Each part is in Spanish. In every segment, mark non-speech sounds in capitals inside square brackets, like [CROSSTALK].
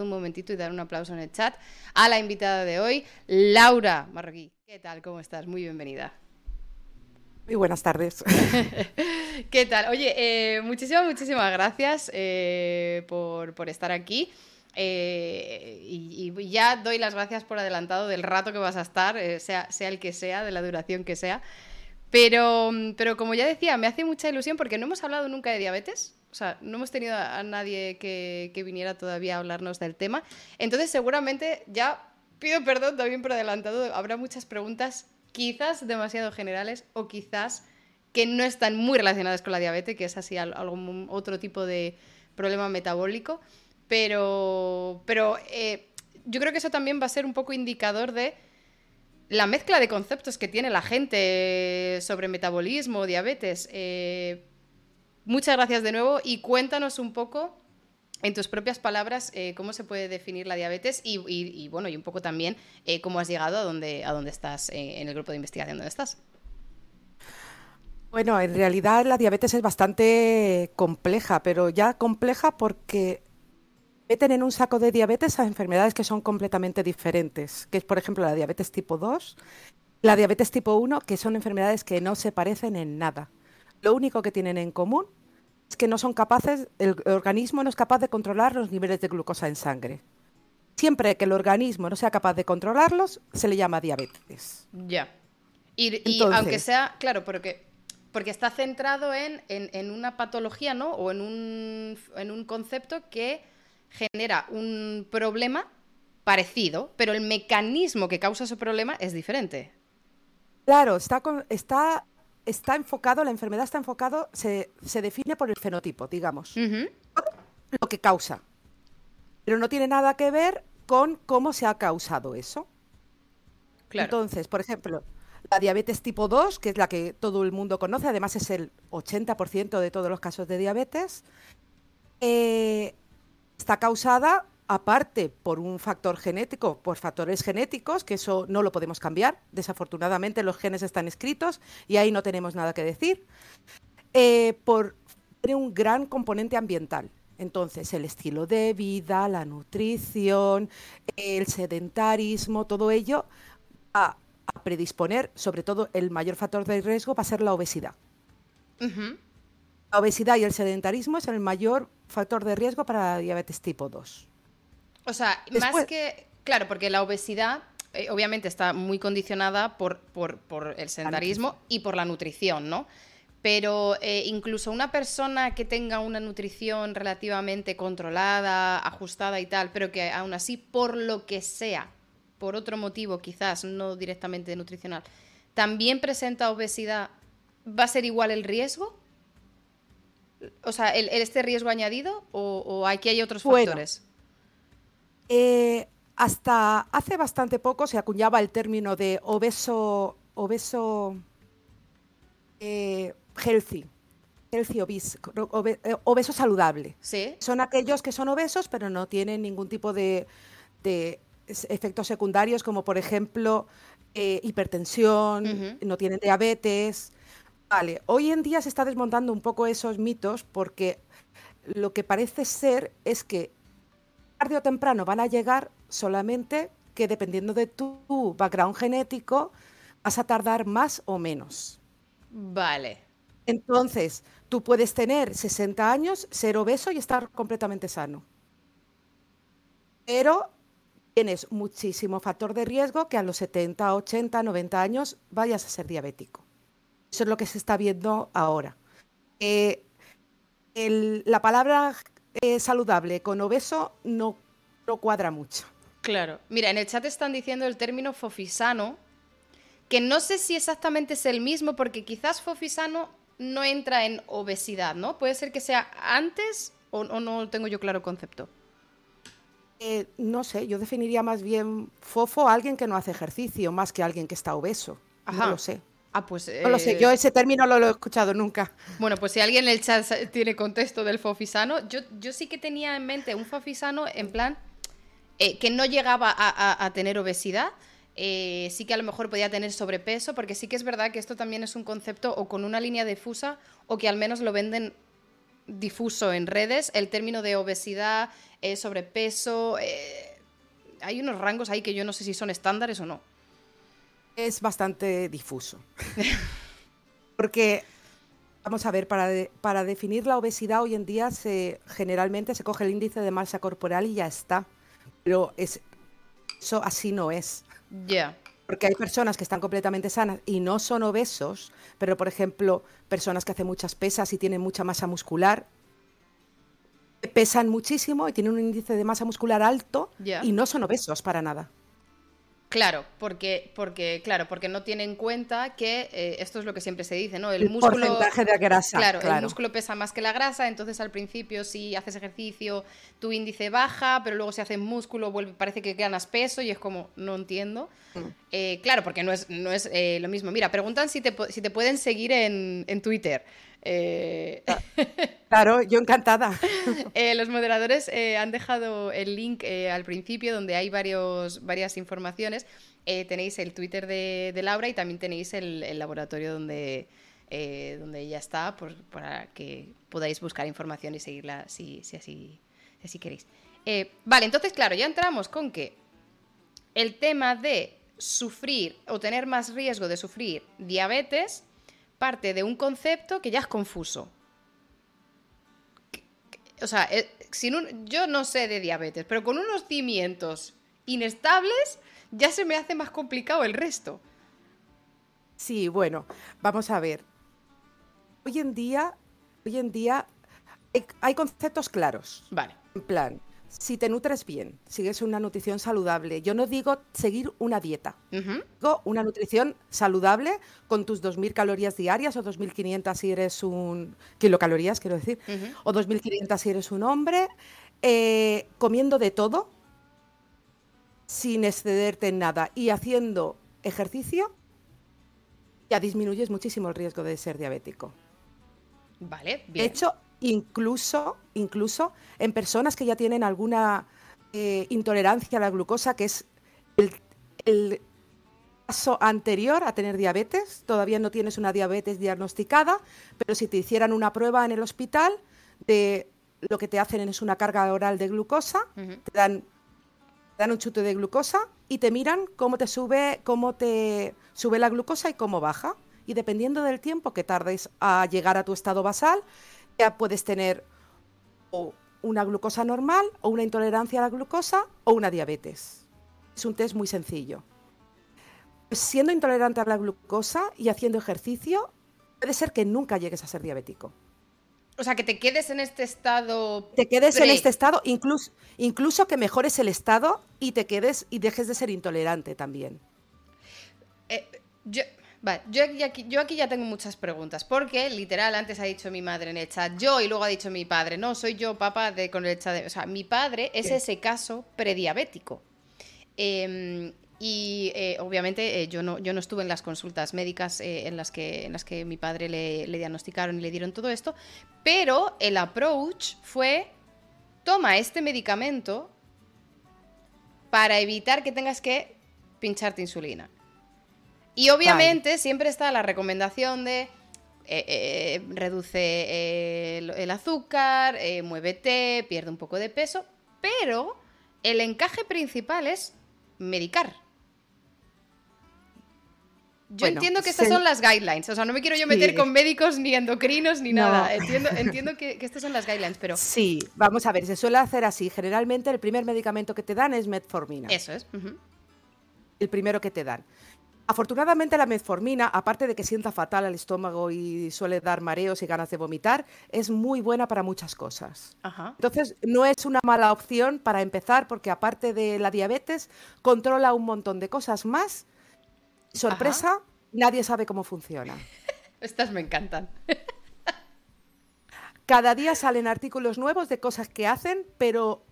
un momentito y dar un aplauso en el chat a la invitada de hoy, Laura Marroquí. ¿Qué tal? ¿Cómo estás? Muy bienvenida. Muy buenas tardes. [LAUGHS] ¿Qué tal? Oye, eh, muchísimas, muchísimas gracias eh, por, estar aquí. Eh, y, ya doy las gracias por adelantado del rato que vas a estar, sea, sea el que sea, de la duración que sea. Pero, pero como ya decía, me hace mucha ilusión porque no hemos hablado nunca de diabetes. O sea, no hemos tenido a nadie que, viniera todavía a hablarnos del tema. Entonces, seguramente ya pido perdón también por adelantado. Habrá muchas preguntas quizás demasiado generales o quizás que no están muy relacionadas con la diabetes, que es así algún otro tipo de problema metabólico. Pero, pero eh, yo creo que eso también va a ser un poco indicador de la mezcla de conceptos que tiene la gente sobre metabolismo, diabetes. Eh, muchas gracias de nuevo y cuéntanos un poco en tus propias palabras, eh, cómo se puede definir la diabetes y, bueno, y un poco también eh, cómo has llegado a donde, a estás, eh, en el grupo de investigación donde estás. Bueno, en realidad la diabetes es bastante compleja, pero ya compleja porque meten en un saco de diabetes a enfermedades que son completamente diferentes, que es por ejemplo la diabetes tipo 2, la diabetes tipo 1, que son enfermedades que no se parecen en nada. Lo único que tienen en común que no son capaces, el organismo no es capaz de controlar los niveles de glucosa en sangre. Siempre que el organismo no sea capaz de controlarlos, se le llama diabetes. Ya. Y, aunque sea, claro, porque, porque está centrado en, en, una patología, ¿no? O en un, en un concepto que genera un problema parecido, pero el mecanismo que causa ese problema es diferente. Claro, está, con, está está enfocado, la enfermedad está enfocado, se, define por el fenotipo, digamos, lo que causa. Pero no tiene nada que ver con cómo se ha causado eso. Entonces, por ejemplo, la diabetes tipo 2, que es la que todo el mundo conoce, además es el 80% de todos los casos de diabetes, eh, está causada aparte por un factor genético, por factores genéticos, que eso no lo podemos cambiar, desafortunadamente los genes están escritos y ahí no tenemos nada que decir, eh, por un gran componente ambiental. Entonces, el estilo de vida, la nutrición, el sedentarismo, todo ello va a predisponer, sobre todo el mayor factor de riesgo va a ser la obesidad. La obesidad y el sedentarismo es el mayor factor de riesgo para la diabetes tipo 2. O sea, más que. Claro, porque la obesidad eh, obviamente está muy condicionada por, el sedentarismo y por la nutrición, ¿no? Pero eh, incluso una persona que tenga una nutrición relativamente controlada, ajustada y tal, pero que aún así, por lo que sea, por otro motivo quizás, no directamente nutricional, también presenta obesidad, ¿va a ser igual el riesgo? O sea, ¿el, este riesgo añadido o, aquí hay otros factores? Eh, hasta hace bastante poco se acuñaba el término de obeso, obeso eh, healthy, healthy obese, eh, obeso saludable. ¿Sí? Son aquellos que son obesos pero no tienen ningún tipo de, efectos secundarios como por ejemplo hipertensión, no tienen diabetes. Vale, hoy en día se está desmontando un poco esos mitos porque lo que parece ser es que tarde o temprano van a llegar, solamente que dependiendo de tu background genético, vas a tardar más o menos. Vale. Entonces, tú puedes tener 60 años, ser obeso y estar completamente sano. Pero tienes muchísimo factor de riesgo que a los 70, 80, 90 años vayas a ser diabético. Eso es lo que se está viendo ahora. Eh, la palabra eh, saludable con obeso no, no cuadra mucho. Claro. Mira, en el chat están diciendo el término fofisano, que no sé si exactamente es el mismo, porque quizás fofisano no entra en obesidad, ¿no? Puede ser que sea antes o, no tengo yo claro el concepto. Eh, no sé, yo definiría más bien fofo a alguien que no hace ejercicio, más que a alguien que está obeso. No lo sé. Ah, pues. No lo sé, yo eh, ese término no lo he escuchado nunca. Bueno, pues si alguien en el chat tiene contexto del fofisano, yo, yo sí que tenía en mente un fofisano en plan eh, que no llegaba a, tener obesidad. Eh, sí que a lo mejor podía tener sobrepeso, porque sí que es verdad que esto también es un concepto o con una línea difusa o que al menos lo venden difuso en redes el término de obesidad, sobrepeso. Hay unos rangos ahí que yo no sé si son estándares o no. Es bastante difuso. [LAUGHS] Porque, vamos a ver, para, para definir la obesidad hoy en día se, generalmente se coge el índice de masa corporal y ya está. Pero es, eso así no es. Ya. Porque hay personas que están completamente sanas y no son obesos, pero por ejemplo, personas que hacen muchas pesas y tienen mucha masa muscular, pesan muchísimo y tienen un índice de masa muscular alto y no son obesos para nada. Claro, porque, porque, claro, porque no tiene en cuenta que eh, esto es lo que siempre se dice, ¿no? El, músculo. Porcentaje de grasa. Claro, el músculo pesa más que la grasa, entonces al principio si haces ejercicio, tu índice baja, pero luego si haces músculo vuelve, parece que ganas peso y es como, no entiendo. Mm. Eh, claro, porque no es, no es eh, lo mismo. Mira, preguntan si te, si te pueden seguir en, en Twitter. Eh, [LAUGHS] claro, yo encantada. Eh, los moderadores eh, han dejado el link al principio donde hay varios, varias informaciones. tenéis el Twitter de, Laura y también tenéis el, laboratorio donde, donde ella está para que podáis buscar información y seguirla si, si, así, si así queréis. vale, entonces, claro, ya entramos con que el tema de sufrir o tener más riesgo de sufrir diabetes parte de un concepto que ya es confuso. O sea, eh, yo no sé de diabetes, pero con unos cimientos inestables ya se me hace más complicado el resto. Sí, bueno, vamos a ver. Hoy en día, hoy en día hay conceptos claros. Vale. En plan, si te nutres bien, sigues una nutrición saludable. Yo no digo seguir una dieta, digo una nutrición saludable con tus 2.000 calorías diarias o 2.500 si eres un... kilocalorías, quiero decir, o 2.500 si eres un hombre, eh, comiendo de todo, sin excederte en nada y haciendo ejercicio, ya disminuyes muchísimo el riesgo de ser diabético. Vale, bien. De hecho, incluso, incluso en personas que ya tienen alguna eh, intolerancia a la glucosa, que es el, paso anterior a tener diabetes. Todavía no tienes una diabetes diagnosticada, pero si te hicieran una prueba en el hospital, de lo que te hacen es una carga oral de glucosa, te dan dan un chute de glucosa y te miran cómo te sube, cómo te sube la glucosa y cómo baja. Y dependiendo del tiempo que tardes a llegar a tu estado basal, ya puedes tener o una glucosa normal, o una intolerancia a la glucosa, o una diabetes. Es un test muy sencillo. siendo intolerante a la glucosa y haciendo ejercicio, puede ser que nunca llegues a ser diabético. O sea, que te quedes en este estado. Te quedes en este estado, incluso, incluso que mejores el estado y te quedes y dejes de ser intolerante también. Eh, yo, Vale, yo aquí, yo aquí ya tengo muchas preguntas, porque literal antes ha dicho mi madre en el chat, yo y luego ha dicho mi padre, no, soy yo papá de con el chat, de, o sea, mi padre es ese caso prediabético. Em, y eh, obviamente eh, yo, no, yo no estuve en las consultas médicas eh, en, las que, en las que mi padre le, le diagnosticaron y le dieron todo esto, pero el approach fue, toma este medicamento para evitar que tengas que pincharte insulina. Y obviamente siempre está la recomendación de eh, eh, reduce eh, el, azúcar, muévete, pierde un poco de peso, pero el encaje principal es medicar. Yo entiendo que estas son las guidelines, o sea, no me quiero yo meter con médicos ni endocrinos ni nada. Entiendo, entiendo que, estas son las guidelines, pero... [LAUGHS] Sí, vamos a ver, se suele hacer así. Generalmente el primer medicamento que te dan es metformina. Eso es. El primero que te dan. Afortunadamente la metformina, aparte de que sienta fatal al estómago y suele dar mareos y ganas de vomitar, es muy buena para muchas cosas. Entonces, no es una mala opción para empezar porque aparte de la diabetes, controla un montón de cosas más. Sorpresa, nadie sabe cómo funciona. [LAUGHS] Estas me encantan. [LAUGHS] Cada día salen artículos nuevos de cosas que hacen, pero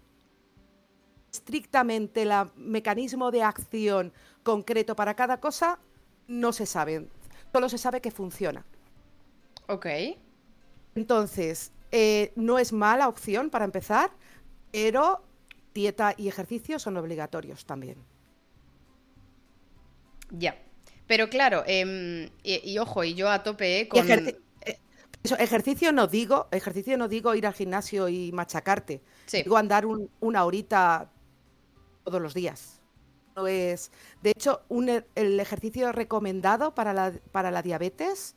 estrictamente el mecanismo de acción concreto para cada cosa no se sabe. Solo se sabe que funciona. Ok. Entonces, eh, no es mala opción para empezar, pero dieta y ejercicio son obligatorios también. Ya. Pero claro, em, y, ojo, y yo a tope eh, con... Eh, Eso, ejercicio no digo, ejercicio no digo ir al gimnasio y machacarte. Digo andar una horita todos los días. No es, de hecho, el ejercicio recomendado para la, para la diabetes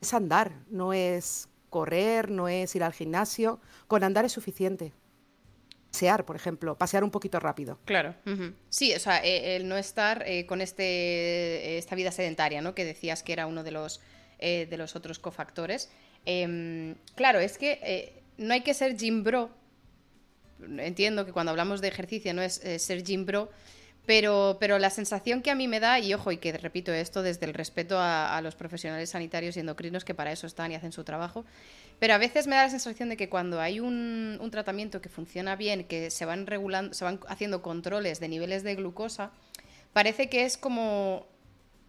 es andar, no es correr, no es ir al gimnasio. Con andar es suficiente. Pasear, por ejemplo, pasear un poquito rápido. Claro. Sí, o sea, eh, el no estar eh, con este, esta vida sedentaria, ¿no? Que decías que era uno de los, eh, de los otros cofactores. Em, claro, es que no hay que ser gym bro. Entiendo que cuando hablamos de ejercicio no es ser gym bro, pero, pero la sensación que a mí me da, y ojo, y que repito esto desde el respeto a, los profesionales sanitarios y endocrinos que para eso están y hacen su trabajo, pero a veces me da la sensación de que cuando hay un, un tratamiento que funciona bien, que se van regulando, se van haciendo controles de niveles de glucosa, parece que es como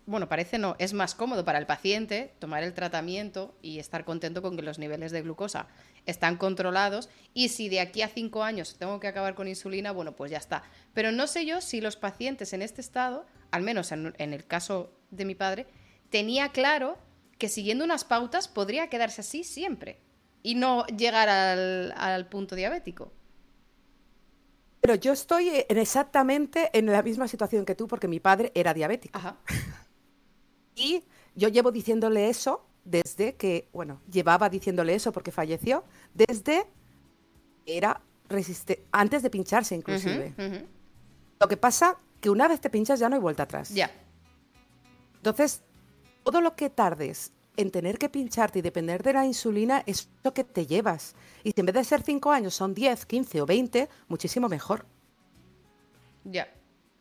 bueno, parece no, es más cómodo para el paciente tomar el tratamiento y estar contento con que los niveles de glucosa están controlados y si de aquí a cinco años tengo que acabar con insulina, bueno, pues ya está. Pero no sé yo si los pacientes en este estado, al menos en, el caso de mi padre, tenía claro que siguiendo unas pautas podría quedarse así siempre y no llegar al, al punto diabético. Pero yo estoy exactamente en la misma situación que tú porque mi padre era diabético. Ajá. [LAUGHS] Y yo llevo diciéndole eso desde que, bueno, llevaba diciéndole eso porque falleció, desde era resiste antes de pincharse inclusive. Lo que pasa que una vez te pinchas ya no hay vuelta atrás. Ya. Entonces, todo lo que tardes en tener que pincharte y depender de la insulina es lo que te llevas. Y si en vez de ser 5 años son 10, 15 o 20, muchísimo mejor. Ya.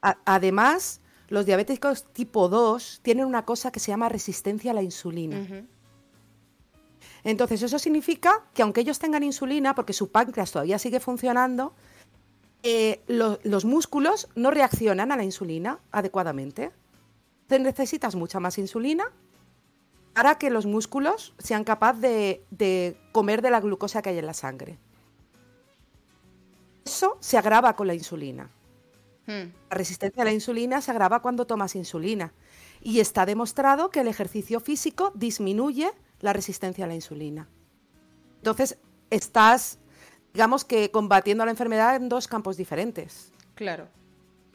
además, los diabéticos tipo 2 tienen una cosa que se llama resistencia a la insulina. Entonces, eso significa que aunque ellos tengan insulina, porque su páncreas todavía sigue funcionando, eh, los músculos no reaccionan a la insulina adecuadamente. Entonces necesitas mucha más insulina para que los músculos sean capaces de, de comer de la glucosa que hay en la sangre. Eso se agrava con la insulina. Hmm. La resistencia a la insulina se agrava cuando tomas insulina. Y está demostrado que el ejercicio físico disminuye la resistencia a la insulina. Entonces, estás, digamos que, combatiendo la enfermedad en dos campos diferentes. Claro.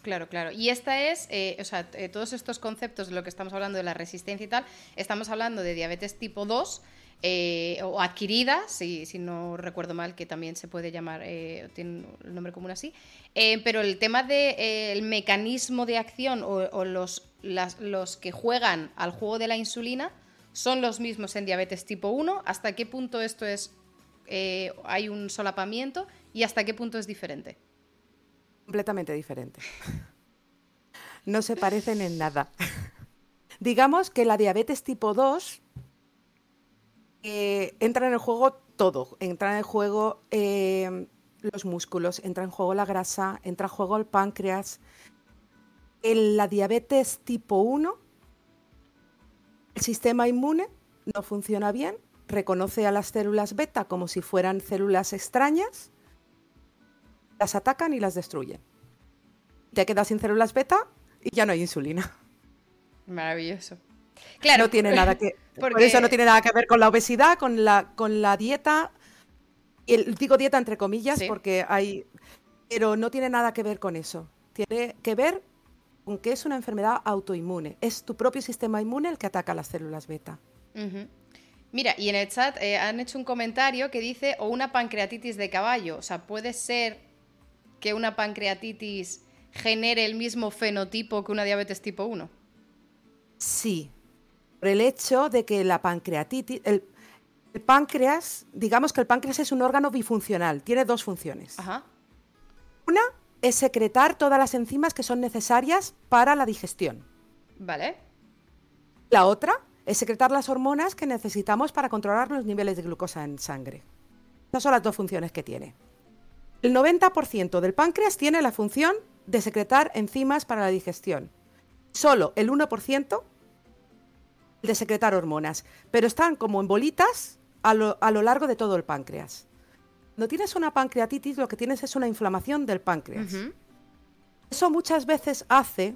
Claro, claro. Y esta es, eh, o sea, eh, todos estos conceptos de lo que estamos hablando de la resistencia y tal, estamos hablando de diabetes tipo 2, eh, o adquirida, si, si, no recuerdo mal, que también se puede llamar, eh, tiene el nombre común así, eh, pero el tema del mecanismo de acción o, los, los que juegan al juego de la insulina son los mismos en diabetes tipo 1, hasta qué punto esto es, hay un solapamiento y hasta qué punto es diferente. Completamente diferente. [LAUGHS] No se parecen en nada. [LAUGHS] Digamos que la diabetes tipo 2 eh, entra en el juego todo. Entra en el juego eh, los músculos, entra en juego la grasa, entra en juego el páncreas. En la diabetes tipo 1, el sistema inmune no funciona bien, reconoce a las células beta como si fueran células extrañas, las atacan y las destruyen. Te quedas sin células beta y ya no hay insulina. Maravilloso. Claro. No tiene nada que. [LAUGHS] Por eso no tiene nada que ver con la obesidad, con la, con la dieta. El, digo dieta entre comillas, porque hay. Pero no tiene nada que ver con eso. Tiene que ver con que es una enfermedad autoinmune. Es tu propio sistema inmune el que ataca las células beta. Mira, y en el chat eh, han hecho un comentario que dice, o una pancreatitis de caballo. O sea, puede ser que una pancreatitis genere el mismo fenotipo que una diabetes tipo 1. Sí, el hecho de que la pancreatitis, el, páncreas, digamos que el páncreas es un órgano bifuncional, tiene dos funciones. Una es secretar todas las enzimas que son necesarias para la digestión. Vale. La otra es secretar las hormonas que necesitamos para controlar los niveles de glucosa en sangre. Esas son las dos funciones que tiene. El 90% del páncreas tiene la función de secretar enzimas para la digestión. Solo el 1% de secretar hormonas, pero están como en bolitas a lo, largo de todo el páncreas. Cuando tienes una pancreatitis, lo que tienes es una inflamación del páncreas. Eso muchas veces hace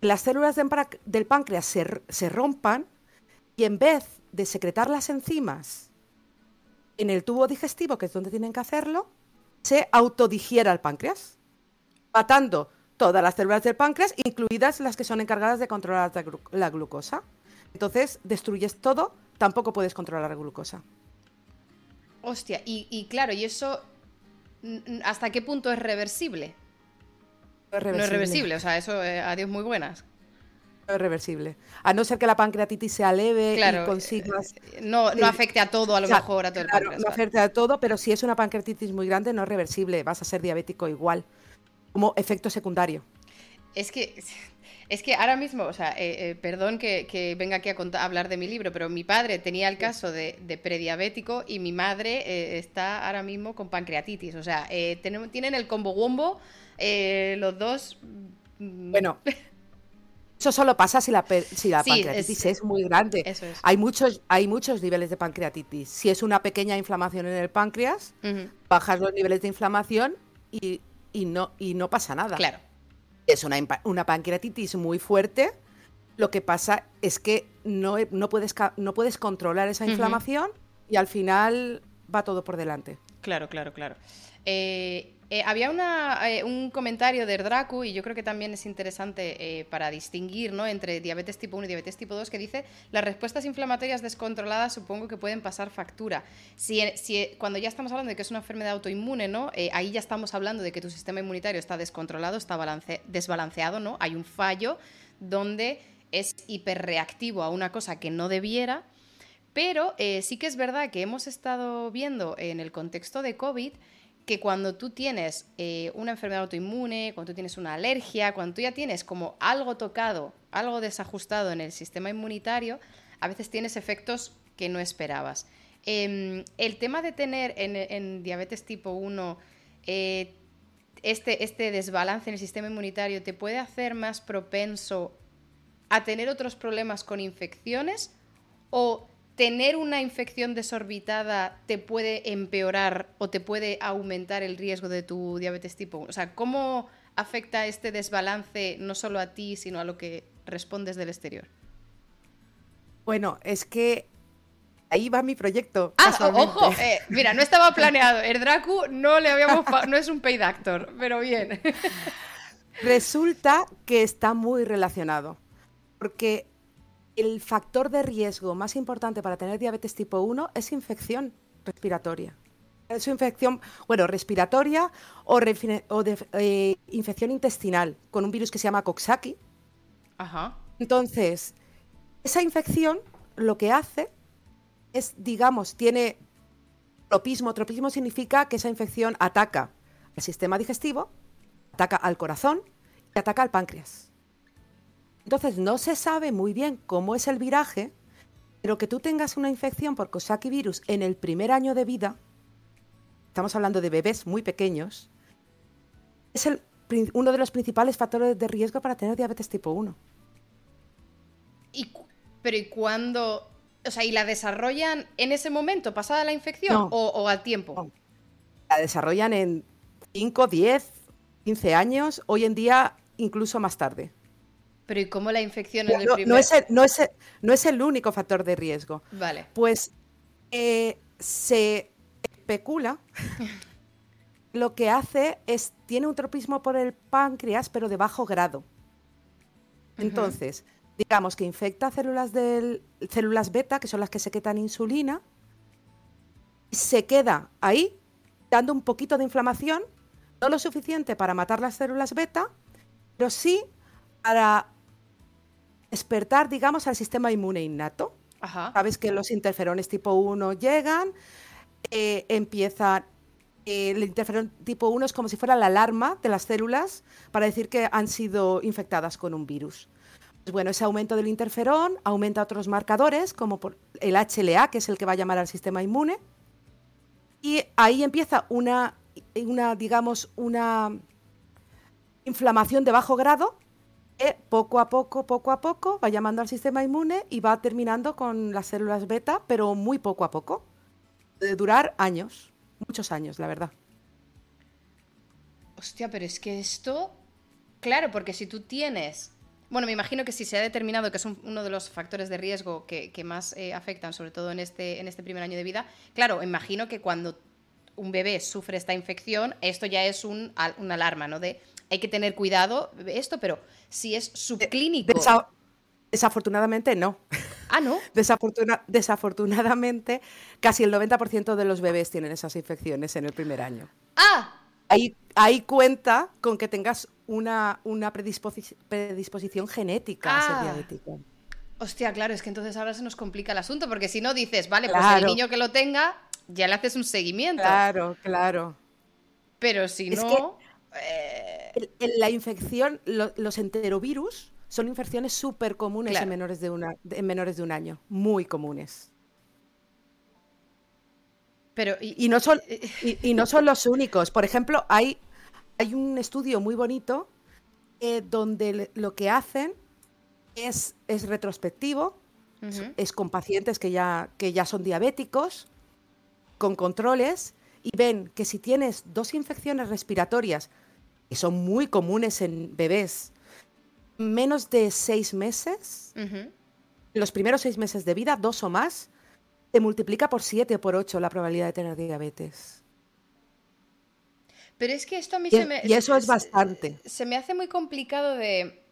que las células del páncreas se, se rompan y en vez de secretar las enzimas en el tubo digestivo, que es donde tienen que hacerlo, se autodigiera el páncreas, matando todas las células del páncreas, incluidas las que son encargadas de controlar la glucosa. Entonces, destruyes todo, tampoco puedes controlar la glucosa. Hostia, y, claro, ¿y eso hasta qué punto es reversible? No es reversible, no es reversible o sea, eso, eh, adiós muy buenas. No es reversible. A no ser que la pancreatitis sea leve y consigas... Eh, no, no afecte a todo, a lo mejor, a todo el páncreas. No afecte a todo, pero si es una pancreatitis muy grande, no es reversible. Vas a ser diabético igual, como efecto secundario. Es que es que ahora mismo, o sea, eh, eh, perdón que, venga aquí a, hablar de mi libro, pero mi padre tenía el caso de, prediabético y mi madre eh, está ahora mismo con pancreatitis. O sea, tienen el combo wombo, los dos. Mm, bueno. [LAUGHS] Eso solo pasa si la, pancreatitis es, muy grande. Hay, muchos, hay muchos niveles de pancreatitis. Si es una pequeña inflamación en el páncreas, bajas los niveles de inflamación y, no, y no pasa nada. Claro es una, una pancreatitis muy fuerte. Lo que pasa es que no, no, puedes, no puedes controlar esa inflamación y al final va todo por delante. Claro, claro, claro. Eh, eh, había eh, un comentario de Erdraku, y yo creo que también es interesante para distinguir ¿no? entre diabetes tipo 1 y diabetes tipo 2, que dice, las respuestas inflamatorias descontroladas supongo que pueden pasar factura. Si cuando ya estamos hablando de que es una enfermedad autoinmune, ¿no? ahí ya estamos hablando de que tu sistema inmunitario está descontrolado, está desbalanceado, ¿no? hay un fallo donde es hiperreactivo a una cosa que no debiera. Pero sí que es verdad que hemos estado viendo en el contexto de COVID que cuando tú tienes eh, una enfermedad autoinmune, cuando tú tienes una alergia, cuando tú ya tienes como algo tocado, algo desajustado en el sistema inmunitario, a veces tienes efectos que no esperabas. Em, el tema de tener en, diabetes tipo 1 eh, este, este desbalance en el sistema inmunitario te puede hacer más propenso a tener otros problemas con infecciones o ¿tener una infección desorbitada te puede empeorar o te puede aumentar el riesgo de tu diabetes tipo 1? O sea, ¿cómo afecta este desbalance no solo a ti, sino a lo que respondes del exterior? Bueno, es que ahí va mi proyecto. Ah, ojo, eh, mira, no estaba planeado. El Dracu no le habíamos no es un paid actor, pero bien. [LAUGHS] Resulta que está muy relacionado. Porque el factor de riesgo más importante para tener diabetes tipo 1 es infección respiratoria. Es infección, bueno, respiratoria o, eh, infección intestinal con un virus que se llama Coxsackie. Ajá. Entonces, esa infección lo que hace es, digamos, tiene tropismo. Tropismo significa que esa infección ataca al sistema digestivo, ataca al corazón y ataca al páncreas. Entonces no se sabe muy bien cómo es el viraje, pero que tú tengas una infección por Coxsackie virus en el primer año de vida, estamos hablando de bebés muy pequeños, es el, uno de los principales factores de riesgo para tener diabetes tipo 1. ¿Y, pero ¿y cuándo? O sea, ¿y la desarrollan en ese momento, pasada la infección, o, o, al tiempo? La desarrollan en 5, 10, 15 años, hoy en día incluso más tarde. Pero ¿y cómo la infección en el primer... No es el, no, es el, único factor de riesgo. Vale. Pues eh, se especula [LAUGHS] lo que hace es, tiene un tropismo por el páncreas, pero de bajo grado. Entonces, digamos que infecta células, del, células beta, que son las que secretan insulina, se queda ahí, dando un poquito de inflamación, no lo suficiente para matar las células beta, pero sí para despertar, digamos, al sistema inmune innato. Sabes que los interferones tipo 1 llegan, eh, empiezan. Eh, el interferón tipo 1 es como si fuera la alarma de las células para decir que han sido infectadas con un virus. Pues bueno, ese aumento del interferón aumenta otros marcadores, como por el HLA, que es el que va a llamar al sistema inmune. Y ahí empieza una, una digamos, una inflamación de bajo grado poco a poco, poco a poco, va llamando al sistema inmune y va terminando con las células beta, pero muy poco a poco. De durar años, muchos años, la verdad. Hostia, pero es que esto, claro, porque si tú tienes bueno, me imagino que si se ha determinado que es uno de los factores de riesgo que, más eh, afectan, sobre todo en este, en este primer año de vida, claro, imagino que cuando un bebé sufre esta infección, esto ya es un, una alarma, ¿no? De hay que tener cuidado esto, pero si es subclínico. desafortunadamente no. Ah, no. [LAUGHS] desafortunadamente, casi el 90% de los bebés tienen esas infecciones en el primer año. Ah. Ahí, ahí cuenta con que tengas una, una predisposición genética a ser ah. diabético. Hostia, claro, es que entonces ahora se nos complica el asunto, porque si no dices, vale, pues el niño que lo tenga, ya le haces un seguimiento. Claro, claro. Pero si no. Eh, la infección, los enterovirus son infecciones súper comunes en, menores de una, en menores de un año. Muy comunes. Pero, y, no son, eh, y, no son los únicos. Por ejemplo, hay, hay un estudio muy bonito eh, donde lo que hacen es, es retrospectivo, es con pacientes que ya, que ya son diabéticos, con controles, y ven que si tienes dos infecciones respiratorias, que son muy comunes en bebés, menos de seis meses, los primeros seis meses de vida, dos o más, te multiplica por siete o por ocho la probabilidad de tener diabetes. Pero es que esto a mí se me... Y eso es bastante. Se me hace muy complicado de,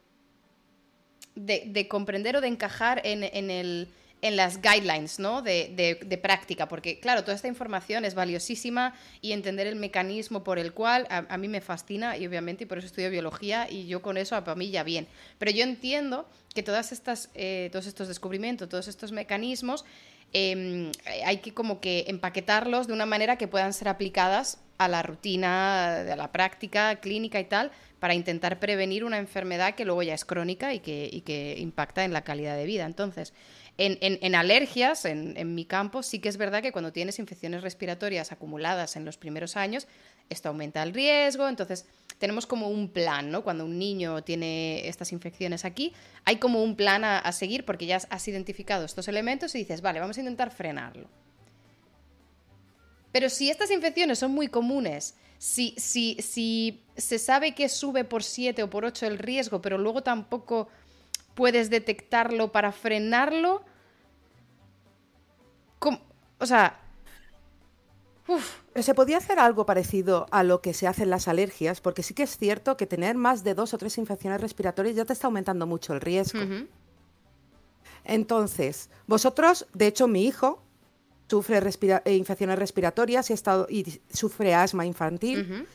de, comprender o de encajar en, el, en las guidelines ¿no? de, práctica, porque claro, toda esta información es valiosísima y entender el mecanismo por el cual a, mí me fascina y obviamente y por eso estudio biología y yo con eso para mí ya bien. Pero yo entiendo que todas estas, eh, todos estos descubrimientos, todos estos mecanismos, em, hay que como que empaquetarlos de una manera que puedan ser aplicadas a la rutina, a la práctica clínica y tal, para intentar prevenir una enfermedad que luego ya es crónica y que, y que impacta en la calidad de vida. Entonces, en, alergias, en, mi campo, sí que es verdad que cuando tienes infecciones respiratorias acumuladas en los primeros años, esto aumenta el riesgo. Entonces, tenemos como un plan, ¿no? Cuando un niño tiene estas infecciones aquí, hay como un plan a, seguir porque ya has identificado estos elementos y dices, vale, vamos a intentar frenarlo. Pero si estas infecciones son muy comunes, si, si, si se sabe que sube por 7 o por 8 el riesgo, pero luego tampoco puedes detectarlo para frenarlo. O sea... Se podía hacer algo parecido a lo que se hace en las alergias, porque sí que es cierto que tener más de dos o tres infecciones respiratorias ya te está aumentando mucho el riesgo. Entonces, vosotros, de hecho, mi hijo sufre eh, infecciones respiratorias y, estado, y sufre asma infantil.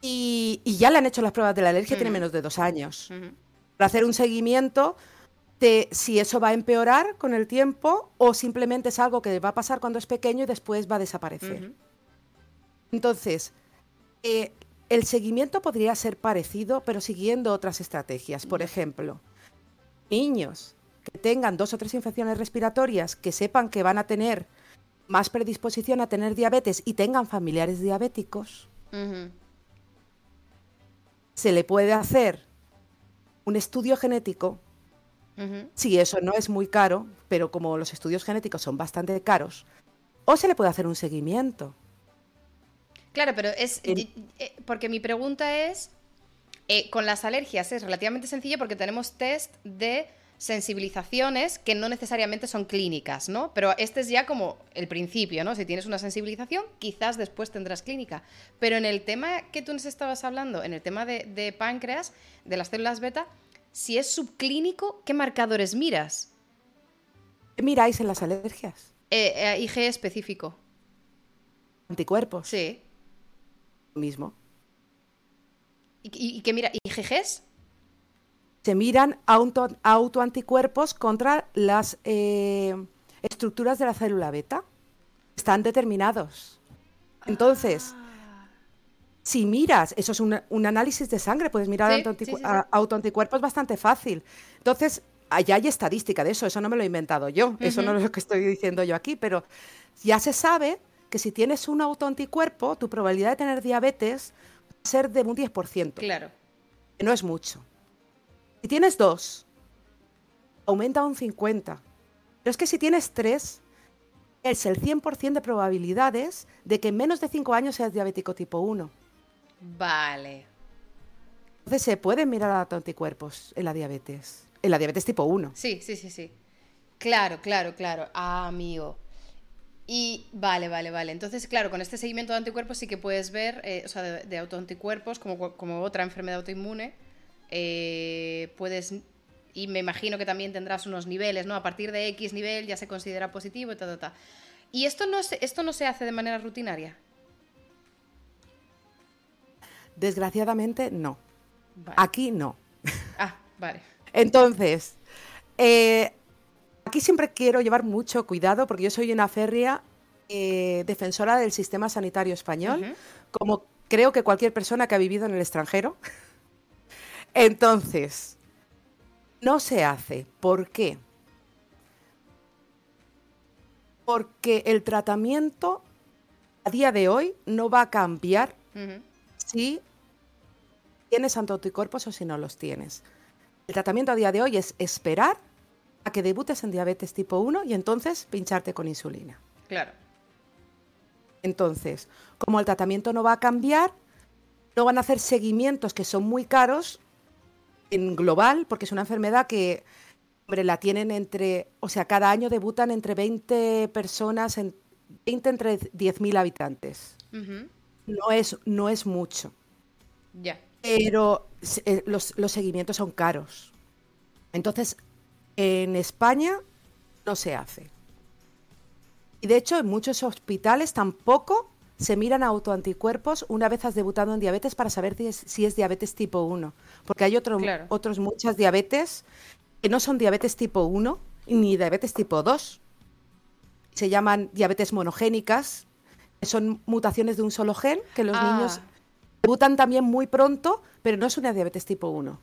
y, ya le han hecho las pruebas de la alergia, tiene menos de dos años hacer un seguimiento de si eso va a empeorar con el tiempo o simplemente es algo que va a pasar cuando es pequeño y después va a desaparecer. Entonces, eh, el seguimiento podría ser parecido, pero siguiendo otras estrategias. Por ejemplo, niños que tengan dos o tres infecciones respiratorias, que sepan que van a tener más predisposición a tener diabetes y tengan familiares diabéticos, se le puede hacer un estudio genético, si eso no es muy caro, pero como los estudios genéticos son bastante caros, o se le puede hacer un seguimiento. Claro, pero es. Eh, porque mi pregunta es. Eh, con las alergias es relativamente sencillo porque tenemos test de sensibilizaciones que no necesariamente son clínicas, ¿no? Pero este es ya como el principio, ¿no? Si tienes una sensibilización, quizás después tendrás clínica. Pero en el tema que tú nos estabas hablando, en el tema de, páncreas, de las células beta, si es subclínico, ¿qué marcadores miras? ¿Qué miráis en las alergias? Eh, eh IG específico. ¿Anticuerpos? Sí. Mismo. ¿Y, qué mira? ¿IgGs? Se miran auto, autoanticuerpos contra las eh, estructuras de la célula beta. Están determinados. Entonces, ah. si miras, eso es un, análisis de sangre, puedes mirar autoanticuerpos bastante fácil. Entonces, allá hay estadística de eso, eso no me lo he inventado yo, eso no es lo que estoy diciendo yo aquí, pero ya se sabe que si tienes un autoanticuerpo, tu probabilidad de tener diabetes va a ser de un 10%. Claro. No es mucho. Si tienes dos, aumenta un 50. Pero es que si tienes tres, es el 100% de probabilidades de que en menos de 5 años seas diabético tipo 1. Vale. Entonces se pueden mirar anticuerpos en la diabetes, en la diabetes tipo 1. Sí, sí, sí, sí. Claro, claro, claro. Ah, amigo. Y vale, vale, vale. Entonces, claro, con este seguimiento de anticuerpos sí que puedes ver, eh, o sea, de, autoanticuerpos como, como otra enfermedad autoinmune, eh, puedes, y me imagino que también tendrás unos niveles, ¿no? A partir de X nivel ya se considera positivo y tal, tal, ¿Y esto no, se, esto no se hace de manera rutinaria? Desgraciadamente, no. Aquí no. Ah, vale. Entonces, eh, aquí siempre quiero llevar mucho cuidado porque yo soy una férrea eh, defensora del sistema sanitario español, como creo que cualquier persona que ha vivido en el extranjero. Entonces, no se hace. ¿Por qué? Porque el tratamiento a día de hoy no va a cambiar si tienes anticuerpos o si no los tienes. El tratamiento a día de hoy es esperar a que debutes en diabetes tipo 1 y entonces pincharte con insulina. Claro. Entonces, como el tratamiento no va a cambiar, no van a hacer seguimientos que son muy caros en global, porque es una enfermedad que, hombre, la tienen entre, o sea, cada año debutan entre 20 personas, en, 20 entre 10.000 habitantes. no, es, no es mucho. Ya. Pero eh, los, los seguimientos son caros. Entonces, en España no se hace. Y de hecho, en muchos hospitales tampoco se miran autoanticuerpos una vez has debutado en diabetes para saber si es, diabetes tipo 1. Porque hay otro, otros muchas diabetes que no son diabetes tipo 1 ni diabetes tipo 2. Se llaman diabetes monogénicas, que son mutaciones de un solo gen que los ah. niños debutan también muy pronto, pero no es una diabetes tipo 1.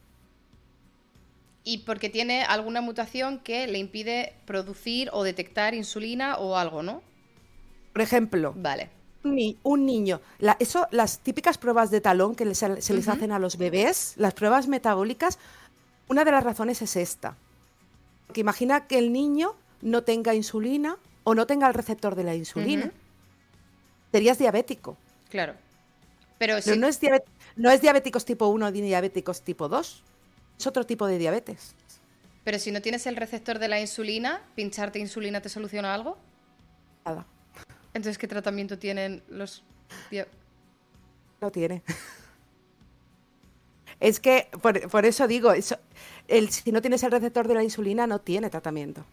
Y porque tiene alguna mutación que le impide producir o detectar insulina o algo, ¿no? Por ejemplo, vale un niño, eso, las típicas pruebas de talón que se les hacen a los bebés, las pruebas metabólicas, una de las razones es esta. Porque imagina que el niño no tenga insulina o no tenga el receptor de la insulina. Serías diabético. Claro. Pero, no, es no es diabéticos tipo 1 ni diabéticos tipo 2. Es otro tipo de diabetes. Pero si no tienes el receptor de la insulina, ¿pincharte insulina te soluciona algo? Nada. Entonces, ¿qué tratamiento tienen los... No tiene. [LAUGHS] Es que, por, eso digo, el, si no tienes el receptor de la insulina, no tiene tratamiento.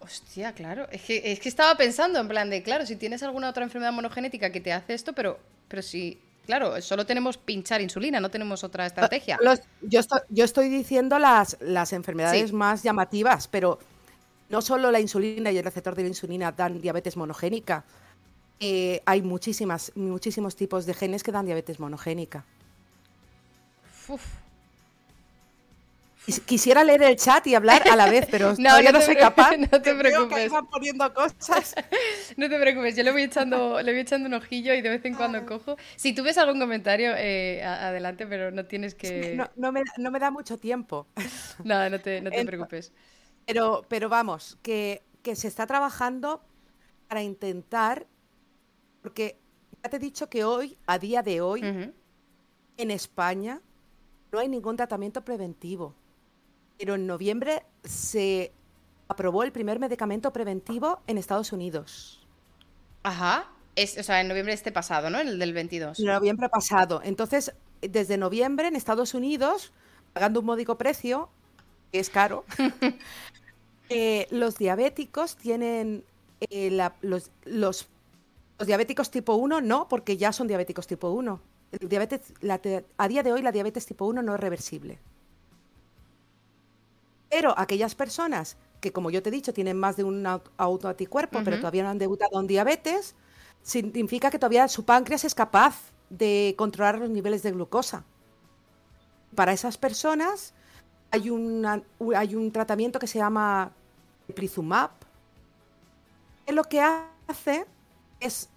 Hostia, claro. Es que, es que estaba pensando en plan de, claro, si tienes alguna otra enfermedad monogenética que te hace esto, pero, pero si, claro, solo tenemos pinchar insulina, no tenemos otra estrategia. yo, estoy, yo estoy diciendo las, las enfermedades más llamativas, pero no solo la insulina y el receptor de la insulina dan diabetes monogénica, eh, hay muchísimas, muchísimos tipos de genes que dan diabetes monogénica. Quisiera leer el chat y hablar a la vez, pero [LAUGHS] no, no, soy capaz. [LAUGHS] No te preocupes. poniendo cosas. [LAUGHS] no te preocupes, yo le voy echando, le voy echando un ojillo y de vez en cuando ah. cojo. Si tú ves algún comentario, eh, adelante, pero no tienes que. No, me, da mucho tiempo. no, no te, no te preocupes. Pero, pero vamos, que, se está trabajando para intentar, porque ya te he dicho que hoy, a día de hoy, en España no hay ningún tratamiento preventivo. Pero en noviembre se aprobó el primer medicamento preventivo en Estados Unidos. Ajá. Es, o sea, en noviembre este pasado, ¿no? El del 22. En noviembre pasado. Entonces, desde noviembre en Estados Unidos, pagando un módico precio, que es caro, [LAUGHS] Eh, los diabéticos tienen eh, los, los, diabéticos tipo 1 no, porque ya son diabéticos tipo 1. El diabetes, a día de hoy la diabetes tipo 1 no es reversible. Pero aquellas personas que, como yo te he dicho, tienen más de un autoanticuerpo, pero todavía no han debutado en diabetes, significa que todavía su páncreas es capaz de controlar los niveles de glucosa. Para esas personas hay, hay un tratamiento que se llama Prizumab, lo que hace es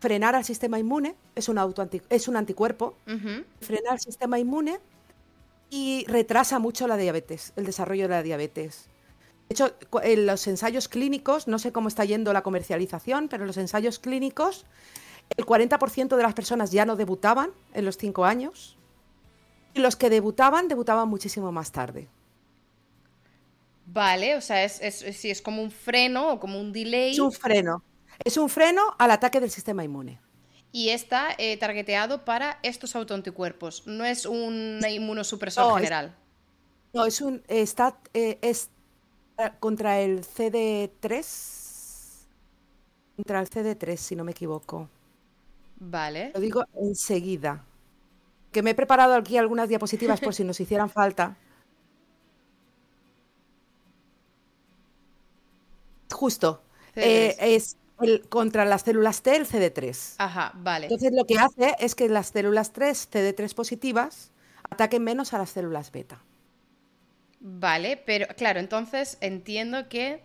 frenar al sistema inmune, es un, es un anticuerpo, frena al sistema inmune y retrasa mucho la diabetes, el desarrollo de la diabetes. De hecho, en los ensayos clínicos, no sé cómo está yendo la comercialización, pero en los ensayos clínicos, el 40% de las personas ya no debutaban en los 5 años Y los que debutaban, debutaban muchísimo más tarde. Vale, o sea, es, es, es como un freno o como un delay. Es un freno. Es un freno al ataque del sistema inmune. Y está eh, targeteado para estos autoanticuerpos. No es un inmunosupresor general. no, es un. Está, eh, es contra el CD3. Contra el CD3, si no me equivoco. Vale. Lo digo enseguida. Que me he preparado aquí algunas diapositivas por si nos hicieran falta. Justo. Eh, es el, contra las células T, el CD3. Ajá, vale. Entonces lo que hace es que las células 3, CD3 positivas, ataquen menos a las células beta. Vale, pero claro, entonces entiendo que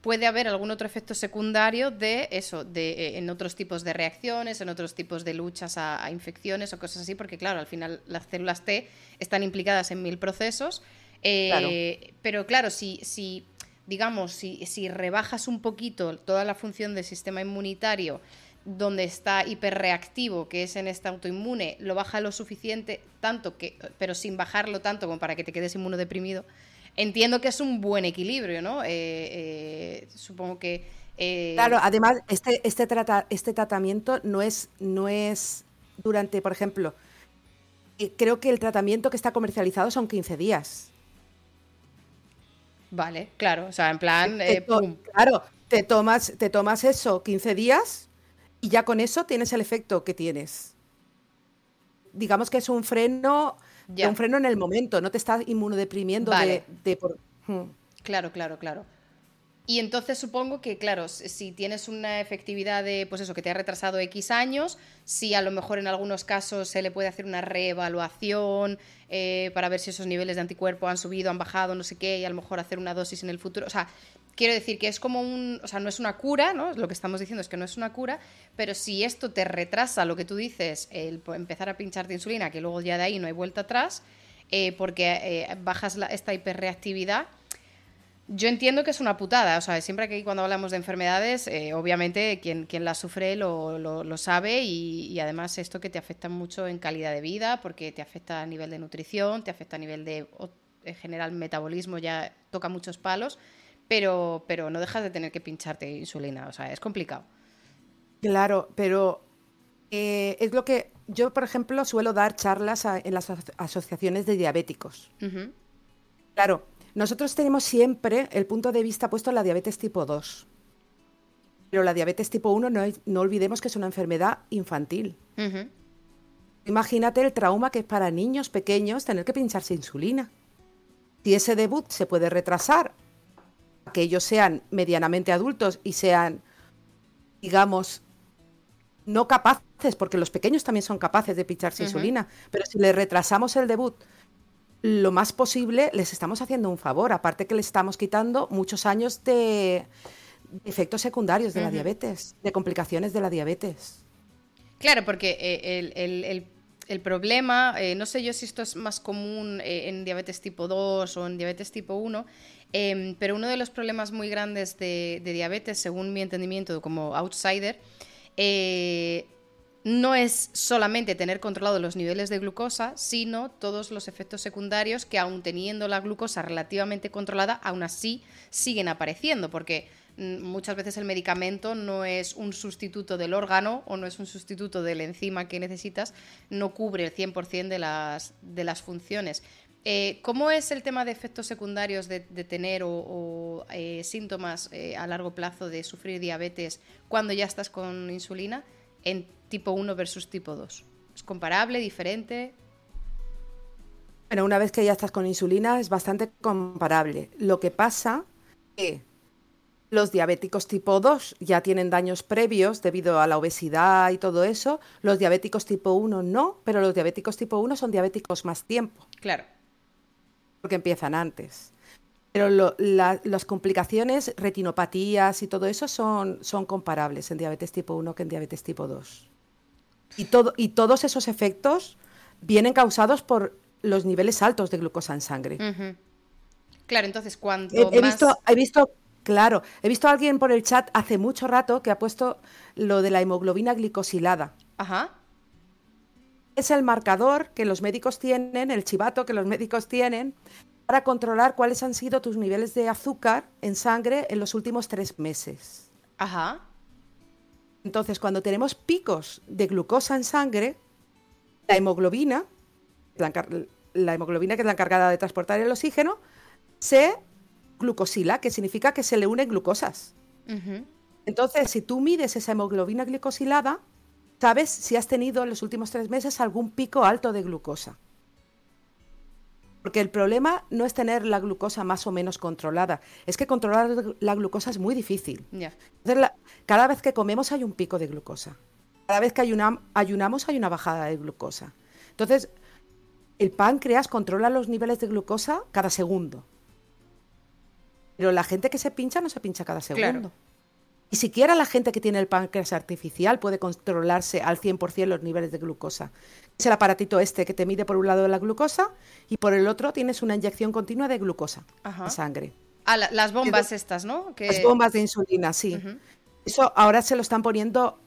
puede haber algún otro efecto secundario de eso, de, eh, en otros tipos de reacciones, en otros tipos de luchas a, infecciones o cosas así, porque claro, al final las células T están implicadas en mil procesos. Eh, pero claro, si, si digamos, si, si rebajas un poquito toda la función del sistema inmunitario, donde está hiperreactivo, que es en este autoinmune, lo baja lo suficiente, tanto que, pero sin bajarlo tanto como para que te quedes inmunodeprimido, entiendo que es un buen equilibrio, ¿no? Eh, eh, supongo que. Eh, claro, además, este, este, trata, este tratamiento no es, no es durante, por ejemplo, creo que el tratamiento que está comercializado son 15 días. Vale, claro, o sea, en plan. claro, te tomas, te tomas eso 15 días y ya con eso tienes el efecto que tienes. Digamos que es un freno, un freno en el momento, no te estás inmunodeprimiendo de, por... Hmm. Claro, claro, claro. Y entonces supongo que, claro, si tienes una efectividad de, pues eso, que te ha retrasado X años, si a lo mejor en algunos casos se le puede hacer una reevaluación eh, para ver si esos niveles de anticuerpo han subido, han bajado, no sé qué, y a lo mejor hacer una dosis en el futuro. O sea, quiero decir que es como un, o sea, no es una cura, ¿no? Lo que estamos diciendo es que no es una cura, pero si esto te retrasa lo que tú dices, el empezar a pincharte insulina, que luego ya de ahí no hay vuelta atrás, eh, porque eh, bajas esta hiperreactividad, yo entiendo que es una putada, o sea, siempre que cuando hablamos de enfermedades, eh, obviamente quien, quien la sufre lo, lo, sabe y, además esto que te afecta mucho en calidad de vida, porque te afecta a nivel de nutrición, te afecta a nivel de, en general, metabolismo, ya toca muchos palos, pero, pero no dejas de tener que pincharte insulina, o sea, es complicado. Claro, pero eh, es lo que yo, por ejemplo, suelo dar charlas en las asociaciones de diabéticos. Claro nosotros tenemos siempre el punto de vista puesto en la diabetes tipo 2. Pero la diabetes tipo 1 no, olvidemos que es una enfermedad infantil. Imagínate el trauma que es para niños pequeños tener que pincharse insulina. Si ese debut se puede retrasar, que ellos sean medianamente adultos y sean, digamos, no capaces, porque los pequeños también son capaces de pincharse insulina, pero si le retrasamos el debut lo más posible les estamos haciendo un favor, aparte que les estamos quitando muchos años de efectos secundarios de la diabetes, de complicaciones de la diabetes. Claro, porque eh, el, problema, eh, no sé yo si esto es más común eh, en diabetes tipo 2 o en diabetes tipo 1, em, pero uno de los problemas muy grandes de, diabetes, según mi entendimiento como outsider, no es solamente tener controlado los niveles de glucosa, sino todos los efectos secundarios que aun teniendo la glucosa relativamente controlada, aún así siguen apareciendo, porque mm, muchas veces el medicamento no es un sustituto del órgano o no es un sustituto de la enzima que necesitas, no cubre el 100% de de las funciones. Eh, ¿Cómo es el tema de efectos secundarios de, tener o, eh, síntomas eh, a largo plazo de sufrir diabetes cuando ya estás con insulina? En tipo 1 versus tipo 2? ¿Es comparable, diferente? Bueno, una vez que ya estás con insulina es bastante comparable. Lo que pasa es que los diabéticos tipo 2 ya tienen daños previos debido a la obesidad y todo eso. Los diabéticos tipo 1 no, pero los diabéticos tipo 1 son diabéticos más tiempo. Claro. Porque empiezan antes. Pero las complicaciones, retinopatías y todo eso son, son comparables en diabetes tipo 1 que en diabetes tipo 2. Y, todo, y todos esos efectos vienen causados por los niveles altos de glucosa en sangre. Claro, entonces cuando he, visto, he visto, claro, he visto a alguien por el chat hace mucho rato que ha puesto lo de la hemoglobina glicosilada. Ajá. Es el marcador que los médicos tienen, el chivato que los médicos tienen, para controlar cuáles han sido tus niveles de azúcar en sangre en los últimos tres meses. Ajá. Entonces, cuando tenemos picos de glucosa en sangre, la hemoglobina, la, hemoglobina que es la encargada de transportar el oxígeno, se glucosila, que significa que se le unen glucosas. Entonces, si tú mides esa hemoglobina glicosilada, sabes si has tenido en los últimos tres meses algún pico alto de glucosa. Porque el problema no es tener la glucosa más o menos controlada, es que controlar la glucosa es muy difícil. cada vez que comemos hay un pico de glucosa. Cada vez que ayunamos hay una bajada de glucosa. Entonces, el páncreas controla los niveles de glucosa cada segundo. Pero la gente que se pincha no se pincha cada segundo. Ni siquiera la gente que tiene el páncreas artificial puede controlarse al 100% los niveles de glucosa. Es el aparatito este que te mide por un lado la glucosa y por el otro tienes una inyección continua de glucosa en sangre. Ah, las bombas estas, ¿no? Las bombas de insulina, sí. Eso ahora se lo están poniendo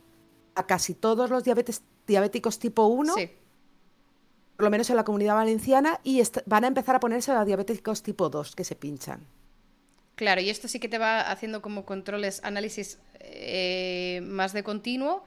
a casi todos los diabetes, diabéticos tipo 1. Por lo menos en la comunidad valenciana, y van a empezar a ponerse a los diabéticos tipo 2 que se pinchan. Claro, y esto sí que te va haciendo como controles, análisis eh, más de continuo,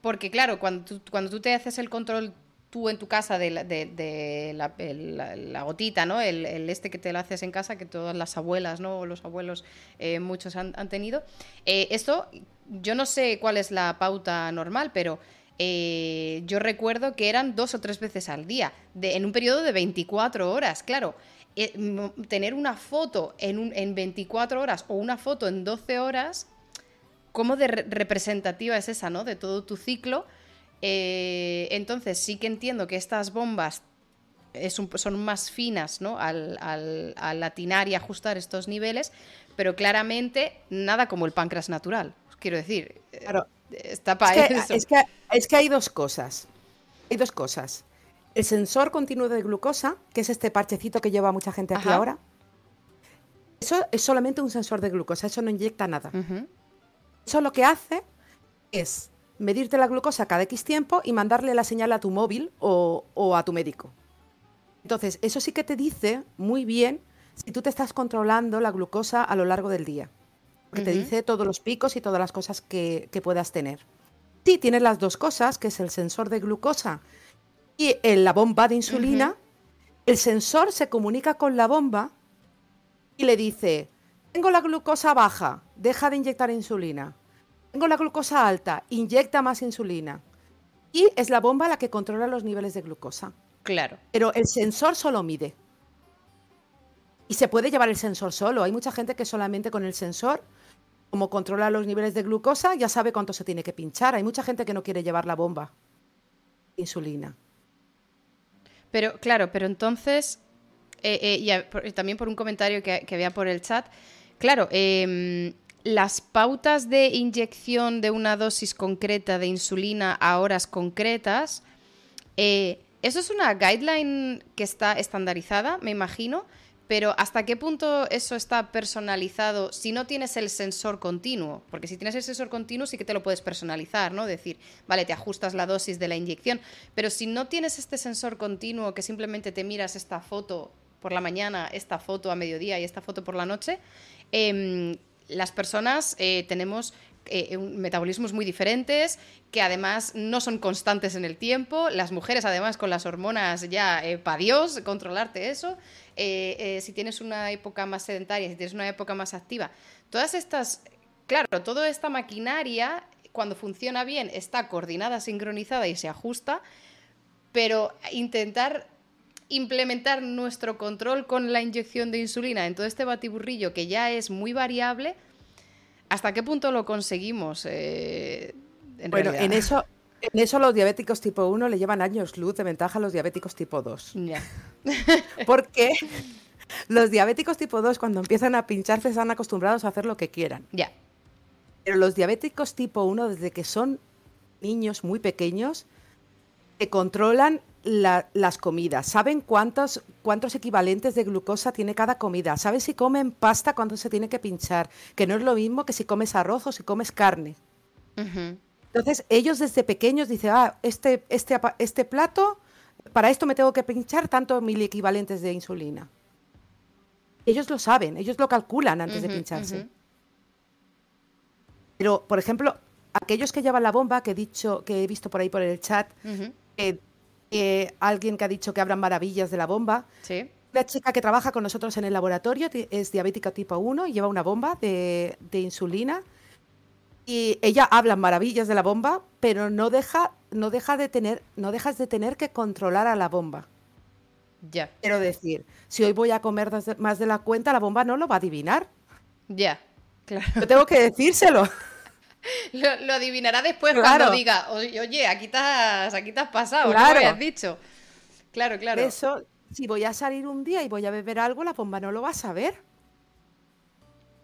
porque claro, cuando tú, cuando tú te haces el control tú en tu casa de la, de, la, gotita, ¿no? El, este que te lo haces en casa, que todas las abuelas, ¿no? O los abuelos, eh, muchos han, tenido. Eh, esto, yo no sé cuál es la pauta normal, pero yo recuerdo que eran dos o tres veces al día, en un periodo de 24 horas, claro. Eh, tener una foto en, un, en 24 horas o una foto en 12 horas, ¿cómo de representativa es esa, ¿no? De todo tu ciclo. Eh, entonces sí que entiendo que estas bombas son más finas, ¿no? Al, al, atinar y ajustar estos niveles, pero claramente nada como el páncreas natural. Quiero decir, claro. está para es Es que, es que hay dos cosas. Hay dos cosas. El sensor continuo de glucosa, que es este parchecito que lleva mucha gente aquí ahora, eso es solamente un sensor de glucosa, eso no inyecta nada. Eso lo que hace es medirte la glucosa cada X tiempo y mandarle la señal a tu móvil o, a tu médico. Entonces, eso sí que te dice muy bien si tú te estás controlando la glucosa a lo largo del día. Porque te dice todos los picos y todas las cosas que, que puedas tener. Sí, tienes las dos cosas, que es el sensor de glucosa y en la bomba de insulina, el sensor se comunica con la bomba y le dice, tengo la glucosa baja, deja de inyectar insulina. Tengo la glucosa alta, inyecta más insulina. Y es la bomba la que controla los niveles de glucosa. Claro. Pero el sensor solo mide. Y se puede llevar el sensor solo. Hay mucha gente que solamente con el sensor, como controla los niveles de glucosa, ya sabe cuánto se tiene que pinchar. Hay mucha gente que no quiere llevar la bomba. Insulina. Pero claro, pero entonces, eh, eh, y también por un comentario que, había por el chat, claro, em, las pautas de inyección de una dosis concreta de insulina a horas concretas, eh, eso es una guideline que está estandarizada, me imagino, pero ¿hasta qué punto eso está personalizado si no tienes el sensor continuo? Porque si tienes el sensor continuo sí que te lo puedes personalizar, ¿no? Decir, vale, te ajustas la dosis de la inyección, pero si no tienes este sensor continuo que simplemente te miras esta foto por la mañana, esta foto a mediodía y esta foto por la noche, em, las personas eh, tenemos eh, metabolismos muy diferentes, que además no son constantes en el tiempo. Las mujeres, además, con las hormonas ya, eh, para Dios, controlarte eso. Eh, eh, si tienes una época más sedentaria, si tienes una época más activa. Todas estas, claro, toda esta maquinaria, cuando funciona bien, está coordinada, sincronizada y se ajusta, pero intentar implementar nuestro control con la inyección de insulina en todo este batiburrillo que ya es muy variable, ¿hasta qué punto lo conseguimos? Eh, bueno, en eso, en eso los diabéticos tipo 1 le llevan años luz de ventaja a los diabéticos tipo 2. [LAUGHS] Porque los diabéticos tipo 2 cuando empiezan a pincharse están acostumbrados a hacer lo que quieran. Ya. Pero los diabéticos tipo 1 desde que son niños muy pequeños que controlan las comidas, saben cuántos, cuántos equivalentes de glucosa tiene cada comida, saben si comen pasta cuánto se tiene que pinchar, que no es lo mismo que si comes arroz o si comes carne. Entonces, ellos desde pequeños dicen, ah, este, este, este plato, para esto me tengo que pinchar tanto mil equivalentes de insulina. Ellos lo saben, ellos lo calculan antes de pincharse. Pero, por ejemplo, aquellos que llevan la bomba, que he dicho, que he visto por ahí por el chat, alguien que ha dicho que hablan maravillas de la bomba. Sí. Una chica que trabaja con nosotros en el laboratorio es diabética tipo 1 y lleva una bomba de, insulina. Y ella habla maravillas de la bomba, pero no deja, no deja de tener, no dejas de tener que controlar a la bomba. Ya. Quiero decir, si hoy voy a comer más de la cuenta, la bomba no lo va a adivinar. Ya, claro. Yo tengo que decírselo. [LAUGHS] [LAUGHS] Lo, adivinará después cuando diga, oye, aquí te has, aquí te has pasado, claro. ¿no? has dicho. Claro, claro. Eso, si voy a salir un día y voy a beber algo, la bomba no lo va a saber.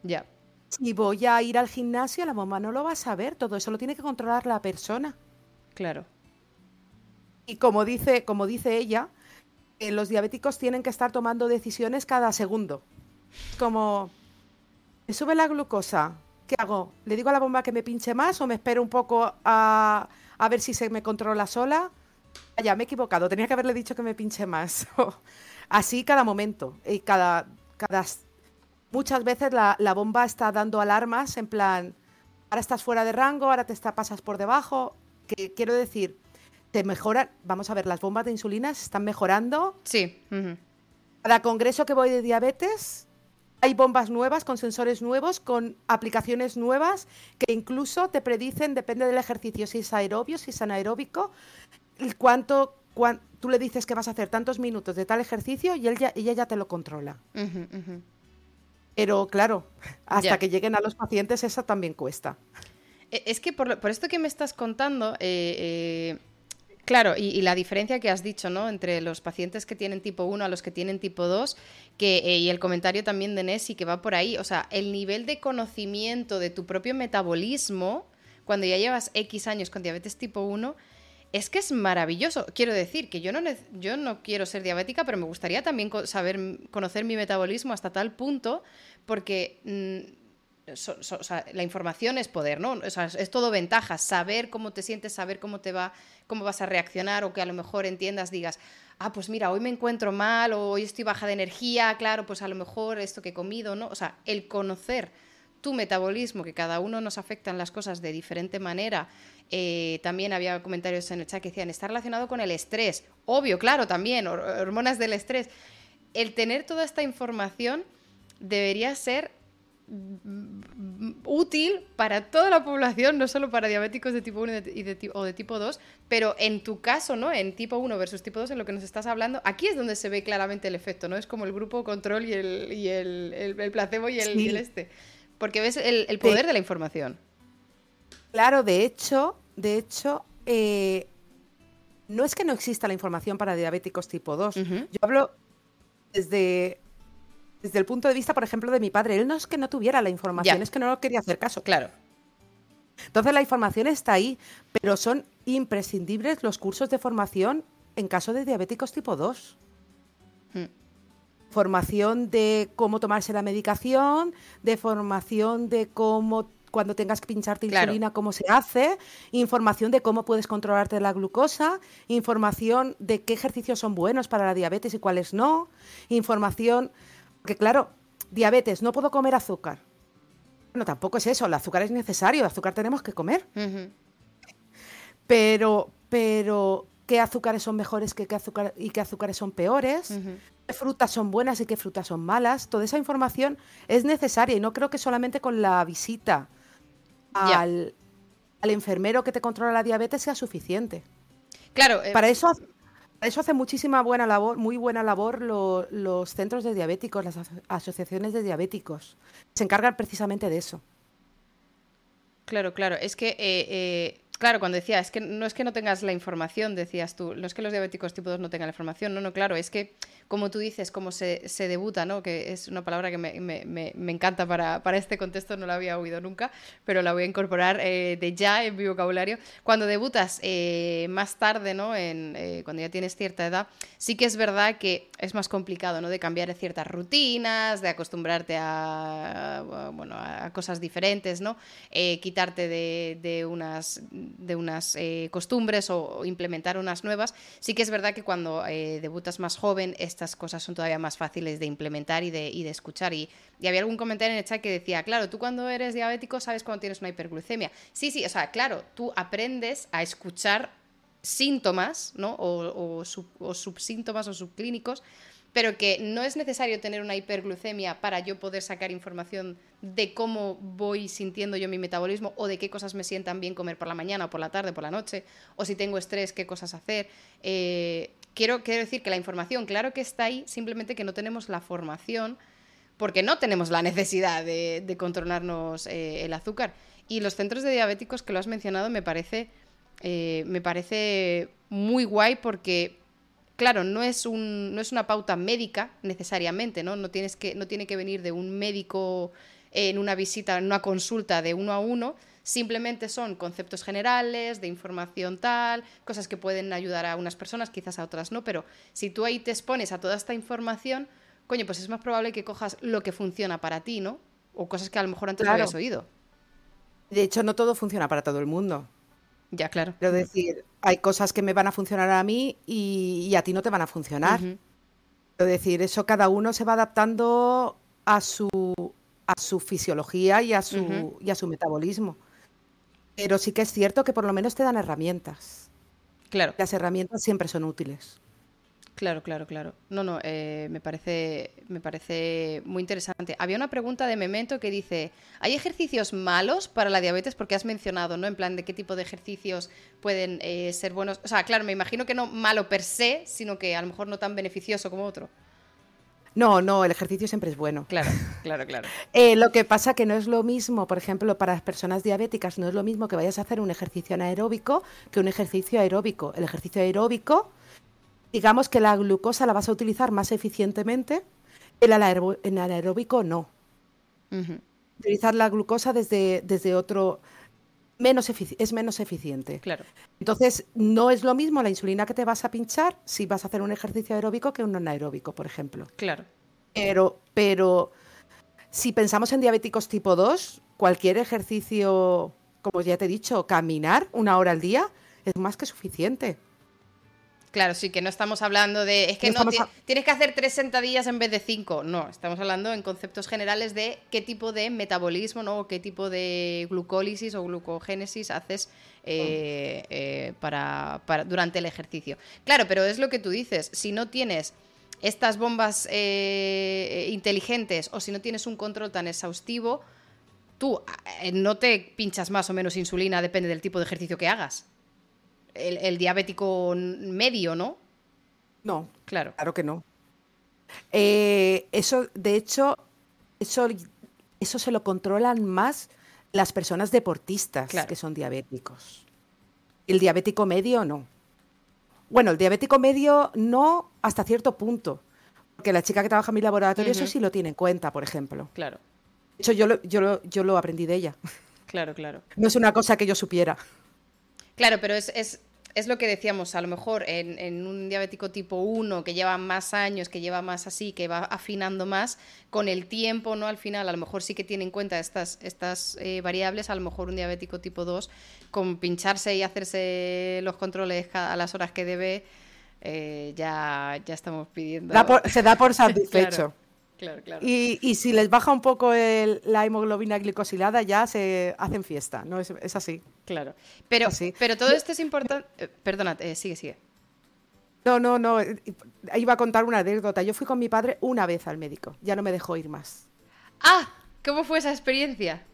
Ya. Si voy a ir al gimnasio, la bomba no lo va a saber. Todo eso lo tiene que controlar la persona. Claro. Y como dice, como dice ella, eh, los diabéticos tienen que estar tomando decisiones cada segundo. Como, ¿me sube la glucosa? ¿Qué hago? ¿Le digo a la bomba que me pinche más o me espero un poco a, ver si se me controla sola? Ya, me he equivocado, tenía que haberle dicho que me pinche más. [LAUGHS] Así cada momento. Y cada, cada, muchas veces la, bomba está dando alarmas en plan, ahora estás fuera de rango, ahora te está, pasas por debajo. Que quiero decir, te mejoran, vamos a ver, las bombas de insulina se están mejorando. Sí. Cada congreso que voy de diabetes, hay bombas nuevas, con sensores nuevos, con aplicaciones nuevas que incluso te predicen, depende del ejercicio, si es aerobio, si es anaeróbico, cuánto, tú le dices que vas a hacer tantos minutos de tal ejercicio y, él ya, ella ya te lo controla. Pero claro, hasta que lleguen a los pacientes eso también cuesta. E, es que por, esto que me estás contando, eh, eh, Claro, y, la diferencia que has dicho, ¿no? Entre los pacientes que tienen tipo 1 a los que tienen tipo 2, que, eh, y el comentario también de Nessie que va por ahí, o sea, el nivel de conocimiento de tu propio metabolismo, cuando ya llevas X años con diabetes tipo 1, es que es maravilloso. Quiero decir que yo no, yo no quiero ser diabética, pero me gustaría también saber conocer mi metabolismo hasta tal punto, porque... Mm, la información es poder, ¿no? es todo ventaja, saber cómo te sientes, saber cómo te va, cómo vas a reaccionar o que a lo mejor entiendas, digas, ah, pues mira, hoy me encuentro mal o hoy estoy baja de energía, claro, pues a lo mejor esto que he comido, ¿no? O sea, el conocer tu metabolismo, que cada uno nos afectan las cosas de diferente manera. Eh, también había comentarios en el chat que decían, está relacionado con el estrés. Obvio, claro, también, hormonas del estrés. El tener toda esta información debería ser útil para toda la población, no solo para diabéticos de tipo 1 y de, o de tipo 2, pero en tu caso, ¿no? En tipo 1 versus tipo 2, en lo que nos estás hablando, aquí es donde se ve claramente el efecto, ¿no? Es como el grupo control y el, y el, placebo y el, este. Porque ves el, poder de la información. Claro, de hecho, de hecho, eh, no es que no exista la información para diabéticos tipo 2. Yo hablo desde desde el punto de vista, por ejemplo, de mi padre. Él no es que no tuviera la información, es que no lo quería hacer caso. Claro. Entonces la información está ahí, pero son imprescindibles los cursos de formación en caso de diabéticos tipo 2. Hmm. Formación de cómo tomarse la medicación, de formación de cómo cuando tengas que pincharte insulina, cómo se hace, información de cómo puedes controlarte la glucosa, información de qué ejercicios son buenos para la diabetes y cuáles no, información porque claro, diabetes, no puedo comer azúcar. Bueno, tampoco es eso, el azúcar es necesario, el azúcar tenemos que comer. Pero, pero, ¿qué azúcares son mejores que qué azúcar y qué azúcares son peores? ¿Qué frutas son buenas y qué frutas son malas? Toda esa información es necesaria y no creo que solamente con la visita al, enfermero que te controla la diabetes sea suficiente. Claro. Eh, Para eso eso hace muchísima buena labor, muy buena labor los centros de diabéticos, las asociaciones de diabéticos. Se encargan precisamente de eso. Claro, claro. Es que, eh, eh, claro, cuando decía, es que no es que no tengas la información, decías tú, no es que los diabéticos tipo 2 no tengan la información, no, no, claro, es que como tú dices, como se, se debuta, ¿no? Que es una palabra que me, me, me, encanta para, para, este contexto, no la había oído nunca, pero la voy a incorporar eh, de ya en mi vocabulario. Cuando debutas eh, más tarde, ¿no? En, eh, cuando ya tienes cierta edad, sí que es verdad que es más complicado, ¿no? De cambiar ciertas rutinas, de acostumbrarte a, bueno, a cosas diferentes, ¿no? quitarte de, de, unas, de unas eh, costumbres o, implementar unas nuevas. Sí que es verdad que cuando eh, debutas más joven, estas cosas son todavía más fáciles de implementar y de, y de escuchar. Y, había algún comentario en el chat que decía, claro, tú cuando eres diabético sabes cuando tienes una hiperglucemia. Sí, sí, o sea, claro, tú aprendes a escuchar síntomas, ¿no? O, o, sub, o subsíntomas o subclínicos pero que no es necesario tener una hiperglucemia para yo poder sacar información de cómo voy sintiendo yo mi metabolismo o de qué cosas me sientan bien comer por la mañana o por la tarde, por la noche, o si tengo estrés, qué cosas hacer. Eh, quiero, quiero decir que la información, claro que está ahí, simplemente que no tenemos la formación porque no tenemos la necesidad de, de controlarnos eh, el azúcar. Y los centros de diabéticos que lo has mencionado me parece, eh, me parece muy guay porque claro, no es, un, no es una pauta médica necesariamente, ¿no? No, tienes que, no tiene que venir de un médico en una visita, en una consulta de uno a uno, simplemente son conceptos generales, de información tal, cosas que pueden ayudar a unas personas, quizás a otras no, pero si tú ahí te expones a toda esta información, coño, pues es más probable que cojas lo que funciona para ti, ¿no? O cosas que a lo mejor antes Claro. no habías oído. De hecho, no todo funciona para todo el mundo. Ya, claro. Quiero decir, hay cosas que me van a funcionar a mí y, y a ti no te van a funcionar. Quiero decir, eso cada uno se va adaptando a su, a su fisiología y a su, y a su metabolismo. Pero sí que es cierto que por lo menos te dan herramientas. Claro. Las herramientas siempre son útiles. Claro, claro, claro. No, no, eh, me, parece, me parece muy interesante. Había una pregunta de Memento que dice, ¿hay ejercicios malos para la diabetes? Porque has mencionado, ¿no? En plan, ¿de qué tipo de ejercicios pueden eh, ser buenos? O sea, claro, me imagino que no malo per se, sino que a lo mejor no tan beneficioso como otro. No, no, el ejercicio siempre es bueno. Claro, [LAUGHS] claro, claro. Eh, lo que pasa que no es lo mismo, por ejemplo, para las personas diabéticas, no es lo mismo que vayas a hacer un ejercicio anaeróbico que un ejercicio aeróbico. El ejercicio aeróbico, digamos que la glucosa la vas a utilizar más eficientemente, el el anaeróbico no. Utilizar la glucosa desde, desde otro... Menos es menos eficiente. Claro, Entonces, no es lo mismo la insulina que te vas a pinchar si vas a hacer un ejercicio aeróbico que un anaeróbico, por ejemplo. claro. Pero, pero si pensamos en diabéticos tipo 2, cualquier ejercicio, como ya te he dicho, caminar una hora al día es más que suficiente. Claro, sí, que no estamos hablando de. Es que No no, estamos ti- a- tienes que hacer tres sentadillas en vez de cinco. No, estamos hablando en conceptos generales de qué tipo de metabolismo, ¿no? O qué tipo de glucólisis o glucogénesis haces eh, eh, para, para- durante el ejercicio. Claro, pero es lo que tú dices. Si no tienes estas bombas eh, inteligentes o si no tienes un control tan exhaustivo, tú no te pinchas más o menos insulina, depende del tipo de ejercicio que hagas. El, el diabético medio, ¿no? No, Claro. claro que no. Eh, eso, de hecho, eso, eso se lo controlan más las personas deportistas Claro. que son diabéticos. El diabético medio no. Bueno, el diabético medio no hasta cierto punto. Porque la chica que trabaja en mi laboratorio eso sí lo tiene en cuenta, por ejemplo. Claro, De hecho, yo lo, yo lo, yo lo aprendí de ella. claro, claro. No es una cosa que yo supiera. Claro, pero es, es, es lo que decíamos, a lo mejor en, en un diabético tipo 1 que lleva más años, que lleva más así, que va afinando más, con el tiempo, ¿no? Al final, a lo mejor sí que tiene en cuenta estas, estas eh, variables, a lo mejor un diabético tipo 2, con pincharse y hacerse los controles a las horas que debe, eh, ya, ya estamos pidiendo... Da por- se da por [LAUGHS] satisfecho. Claro, claro. Y, y si les baja un poco el- la hemoglobina glicosilada, ya se hacen fiesta. No es, es así. Claro. Pero, Así. pero todo esto es importante... eh, perdona, eh, sigue, sigue. No, no, no. eh, Iba a contar una anécdota. Yo fui con mi padre una vez al médico. Ya no me dejó ir más. ¡Ah! ¿Cómo fue esa experiencia?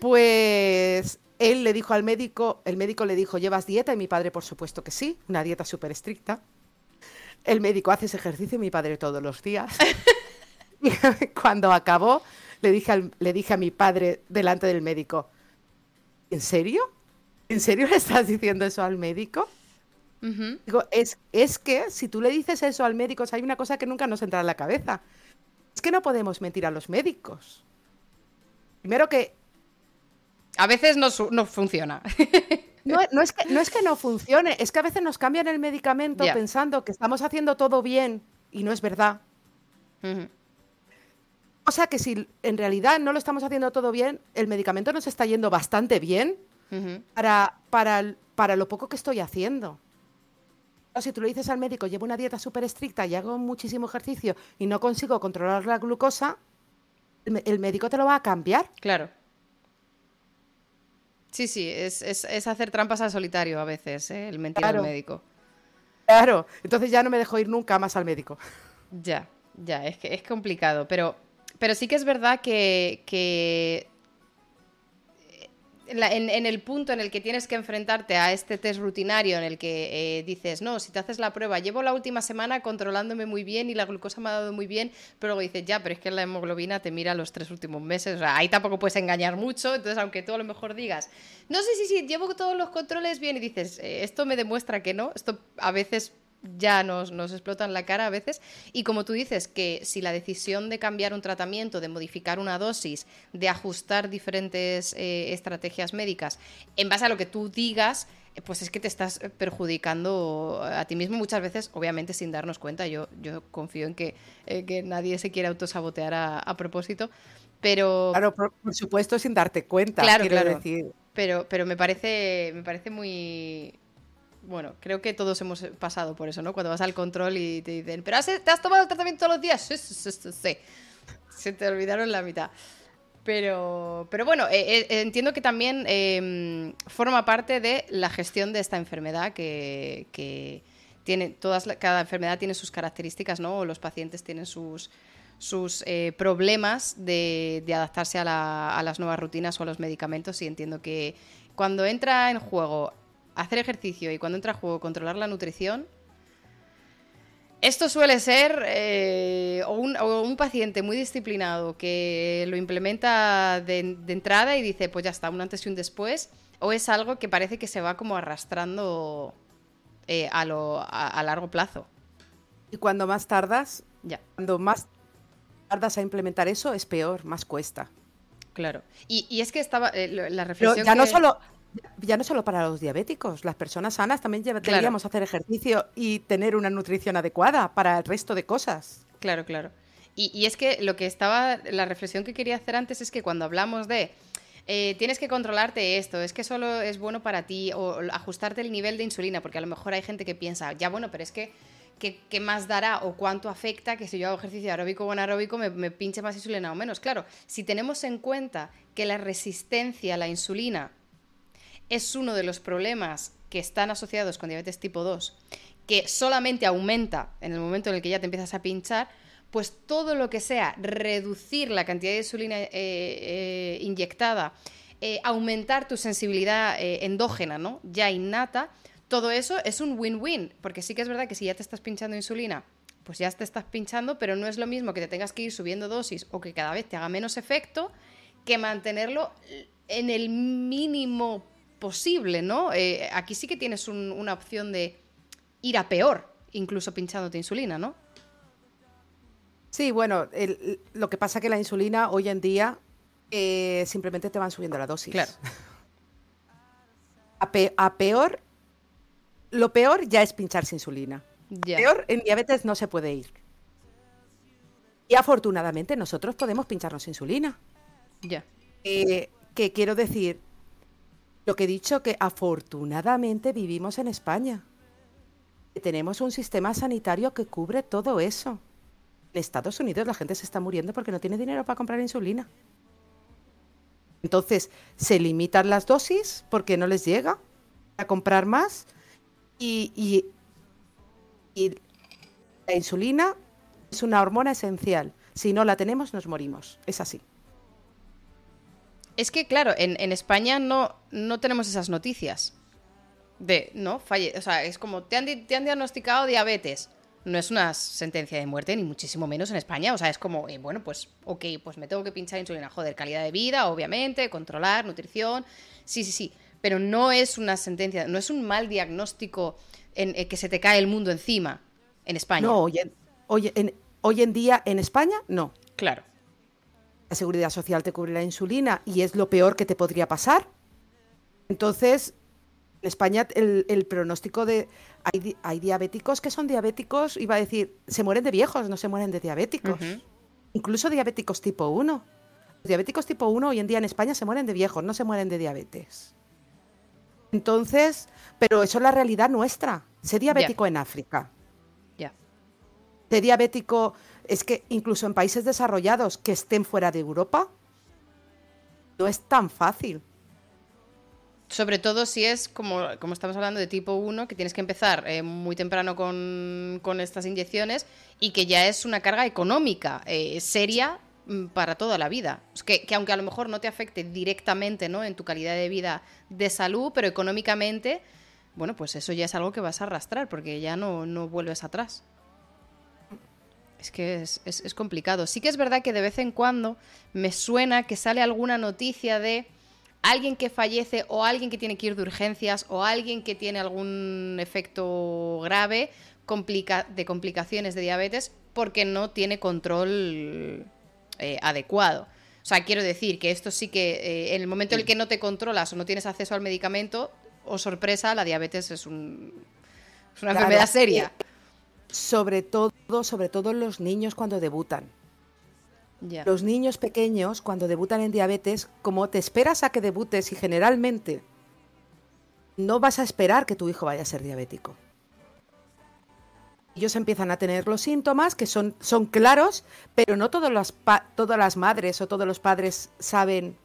Pues él le dijo al médico, el médico le dijo, ¿llevas dieta? Y mi padre, por supuesto que sí, una dieta súper estricta. El médico hace ese ejercicio y mi padre todos los días. [LAUGHS] Y [LAUGHS] cuando acabó, le dije, al- le dije a mi padre delante del médico, ¿en serio? ¿En serio le estás diciendo eso al médico? Digo, es, es que si tú le dices eso al médico, o sea, hay una cosa que nunca nos entra en la cabeza. Es que no podemos mentir a los médicos. Primero que A veces no, no funciona. [LAUGHS] No, no es que, no es que no funcione, es que a veces nos cambian el medicamento pensando que estamos haciendo todo bien y no es verdad. Ujú. O sea que si en realidad no lo estamos haciendo todo bien, el medicamento nos está yendo bastante bien para, para, para lo poco que estoy haciendo. Si tú le dices al médico, llevo una dieta súper estricta y hago muchísimo ejercicio y no consigo controlar la glucosa, el, médico te lo va a cambiar. Claro. Sí, sí, es, hacer trampas al solitario a veces, ¿eh? el mentir al médico. Claro, entonces ya no me dejo ir nunca más al médico. Ya, ya, es que es complicado, pero, pero sí que es verdad que, en, el punto en el que tienes que enfrentarte a este test rutinario en el que eh, dices, no, si te haces la prueba, llevo la última semana controlándome muy bien y la glucosa me ha dado muy bien, pero luego dices, ya, pero es que la hemoglobina te mira los tres últimos meses, o sea, ahí tampoco puedes engañar mucho, entonces aunque tú a lo mejor digas, no sé si, si llevo todos los controles bien y dices, eh, esto me demuestra que no, esto a veces ya nos, nos explotan la cara a veces. Y como tú dices, que si la decisión de cambiar un tratamiento, de modificar una dosis, de ajustar diferentes eh, estrategias médicas, en base a lo que tú digas, pues es que te estás perjudicando a ti mismo muchas veces, obviamente sin darnos cuenta. Yo, yo confío en que, que nadie se quiera autosabotear a, a propósito. Pero... Claro, por, supuesto, sin darte cuenta. Claro, claro. Decir. Pero, pero me parece, me parece muy, bueno, creo que todos hemos pasado por eso, ¿no? Cuando vas al control y te dicen, ¿pero te has tomado el tratamiento todos los días? Sí, sí, sí. Se te olvidaron la mitad. Pero, pero bueno, eh, eh, entiendo que también em, forma parte de la gestión de esta enfermedad que, tiene todas cada enfermedad tiene sus características, ¿no? O los pacientes tienen sus, sus eh, problemas de, de adaptarse a, a, las nuevas rutinas o a los medicamentos y entiendo que cuando entra en juego hacer ejercicio y cuando entra a juego controlar la nutrición, esto suele ser eh, o, un, paciente muy disciplinado que lo implementa de, entrada y dice, pues ya está, un antes y un después, o es algo que parece que se va como arrastrando eh, a, lo, a, largo plazo. Y cuando más tardas, ya. cuando más tardas a implementar eso, es peor, más cuesta. Claro. Y, es que estaba eh, la reflexión. ya no solo ya no solo para los diabéticos, las personas sanas también deberíamos hacer ejercicio y tener una nutrición adecuada para el resto de cosas. Claro, claro. Y, es que lo que estaba, la reflexión que quería hacer antes es que cuando hablamos de eh, tienes que controlarte esto, es que solo es bueno para ti, o ajustarte el nivel de insulina, porque a lo mejor hay gente que piensa, ya bueno, pero es que ¿qué, más dará o cuánto afecta que si yo hago ejercicio aeróbico o anaeróbico me, me pinche más insulina o menos? Claro, si tenemos en cuenta que la resistencia a la insulina es uno de los problemas que están asociados con diabetes tipo 2, que solamente aumenta en el momento en el que ya te empiezas a pinchar, pues todo lo que sea reducir la cantidad de insulina eh, eh, inyectada, eh, aumentar tu sensibilidad endógena, ¿no? Ya innata, todo eso es un win-win, porque sí que es verdad que si ya te estás pinchando insulina, pues ya te estás pinchando, pero no es lo mismo que te tengas que ir subiendo dosis o que cada vez te haga menos efecto que mantenerlo en el mínimo posible, ¿no? Eh, aquí sí que tienes una opción de ir a peor, incluso pinchándote insulina, ¿no? Sí, bueno, lo que pasa es que la insulina hoy en día eh, simplemente te van subiendo la dosis. Claro. [LAUGHS] A, peor, lo peor ya es pincharse insulina. Peor en diabetes no se puede ir. Y afortunadamente nosotros podemos pincharnos insulina. Ya. Eh, que quiero decir, lo que he dicho que afortunadamente vivimos en España. Tenemos un sistema sanitario que cubre todo eso. En Estados Unidos la gente se está muriendo porque no tiene dinero para comprar insulina. Entonces, se limitan las dosis porque no les llega a comprar más y, y la insulina es una hormona esencial. Si no la tenemos, nos morimos. Es así. Es que, claro, en, España no, no tenemos esas noticias. De, ¿no? Falle o sea, es como, te han, te han diagnosticado diabetes. No es una sentencia de muerte, ni muchísimo menos en España. O sea, es como, eh, bueno, pues, ok, pues me tengo que pinchar insulina. Joder, calidad de vida, obviamente, controlar, nutrición. Sí, sí, sí. Pero no es una sentencia, no es un mal diagnóstico en, eh, que se te cae el mundo encima en España. No, hoy en, hoy en día en España, no. Claro la seguridad social te cubre la insulina y es lo peor que te podría pasar. Entonces, en España el, pronóstico de... Hay, diabéticos que son diabéticos, iba a decir, se mueren de viejos, no se mueren de diabéticos. Incluso diabéticos tipo 1. Los diabéticos tipo 1 hoy en día en España se mueren de viejos, no se mueren de diabetes. Entonces, pero eso es la realidad nuestra. Ser diabético en África. Ya. Ser diabético, es que incluso en países desarrollados que estén fuera de Europa, no es tan fácil. Sobre todo si es, como, como estamos hablando, de tipo 1, que tienes que empezar eh, muy temprano con, estas inyecciones y que ya es una carga económica eh, seria mm, para toda la vida. que, que, aunque a lo mejor no te afecte directamente ¿no? en tu calidad de vida de salud, pero económicamente, bueno, pues eso ya es algo que vas a arrastrar porque ya no, no vuelves atrás. Es que es, es complicado. Sí que es verdad que de vez en cuando me suena que sale alguna noticia de alguien que fallece o alguien que tiene que ir de urgencias o alguien que tiene algún efecto grave de complicaciones de diabetes porque no tiene control eh, adecuado. O sea, quiero decir que esto sí que eh, en el momento en el que no te controlas o no tienes acceso al medicamento, o sorpresa, la diabetes es, un, una enfermedad seria. Sobre todo, sobre todo los niños cuando debutan. Los niños pequeños, cuando debutan en diabetes, como te esperas a que debutes y generalmente no vas a esperar que tu hijo vaya a ser diabético. Ellos empiezan a tener los síntomas que son, son claros, pero no todas las, todas las madres o todos los padres saben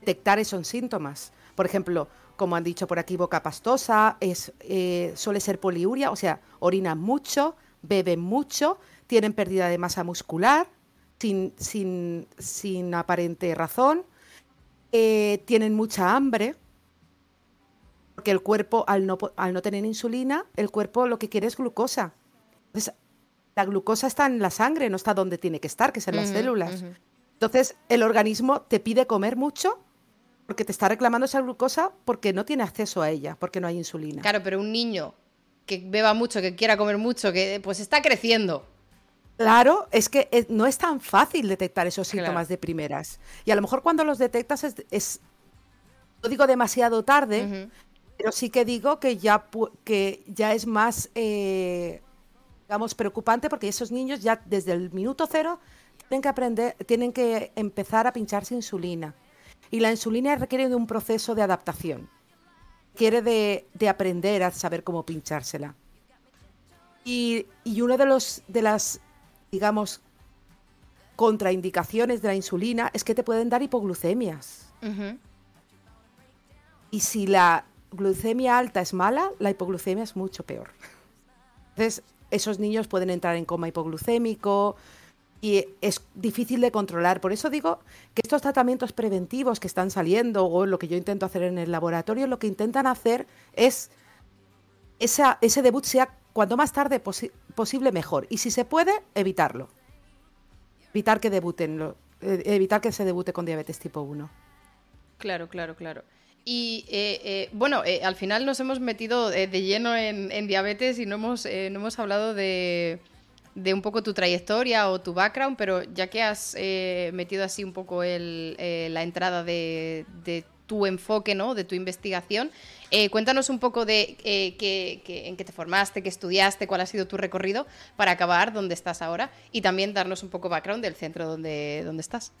detectar esos síntomas. Por ejemplo, como han dicho por aquí, boca pastosa, es, eh, suele ser poliuria, o sea, orinan mucho, beben mucho, tienen pérdida de masa muscular, sin, sin, aparente razón, eh, tienen mucha hambre, porque el cuerpo, al no, al no tener insulina, el cuerpo lo que quiere es glucosa. Entonces, la glucosa está en la sangre, no está donde tiene que estar, que es en las células. Entonces, el organismo te pide comer mucho porque te está reclamando esa glucosa porque no tiene acceso a ella, porque no hay insulina. Claro, pero un niño que beba mucho, que quiera comer mucho, que pues está creciendo. Claro, es que eh, no es tan fácil detectar esos síntomas de primeras. Y a lo mejor cuando los detectas es, no digo demasiado tarde, pero sí que digo que ya, que ya es más, eh, digamos, preocupante porque esos niños ya desde el minuto cero tienen que aprender, tienen que empezar a pincharse insulina. Y la insulina requiere de un proceso de adaptación. Quiere de, de aprender a saber cómo pinchársela. Y, y uno de los de las digamos, contraindicaciones de la insulina es que te pueden dar hipoglucemias. Y si la glucemia alta es mala, la hipoglucemia es mucho peor. Entonces, esos niños pueden entrar en coma hipoglucémico y es difícil de controlar. Por eso digo que estos tratamientos preventivos que están saliendo o lo que yo intento hacer en el laboratorio, lo que intentan hacer es ese debut sea cuanto más tarde posible mejor. Y si se puede, evitarlo. Evitar que debuten, eh, evitar que se debute con diabetes tipo 1. Claro, claro, claro. Y eh, eh, bueno, al final nos hemos metido de lleno en, diabetes y no hemos, no hemos hablado de, de, un poco tu trayectoria o tu background, pero ya que has metido así un poco el, la entrada de, de, tu enfoque, ¿no? De tu investigación, eh, cuéntanos un poco de eh, en qué te formaste, qué estudiaste, cuál ha sido tu recorrido para acabar donde estás ahora y también darnos un poco background del centro donde, donde estás.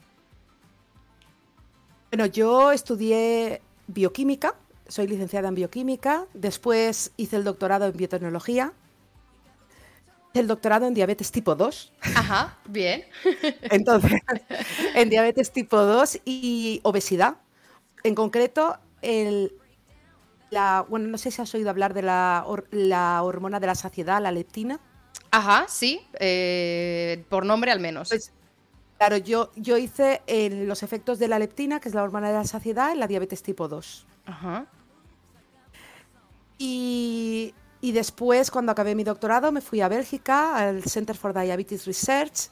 Bueno, yo estudié bioquímica, soy licenciada en bioquímica, después hice el doctorado en biotecnología, el doctorado en diabetes tipo 2. Ajá, bien. [LAUGHS] Entonces, en diabetes tipo 2 y obesidad. En concreto, el, bueno, no sé si has oído hablar de la, hormona de la saciedad, la leptina. Ajá, sí, eh, por nombre al menos. Pues, claro, yo, yo hice los efectos de la leptina, que es la hormona de la saciedad, en la diabetes tipo 2. Ajá. Y, y después, cuando acabé mi doctorado, me fui a Bélgica, al Center for Diabetes Research,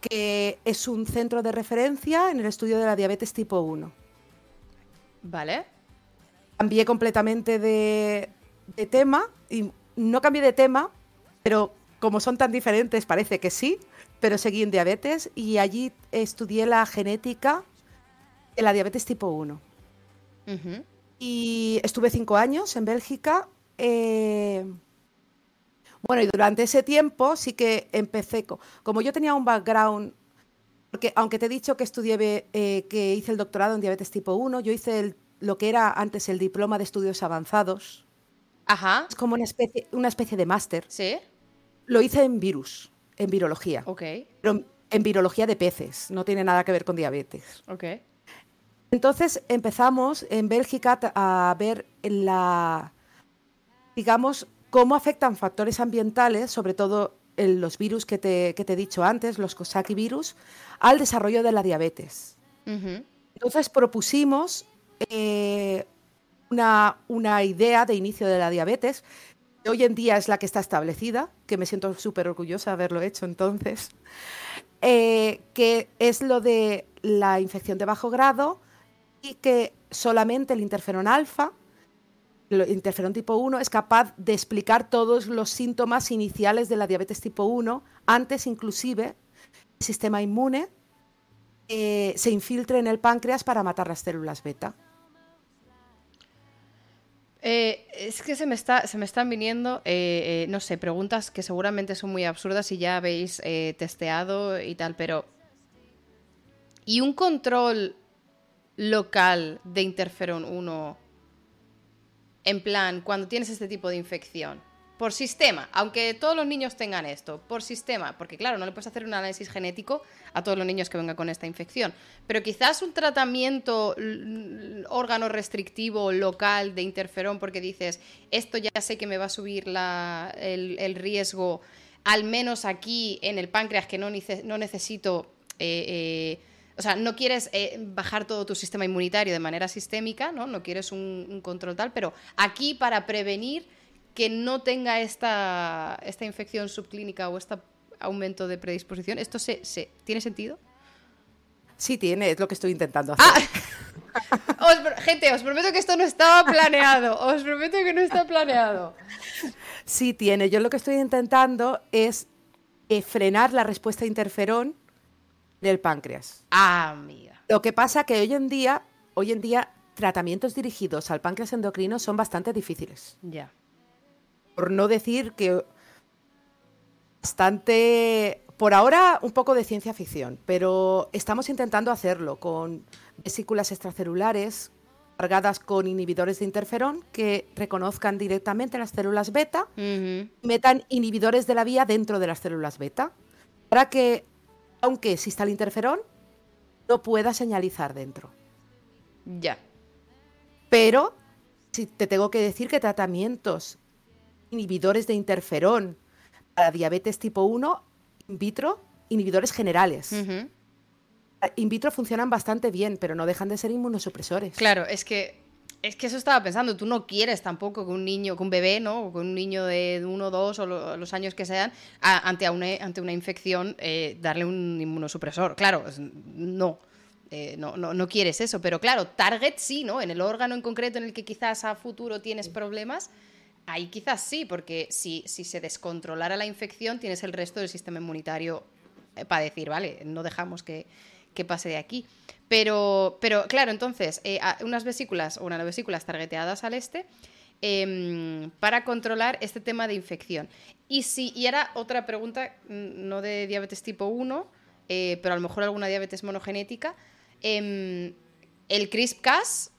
que es un centro de referencia en el estudio de la diabetes tipo 1. Vale cambié completamente de, tema y no cambié de tema, pero como son tan diferentes parece que sí, pero seguí en diabetes y allí estudié la genética de la diabetes tipo 1. Y estuve cinco años en Bélgica. Eh, bueno, y durante ese tiempo sí que empecé, como yo tenía un background, porque aunque te he dicho que estudié, eh, que hice el doctorado en diabetes tipo 1, yo hice el lo que era antes el diploma de estudios avanzados. Ajá. Es como una especie, una especie de máster. Sí. Lo hice en virus, en virología. Ok. Pero en virología de peces, no tiene nada que ver con diabetes. Ok. Entonces empezamos en Bélgica a ver la, digamos, cómo afectan factores ambientales, sobre todo los virus que te, he dicho antes, los Coxsackie virus, al desarrollo de la diabetes. Entonces propusimos eh, una, una, idea de inicio de la diabetes, que hoy en día es la que está establecida, que me siento súper orgullosa de haberlo hecho entonces, eh, que es lo de la infección de bajo grado y que solamente el interferón alfa, el interferón tipo 1, es capaz de explicar todos los síntomas iniciales de la diabetes tipo 1, antes inclusive el sistema inmune eh, se infiltre en el páncreas para matar las células beta. Eh, es que se me, están viniendo, eh, no sé, preguntas que seguramente son muy absurdas y ya habéis testeado y tal, pero... ¿Y un control local de interferón 1 en plan cuando tienes este tipo de infección? Por sistema, aunque todos los niños tengan esto, por sistema, porque claro, no le puedes hacer un análisis genético a todos los niños que vengan con esta infección, pero quizás un tratamiento órgano restrictivo local de interferón porque dices, esto ya sé que me va a subir el, riesgo, al menos aquí en el páncreas que no, no necesito... Eh, eh, o sea, no quieres eh, bajar todo tu sistema inmunitario de manera sistémica, ¿no? No quieres un, control tal, pero aquí para prevenir que no tenga esta, esta infección subclínica o este aumento de predisposición, ¿esto se, tiene sentido? Sí tiene, es lo que estoy intentando hacer. [LAUGHS] Ah, gente, os prometo que esto no estaba planeado. Os prometo que no está planeado. Sí tiene. Yo lo que estoy intentando es eh, frenar la respuesta a interferón del páncreas. Ah, amiga. Lo que pasa que hoy en día, hoy en día, tratamientos dirigidos al páncreas endocrino son bastante difíciles. Ya. Por no decir que bastante, por ahora, un poco de ciencia ficción, pero estamos intentando hacerlo con vesículas extracelulares cargadas con inhibidores de interferón que reconozcan directamente las células beta, metan inhibidores de la vía dentro de las células beta, para que aunque exista el interferón, no pueda señalizar dentro. Ya. Pero si te tengo que decir que tratamientos inhibidores de interferón para diabetes tipo 1, in vitro, inhibidores generales. In vitro funcionan bastante bien, pero no dejan de ser inmunosupresores. Claro, es que es que eso estaba pensando, tú no quieres tampoco que un niño, que un bebé, ¿no? O que un niño de uno, dos o los años que sean, ante, una, ante una infección, eh, darle un inmunosupresor. Claro, no. Eh, no, no, no, quieres eso, pero claro, target sí, ¿no? En el órgano en concreto en el que quizás a futuro tienes problemas, ahí quizás sí, porque si, si se descontrolara la infección, tienes el resto del sistema inmunitario eh, para decir, vale, no dejamos que, que pase de aquí. Pero, pero claro, entonces, eh, unas vesículas o unas vesículas targeteadas al este em, para controlar este tema de infección. Y si, y ahora otra pregunta, mm, no de diabetes tipo 1, eh, pero a lo mejor alguna diabetes monogenética. Em, ¿El CRISP-Cas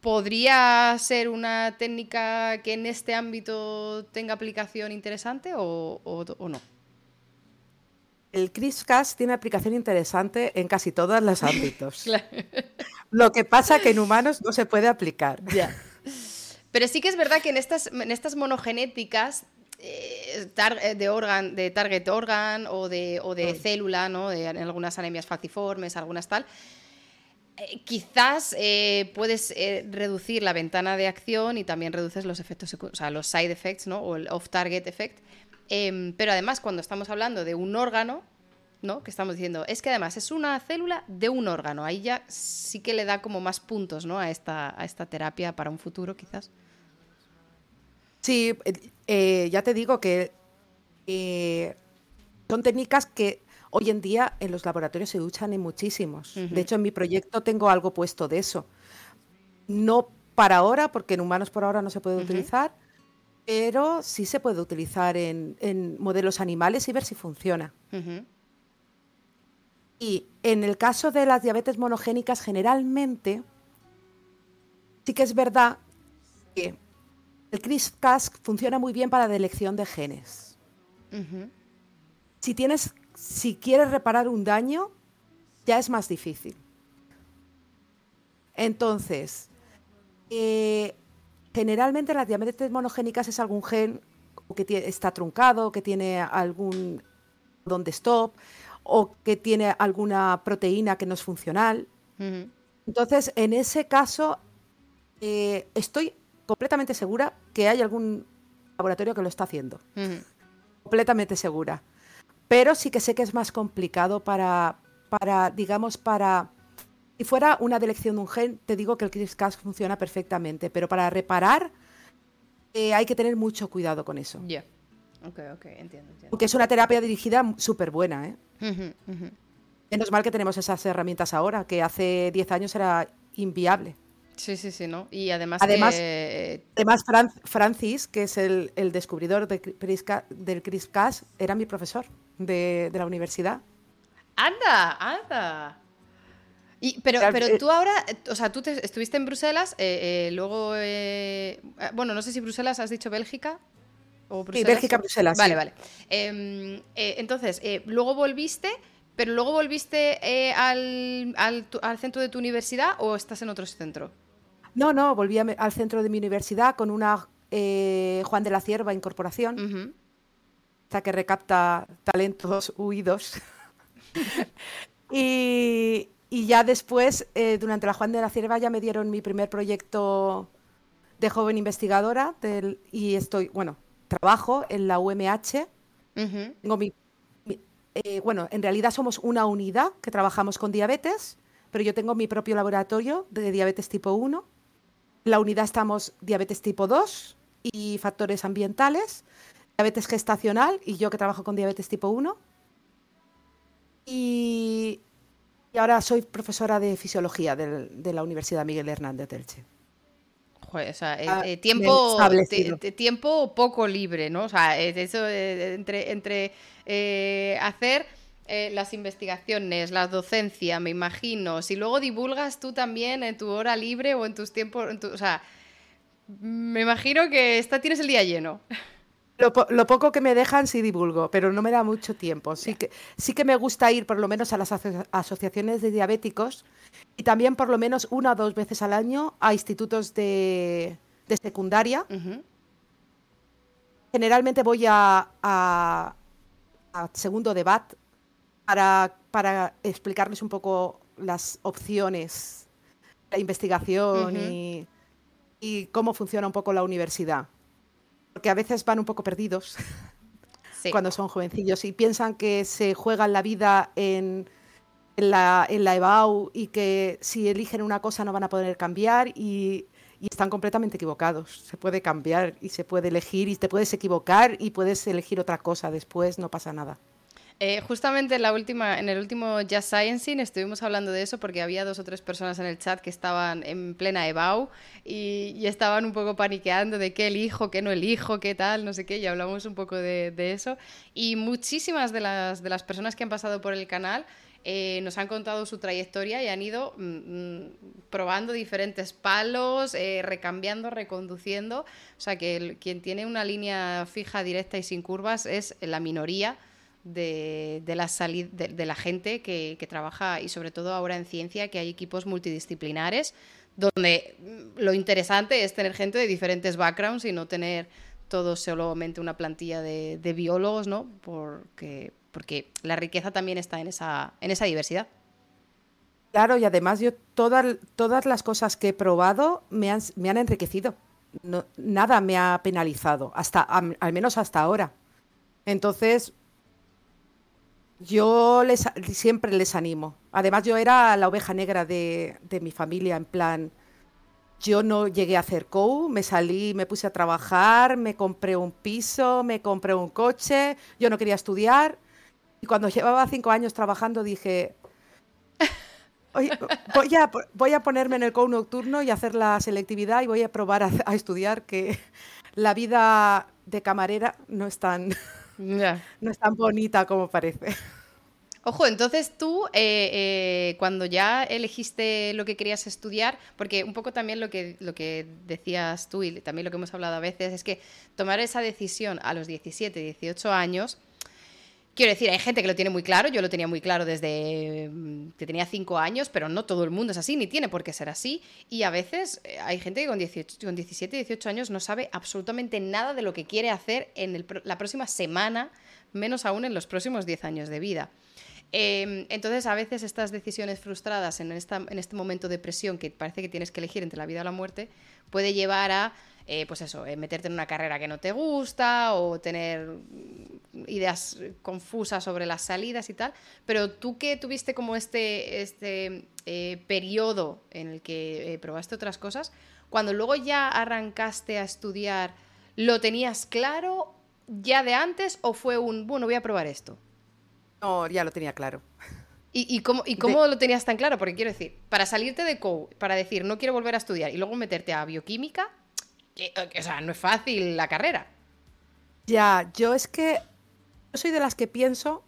podría ser una técnica que en este ámbito tenga aplicación interesante o no? El CRISPR-Cas tiene aplicación interesante en casi todos los ámbitos. Lo que pasa que en humanos no se puede aplicar. Ya. Pero sí que es verdad que en estas, en estas monogenéticas eh, eh, de, organ, de target organ o de, o de célula, ¿no? De, en algunas anemias falciformes, algunas tal, eh, quizás puedes reducir la ventana de acción y también reduces los efectos, o sea, los side effects, ¿no? O el off-target effect Em, pero además, cuando estamos hablando de un órgano, ¿no? Que estamos diciendo, es que además es una célula de un órgano. Ahí ya sí que le da como más puntos, ¿no? A esta, a esta terapia para un futuro, quizás. Sí, eh, ya te digo que eh, son técnicas que hoy en día en los laboratorios se usan en muchísimos. De hecho, en mi proyecto tengo algo puesto de eso. No para ahora, porque en humanos por ahora no se puede utilizar, pero sí se puede utilizar en, modelos animales y ver si funciona. Y en el caso de las diabetes monogénicas, generalmente sí que es verdad que el CRISPR-Cas funciona muy bien para la elección de genes. Si tienes, si quieres reparar un daño, ya es más difícil. Entonces, eh, generalmente las diabetes monogénicas es algún gen que está truncado, que tiene algún donde stop o que tiene alguna proteína que no es funcional. Entonces, en ese caso, eh, estoy completamente segura que hay algún laboratorio que lo está haciendo. Completamente segura. Pero sí que sé que es más complicado para, para digamos, para... Si fuera una delección de un gen, te digo que el CRISPR-Cas funciona perfectamente, pero para reparar eh, hay que tener mucho cuidado con eso. Ya. Ok, ok, entiendo, Porque es una terapia dirigida súper buena, ¿eh? Menos mal que tenemos esas herramientas ahora, que hace 10 años era inviable. Sí, sí, sí, ¿no? Y además. Además, además Francis, que es el, descubridor del CRISPR-Cas, era mi profesor de, la universidad. ¡Anda! ¡Anda! Y, pero, pero eh, tú ahora, o sea, tú estuviste en Bruselas, eh, eh, luego, bueno, no sé si Bruselas has dicho Bélgica. O Bruselas. Sí, Bélgica, Bruselas. Vale, vale. Em, entonces, luego volviste, pero luego volviste al, al, centro de tu universidad o estás en otro centro? No, no, volví al centro de mi universidad con una Juan de la Cierva Incorporación que recapta talentos huidos. [LAUGHS] y, ya después, eh, durante la Juan de la Cierva, ya me dieron mi primer proyecto de joven investigadora y estoy, bueno, trabajo en la UMH. Tengo mi, eh, bueno, en realidad somos una unidad que trabajamos con diabetes, pero yo tengo mi propio laboratorio de diabetes tipo 1. En la unidad estamos diabetes tipo 2 y factores ambientales diabetes gestacional y yo que trabajo con diabetes tipo 1. Y, ahora soy profesora de fisiología de, la Universidad Miguel Hernández de Elche. Joder, o sea, eh, ah, eh, tiempo, tiempo poco libre, ¿no? O sea, eso entre, entre eh, hacer las investigaciones, la docencia, me imagino, si luego divulgas tú también en tu hora libre o en tus tiempos, o sea, me imagino que está, tienes el día lleno. [LAUGHS] Lo, poco que me dejan sí divulgo, pero no me da mucho tiempo. Sí que, sí que me gusta ir por lo menos a las asociaciones de diabéticos y también por lo menos una o dos veces al año a institutos de, secundaria. Generalmente voy a, a, segundo debate para, para, explicarles un poco las opciones, la investigación y, y cómo funciona un poco la universidad porque a veces van un poco perdidos [LAUGHS] cuando son jovencillos y piensan que se juegan la vida en, la, en EBAU y que si eligen una cosa no van a poder cambiar y, y, están completamente equivocados. Se puede cambiar y se puede elegir y te puedes equivocar y puedes elegir otra cosa después, no pasa nada. Eh, justamente en, la última, en el último Just Sciencing estuvimos hablando de eso porque había dos o tres personas en el chat que estaban en plena EBAU y, estaban un poco paniqueando de qué elijo, qué no elijo, qué tal, no sé qué, y hablamos un poco de, eso. Y muchísimas de las, de las personas que han pasado por el canal eh, nos han contado su trayectoria y han ido mm, mm, probando diferentes palos, eh, recambiando, reconduciendo. O sea que quien tiene una línea fija, directa y sin curvas es la minoría de, la, de, la gente que, trabaja y sobre todo ahora en ciencia que hay equipos multidisciplinares donde mm, lo interesante es tener gente de diferentes backgrounds y no tener todo solamente una plantilla de, biólogos, ¿no? Porque, porque la riqueza también está en esa, en esa diversidad. Claro, y además yo todas, todas las cosas que he probado me han, me han enriquecido. nada me ha penalizado, hasta, al menos hasta ahora. Entonces, yo les, siempre les animo. Además, yo era la oveja negra de, mi familia, en plan, yo no llegué a hacer COU, me salí, me puse a trabajar, me compré un piso, me compré un coche, yo no quería estudiar. Y cuando llevaba cinco años trabajando dije, voy, a, voy a ponerme en el COU nocturno y hacer la selectividad y voy a probar a estudiar que la vida de camarera no es tan... No es tan bonita como parece. Ojo, entonces tú, eh, eh, cuando ya elegiste lo que querías estudiar, porque un poco también lo que, lo que decías tú y también lo que hemos hablado a veces, es que tomar esa decisión a los 17, 18 años, quiero decir, hay gente que lo tiene muy claro, yo lo tenía muy claro desde mm, que tenía 5 años, pero no todo el mundo es así, ni tiene por qué ser así, y a veces eh, hay gente que con, 18, con 17, 18 años no sabe absolutamente nada de lo que quiere hacer en la próxima semana, menos aún en los próximos 10 años de vida. Em, entonces, a veces estas decisiones frustradas en, en este momento de presión que parece que tienes que elegir entre la vida o la muerte, puede llevar a, eh, pues eso, eh, meterte en una carrera que no te gusta o tener ideas confusas sobre las salidas y tal. Pero tú que tuviste como este, este eh, periodo en el que probaste otras cosas, cuando luego ya arrancaste a estudiar, ¿lo tenías claro ya de antes o fue un, bueno, voy a probar esto? No, ya lo tenía claro. ¿Y, cómo, y cómo lo tenías tan claro? Porque quiero decir, para salirte de COU, para decir no quiero volver a estudiar y luego meterte a bioquímica, o sea, no es fácil la carrera. Ya, yo es que yo soy de las que pienso,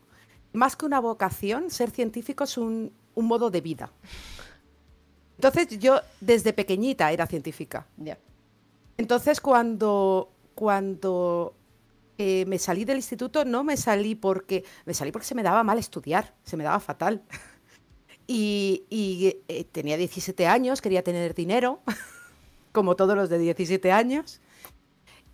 más que una vocación, ser científico es un, modo de vida. Entonces yo desde pequeñita era científica. Ya. Entonces cuando, cuando eh, me salí del instituto, no me salí porque me salí porque se me daba mal estudiar, se me daba fatal. [LAUGHS] Y, eh, tenía 17 años, quería tener dinero, [LAUGHS] como todos los de 17 años.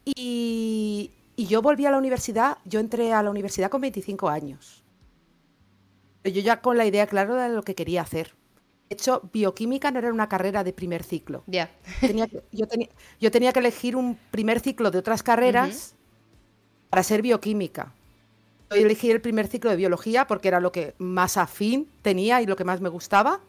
Y, yo volví a la universidad, yo entré a la universidad con 25 años. Yo ya con la idea clara de lo que quería hacer. De hecho, bioquímica no era una carrera de primer ciclo. Ya. yo, tenía, que elegir un primer ciclo de otras carreras para ser bioquímica. Yo elegí el primer ciclo de biología porque era lo que más afín tenía y lo que más me gustaba.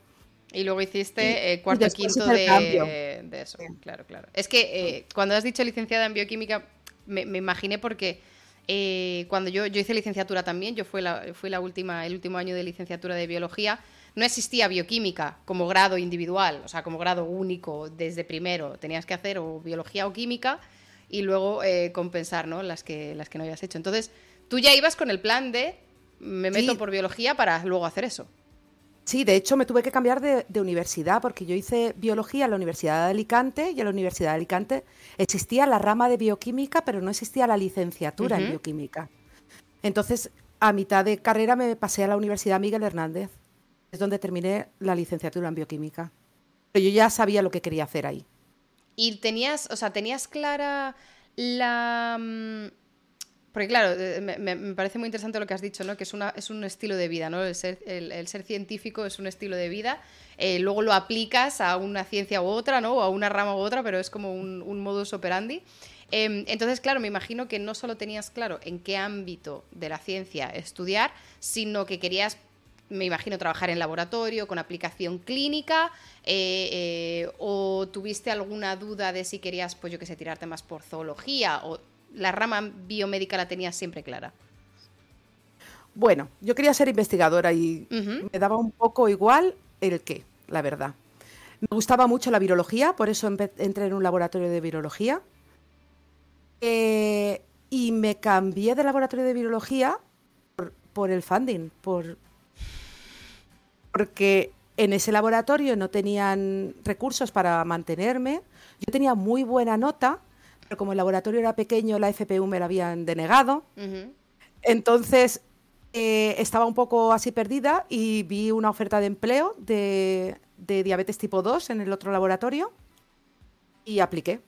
Y luego hiciste eh, cuarto y quinto de, eso. Claro, claro. Es que eh, cuando has dicho licenciada en bioquímica, me, imaginé porque eh, cuando yo, yo hice licenciatura también, yo fui, la, fui la última, el último año de licenciatura de biología, no existía bioquímica como grado individual, o sea, como grado único desde primero. Tenías que hacer o biología o química y luego eh, compensar ¿no? las, que, las que no habías hecho. Entonces, tú ya ibas con el plan de me meto por biología para luego hacer eso. Sí, de hecho me tuve que cambiar de, universidad porque yo hice biología en la Universidad de Alicante y en la Universidad de Alicante existía la rama de bioquímica, pero no existía la licenciatura en bioquímica. Entonces, a mitad de carrera me pasé a la Universidad Miguel Hernández, es donde terminé la licenciatura en bioquímica. Pero yo ya sabía lo que quería hacer ahí. Y tenías, o sea, tenías clara la... Porque claro, eh, me, parece muy interesante lo que has dicho, ¿no? Que es, una, es un estilo de vida, ¿no? El ser, el, ser científico es un estilo de vida. Eh, luego lo aplicas a una ciencia u otra, ¿no? O a una rama u otra, pero es como un, un modus operandi. Em, entonces, claro, me imagino que no solo tenías claro en qué ámbito de la ciencia estudiar, sino que querías me imagino, trabajar en laboratorio, con aplicación clínica, eh, o tuviste alguna duda de si querías, pues yo que sé, tirarte más por zoología, o la rama biomédica la tenías siempre clara. Bueno, yo quería ser investigadora y me daba un poco igual el qué, la verdad. Me gustaba mucho la virología, por eso entré en un laboratorio de virología. Eh, y me cambié de laboratorio de virología por, por el funding, por, porque en ese laboratorio no tenían recursos para mantenerme. Yo tenía muy buena nota, pero como el laboratorio era pequeño, la FPU me la habían denegado. Entonces eh, estaba un poco así perdida y vi una oferta de empleo de, diabetes tipo 2 en el otro laboratorio y apliqué.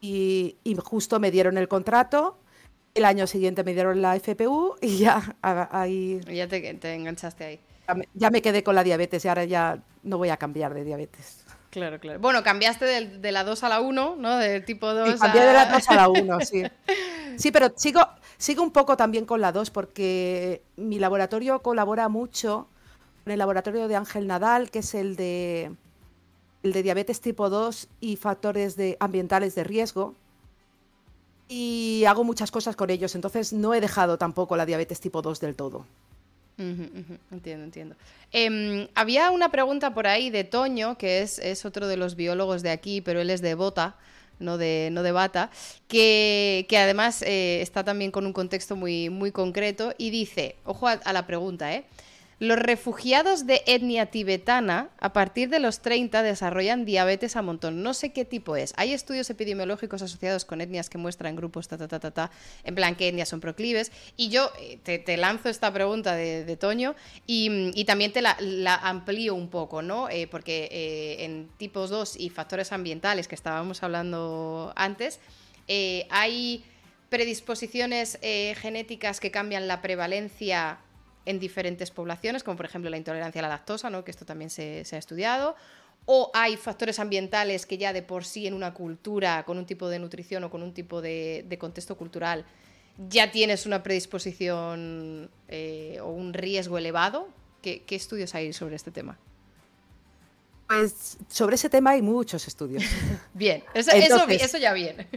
Y, justo me dieron el contrato. El año siguiente me dieron la FPU y ya ahí. Ya te enganchaste ahí ya me quedé con la diabetes y ahora ya no voy a cambiar de diabetes. Claro, claro. Bueno, cambiaste de, la 2 a la 1, ¿no? De tipo 2 sí, cambié de la 2 a la 1, [LAUGHS] sí. Sí, pero sigo, sigo un poco también con la 2 porque mi laboratorio colabora mucho con el laboratorio de Ángel Nadal, que es el de, el de diabetes tipo 2 y factores de, ambientales de riesgo. Y hago muchas cosas con ellos, entonces no he dejado tampoco la diabetes tipo 2 del todo. Entiendo, entiendo. Em, había una pregunta por ahí de Toño, que es, es, otro de los biólogos de aquí, pero él es de Bota, no de, no de Bata, que, además eh, está también con un contexto muy, muy concreto y dice, ojo a, la pregunta, ¿eh? Los refugiados de etnia tibetana a partir de los 30 desarrollan diabetes a montón. No sé qué tipo es. Hay estudios epidemiológicos asociados con etnias que muestran grupos ta ta ta ta, ta en plan qué etnias son proclives. Y yo eh, te, lanzo esta pregunta de, Toño y, también te la, amplío un poco, ¿no? Eh, porque eh, en tipos 2 y factores ambientales que estábamos hablando antes, hay predisposiciones genéticas que cambian la prevalencia en diferentes poblaciones, como por ejemplo la intolerancia a la lactosa, ¿no? que esto también se, ha estudiado, o hay factores ambientales que ya de por sí en una cultura, con un tipo de nutrición o con un tipo de, contexto cultural, ya tienes una predisposición eh, o un riesgo elevado. ¿Qué, estudios hay sobre este tema? Pues sobre ese tema hay muchos estudios. [LAUGHS] bien, eso, ya bien.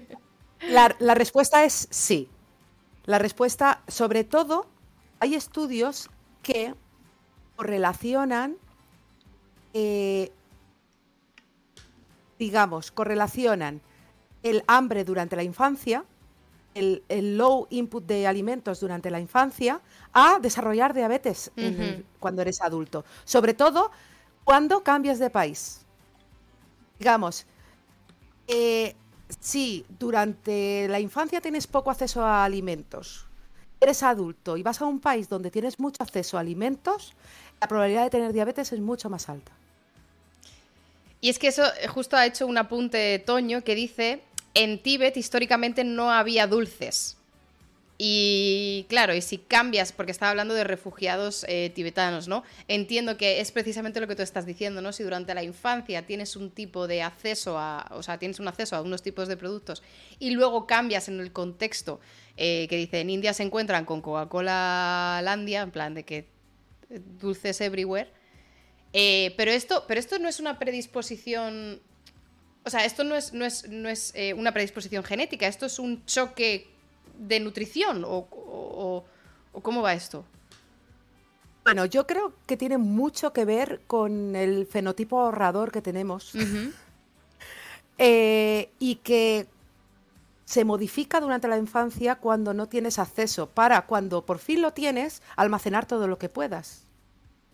la, la respuesta es sí. La respuesta, sobre todo, hay estudios que correlacionan, eh, digamos, correlacionan el hambre durante la infancia, el, low input de alimentos durante la infancia, a desarrollar diabetes cuando eres adulto. Sobre todo cuando cambias de país. Digamos, eh, si durante la infancia tienes poco acceso a alimentos, eres adulto y vas a un país donde tienes mucho acceso a alimentos, la probabilidad de tener diabetes es mucho más alta. Y es que eso eh, justo ha hecho un apunte Toño que dice, en Tíbet históricamente no había dulces. Y claro, y si cambias, porque estaba hablando de refugiados eh, tibetanos, ¿no? Entiendo que es precisamente lo que tú estás diciendo, ¿no? Si durante la infancia tienes un tipo de acceso a, o sea, tienes un acceso a unos tipos de productos y luego cambias en el contexto eh, que dice, en India se encuentran con Coca-Cola Landia, en plan de que eh, dulces everywhere. Eh, pero, esto, pero esto no es una predisposición... O sea, esto no es, no es, no es una predisposición genética, esto es un choque de nutrición o, cómo va esto. Bueno, yo creo que tiene mucho que ver con el fenotipo ahorrador que tenemos. [LAUGHS] y que se modifica durante la infancia cuando no tienes acceso, para cuando por fin lo tienes, almacenar todo lo que puedas.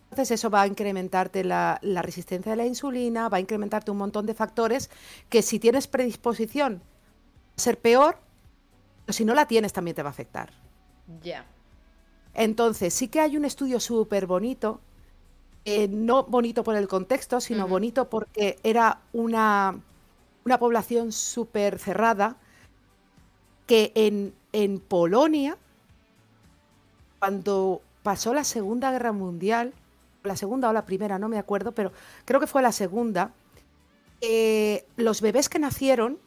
Entonces eso va a incrementarte la, resistencia a la insulina, va a incrementarte un montón de factores que si tienes predisposición a ser peor, o si no la tienes también te va a afectar. Ya. Entonces sí que hay un estudio súper bonito, eh, no bonito por el contexto, sino bonito porque era una, una población súper cerrada, que en, en Polonia, cuando pasó la Segunda Guerra Mundial, la segunda o la primera, no me acuerdo, pero creo que fue la segunda, eh, los bebés que nacieron,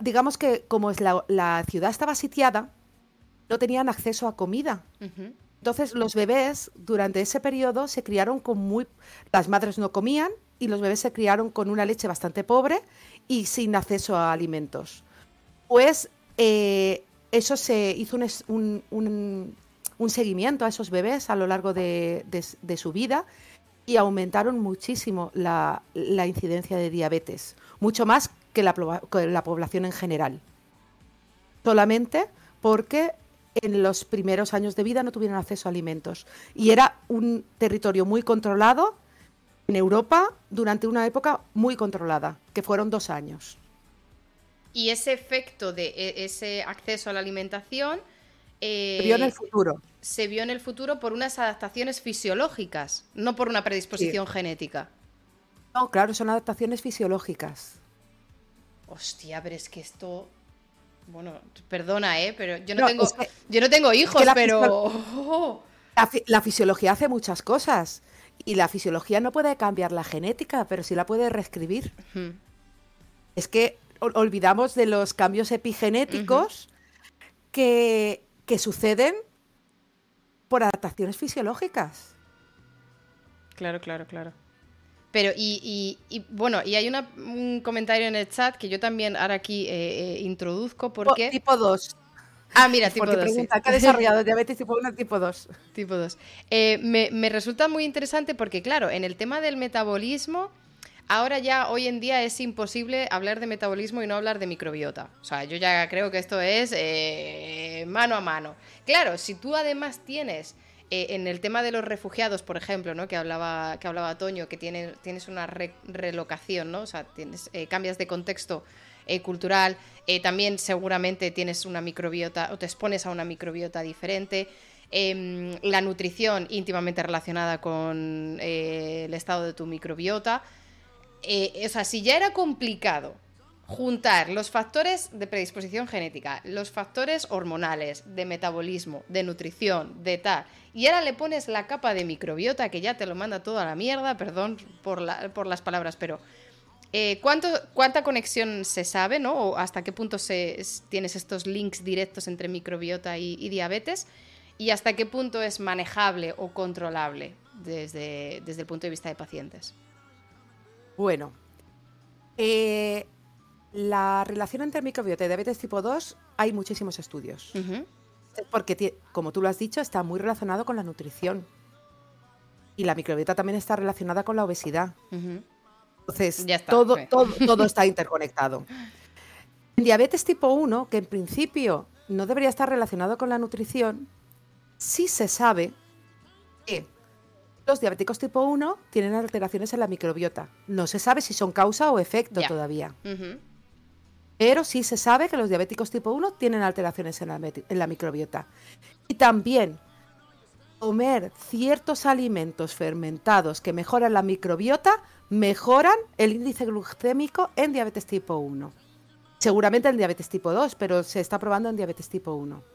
digamos que como es la, ciudad estaba sitiada, no tenían acceso a comida. Entonces los bebés durante ese periodo se criaron con muy... Las madres no comían y los bebés se criaron con una leche bastante pobre y sin acceso a alimentos. Pues eh, eso se hizo un, un, seguimiento a esos bebés a lo largo de, su vida y aumentaron muchísimo la, incidencia de diabetes, mucho más que la, población en general. Solamente porque en los primeros años de vida no tuvieron acceso a alimentos. Y era un territorio muy controlado en Europa durante una época muy controlada, que fueron dos años. Y ese efecto de e, ese acceso a la alimentación... se vio en el eh, futuro. Se vio en el futuro por unas adaptaciones fisiológicas, no por una predisposición genética. No, claro, son adaptaciones fisiológicas. Hostia, pero es que esto... Bueno, perdona, ¿eh? Pero yo no, tengo, yo no tengo hijos, pero... [LAUGHS] La, fisiología hace muchas cosas. Y la fisiología no puede cambiar la genética, pero sí la puede reescribir. Es que olvidamos de los cambios epigenéticos que, suceden por adaptaciones fisiológicas. Claro, claro, claro. Pero, y, bueno, y hay un comentario en el chat que yo también ahora aquí eh, eh, introduzco porque... Tipo 2. Ah, mira, tipo 2. ¿qué ha desarrollado [LAUGHS] diabetes tipo 1 tipo 2? Tipo 2. Eh, me, me resulta muy interesante porque, claro, en el tema del metabolismo ahora ya hoy en día es imposible hablar de metabolismo y no hablar de microbiota. O sea, yo ya creo que esto es eh, mano a mano. Claro, si tú además tienes eh, en el tema de los refugiados, por ejemplo, ¿no? que hablaba que hablaba Toño, que tienes una relocación, ¿no? O sea, tienes, eh, cambias de contexto cultural, también seguramente tienes una microbiota o te expones a una microbiota diferente. Em, la nutrición íntimamente relacionada con el estado de tu microbiota. Eh, o sea, si ya era complicado juntar los factores de predisposición genética, los factores hormonales, de metabolismo, de nutrición, de tal, y ahora le pones la capa de microbiota que ya te lo manda toda la mierda, perdón por, las palabras, pero eh, ¿cuánta conexión se sabe, ¿no? O hasta qué punto tienes estos links directos entre microbiota y, diabetes? ¿Y hasta qué punto es manejable o controlable desde el punto de vista de pacientes? Bueno, eh, la relación entre microbiota y diabetes tipo 2 hay muchísimos estudios. Porque, como tú lo has dicho, está muy relacionado con la nutrición. Y la microbiota también está relacionada con la obesidad. Entonces, todo, todo, todo [LAUGHS] está interconectado. En diabetes tipo 1, que en principio no debería estar relacionado con la nutrición, sí se sabe que los diabéticos tipo 1 tienen alteraciones en la microbiota. No se sabe si son causa o efecto todavía. Pero sí se sabe que los diabéticos tipo 1 tienen alteraciones en la, microbiota. Y también comer ciertos alimentos fermentados que mejoran la microbiota mejoran el índice glucémico en diabetes tipo 1. Seguramente en diabetes tipo 2, pero se está probando en diabetes tipo 1.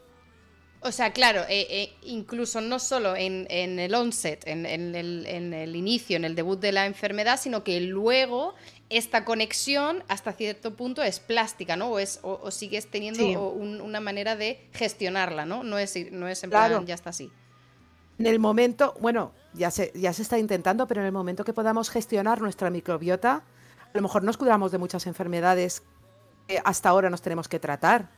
O sea, claro, eh, eh, incluso no solo en, el onset, en, el, inicio, en el debut de la enfermedad, sino que luego esta conexión hasta cierto punto es plástica, ¿no? O, es, o, sigues teniendo una manera de gestionarla, ¿no? No es, no es en plan, ya está así. En el momento, bueno, ya se, ya se está intentando, pero en el momento que podamos gestionar nuestra microbiota, a lo mejor nos cuidamos de muchas enfermedades que hasta ahora nos tenemos que tratar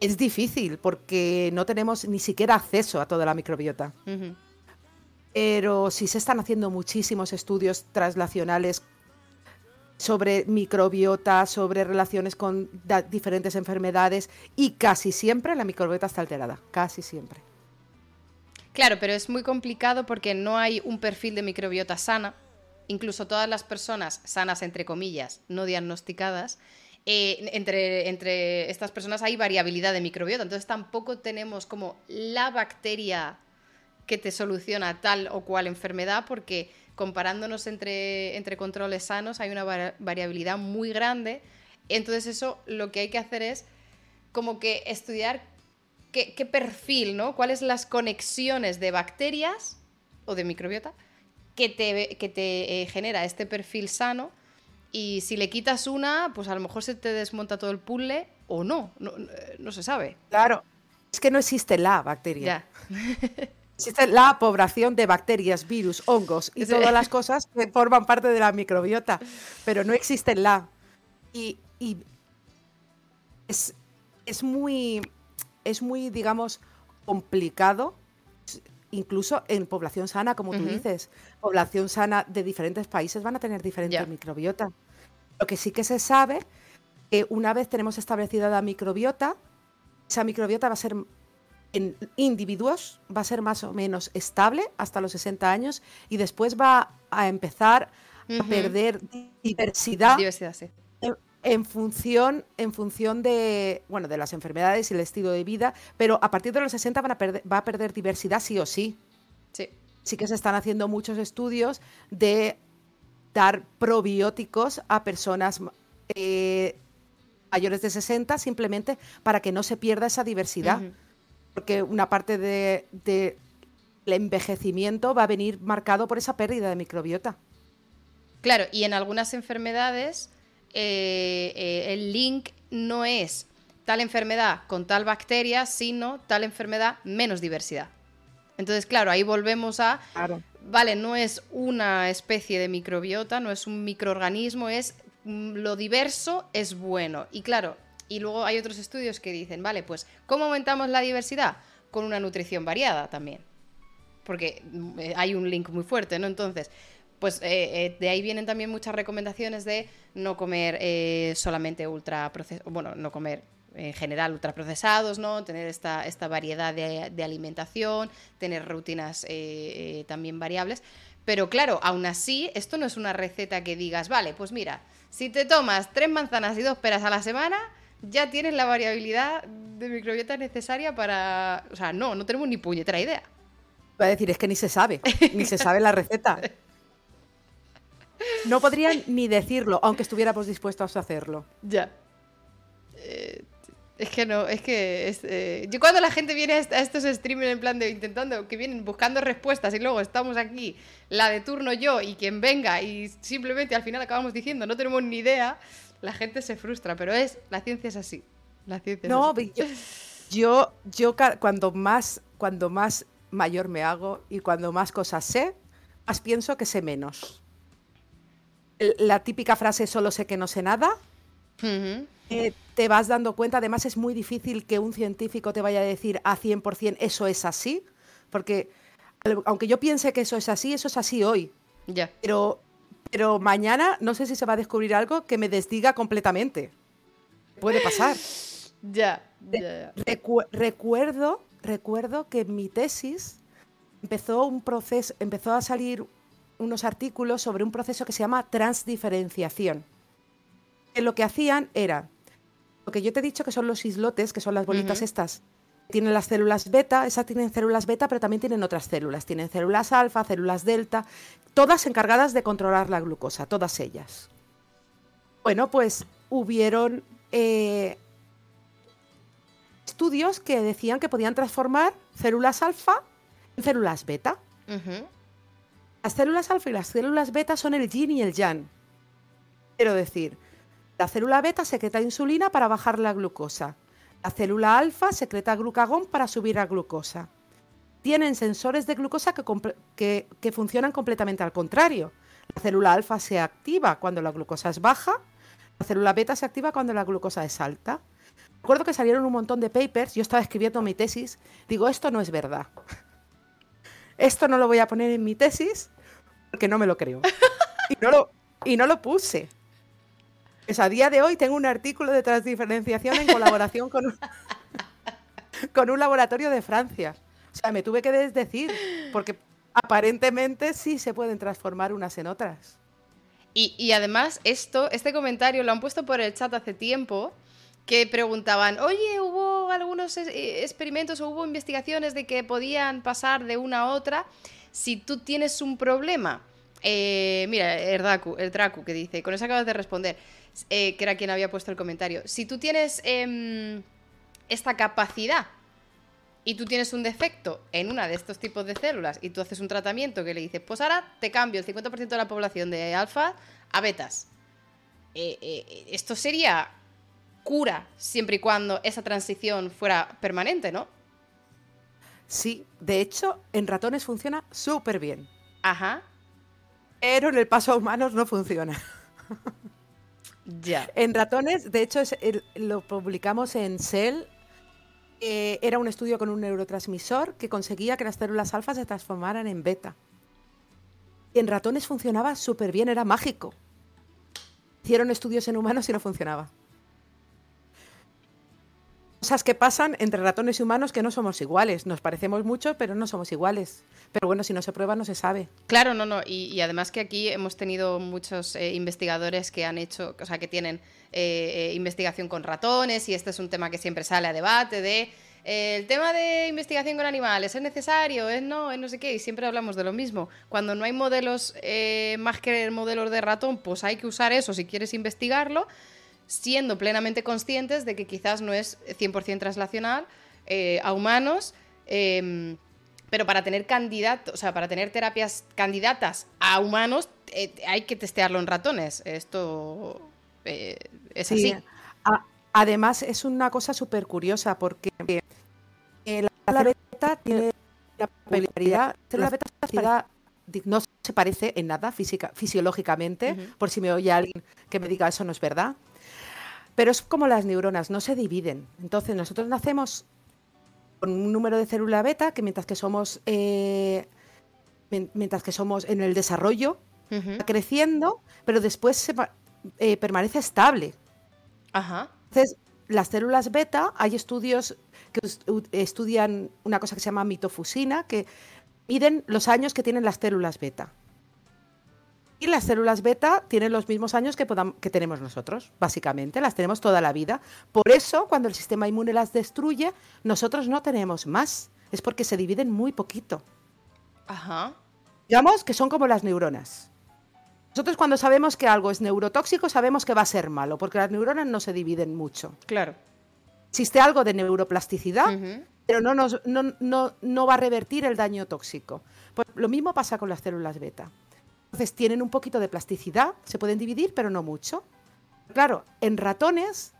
es difícil porque no tenemos ni siquiera acceso a toda la microbiota. Pero sí se están haciendo muchísimos estudios translacionales sobre microbiota, sobre relaciones con diferentes enfermedades y casi siempre la microbiota está alterada, casi siempre. Claro, pero es muy complicado porque no hay un perfil de microbiota sana. Incluso todas las personas sanas, entre comillas, no diagnosticadas, eh, entre, entre estas personas hay variabilidad de microbiota, entonces tampoco tenemos como la bacteria que te soluciona tal o cual enfermedad, porque comparándonos entre, entre controles sanos hay una variabilidad muy grande. Entonces eso lo que hay que hacer es como que estudiar qué, perfil, ¿no? Cuáles las conexiones de bacterias o de microbiota que te, que te eh, genera este perfil sano y si le quitas una, pues a lo mejor se te desmonta todo el puzzle o no, no, se sabe. Claro, es que no existe la bacteria. [LAUGHS] Existe la población de bacterias, virus, hongos y todas las cosas que forman parte de la microbiota, pero no existe la. Y, es, muy, es muy, digamos, complicado, incluso en población sana, como tú dices. Población sana de diferentes países van a tener diferentes microbiota. Lo que sí que se sabe que una vez tenemos establecida la microbiota, esa microbiota va a ser en individuos, va a ser más o menos estable hasta los 60 años y después va a empezar a perder diversidad. En, función, en función de, bueno, de las enfermedades y el estilo de vida, pero a partir de los 60 van a va a perder diversidad sí o sí. Sí. Sí que se están haciendo muchos estudios de dar probióticos a personas eh, mayores de 60 simplemente para que no se pierda esa diversidad. Porque una parte del de, envejecimiento va a venir marcado por esa pérdida de microbiota. Claro, y en algunas enfermedades eh, eh, el link no es tal enfermedad con tal bacteria, sino tal enfermedad menos diversidad. Entonces, claro, ahí volvemos a vale, no es una especie de microbiota, no es un microorganismo, es mm, lo diverso es bueno. Y claro, y luego hay otros estudios que dicen, vale, pues, ¿cómo aumentamos la diversidad? Con una nutrición variada también. Porque mm, eh, hay un link muy fuerte, ¿no? Entonces, pues de ahí vienen también muchas recomendaciones de no comer solamente ultra bueno, no comer en general ultraprocesados, ¿no? Tener esta, esta variedad de, alimentación, tener rutinas también variables. Pero claro, aún así, esto no es una receta que digas, vale, pues mira, si te tomas tres manzanas y dos peras a la semana, ya tienes la variabilidad de microbiota necesaria para... O sea, no, no tenemos ni puñetera idea. Va a decir, es que ni se sabe, ni se sabe la receta. [LAUGHS] No podrían ni decirlo, aunque estuviéramos dispuestos a hacerlo. Ya. Es que no, es que eh, yo cuando la gente viene a estos streamers en plan de intentando, que vienen buscando respuestas y luego estamos aquí, la de turno yo y quien venga y simplemente al final acabamos diciendo no tenemos ni idea, la gente se frustra, pero es, la ciencia es así. La ciencia no, Yo, yo, cuando más, cuando más mayor me hago y cuando más cosas sé, más pienso que sé menos. La típica frase solo sé que no sé nada. Eh, te vas dando cuenta, además es muy difícil que un científico te vaya a decir a 100% eso es así, porque aunque yo piense que eso es así, eso es así hoy. Ya. Pero, pero mañana no sé si se va a descubrir algo que me desdiga completamente. Puede pasar. ya. recuerdo, recuerdo que en mi tesis empezó un proceso, empezó a salir unos artículos sobre un proceso que se llama transdiferenciación. Que lo que hacían era lo que yo te he dicho que son los islotes, que son las bolitas estas, tienen las células beta, esas tienen células beta, pero también tienen otras células. Tienen células alfa, células delta, todas encargadas de controlar la glucosa, todas ellas. Bueno, pues hubieron eh, estudios que decían que podían transformar células alfa en células beta. Las células alfa y las células beta son el yin y el yang. Quiero decir, la célula beta secreta insulina para bajar la glucosa. La célula alfa secreta glucagón para subir la glucosa. Tienen sensores de glucosa que, funcionan completamente al contrario. La célula alfa se activa cuando la glucosa es baja, la célula beta se activa cuando la glucosa es alta. Recuerdo que salieron un montón de papers, yo estaba escribiendo mi tesis, digo, esto no es verdad. Esto no lo voy a poner en mi tesis porque no me lo creo. [LAUGHS] Y no lo, y no lo puse. Pues a día de hoy tengo un artículo de transdiferenciación en colaboración con un, [LAUGHS] con un laboratorio de Francia. O sea, me tuve que desdecir, porque aparentemente sí se pueden transformar unas en otras. Y, además, esto, este comentario lo han puesto por el chat hace tiempo, que preguntaban, oye, ¿hubo algunos eh, experimentos o hubo investigaciones de que podían pasar de una a otra? Si tú tienes un problema, eh, mira, el Dracu, el Dracu que dice, con eso acabas de responder. Eh, que era quien había puesto el comentario. Si tú tienes em, esta capacidad y tú tienes un defecto en una de estos tipos de células y tú haces un tratamiento que le dices, pues ahora te cambio el 50% de la población de alfa a betas. Eh, eh, esto sería cura siempre y cuando esa transición fuera permanente, ¿no? Sí, de hecho, en ratones funciona súper bien. Ajá. Pero en el paso a humanos no funciona. [LAUGHS] Ya. En ratones, de hecho, lo publicamos en Cell. Eh, era un estudio con un neurotransmisor que conseguía que las células alfa se transformaran en beta. Y en ratones funcionaba súper bien, era mágico. Hicieron estudios en humanos y no funcionaba cosas que pasan entre ratones y humanos que no somos iguales. Nos parecemos mucho, pero no somos iguales. Pero bueno, si no se prueba, no se sabe. Claro, no, no. Y, además que aquí hemos tenido muchos eh, investigadores que han hecho, o sea, que tienen eh, eh, investigación con ratones y este es un tema que siempre sale a debate de... el tema de investigación con animales, ¿es necesario? ¿Es no? ¿Es no sé qué? Y siempre hablamos de lo mismo. Cuando no hay modelos más que modelos de ratón, pues hay que usar eso si quieres investigarlo siendo plenamente conscientes de que quizás no es 100% translacional eh, a humanos, em, pero para tener candidatos, o sea, para tener terapias candidatas a humanos, eh, hay que testearlo en ratones. Esto eh, es así. además, es una cosa súper curiosa porque la beta tiene la peculiaridad, la beta no se parece en nada física, fisiológicamente, por si me oye alguien que me diga eso no es verdad. Pero es como las neuronas, no se dividen. Entonces nosotros nacemos con un número de célula beta que mientras que somos, eh, mientras que somos en el desarrollo, creciendo, pero después se, eh, permanece estable. Ajá. Entonces, las células beta, hay estudios que estudian una cosa que se llama mitofusina, que miden los años que tienen las células beta. Y las células beta tienen los mismos años que, que tenemos nosotros, básicamente, las tenemos toda la vida. Por eso, cuando el sistema inmune las destruye, nosotros no tenemos más. Es porque se dividen muy poquito. Ajá. Digamos que son como las neuronas. Nosotros cuando sabemos que algo es neurotóxico sabemos que va a ser malo, porque las neuronas no se dividen mucho. Claro. Existe algo de neuroplasticidad, pero no, nos, no, va a revertir el daño tóxico. Pues lo mismo pasa con las células beta. Entonces tienen un poquito de plasticidad, se pueden dividir, pero no mucho. Claro, en ratones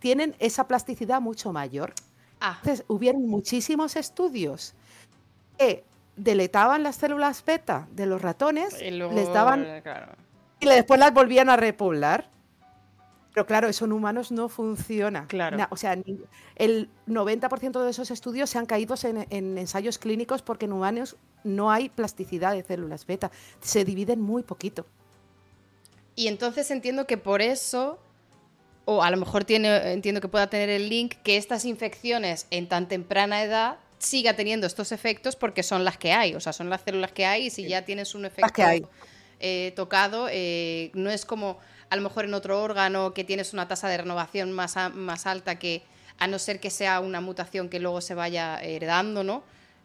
tienen esa plasticidad mucho mayor. Ah. Entonces hubieron muchísimos estudios que deletaban las células beta de los ratones, les daban y después las volvían a repoblar. Pero claro, eso en humanos no funciona. Claro. o sea, el 90% de esos estudios se han caído en, ensayos clínicos porque en humanos no hay plasticidad de células beta. Se dividen muy poquito. Y entonces entiendo que por eso, o a lo mejor tiene, entiendo que pueda tener el link, que estas infecciones en tan temprana edad siga teniendo estos efectos porque son las que hay, o sea, son las células que hay y si ya tienes un efecto eh, tocado, eh, no es como a lo mejor en otro órgano que tienes una tasa de renovación más, más alta que a no ser que sea una mutación que luego se vaya heredando, ¿no?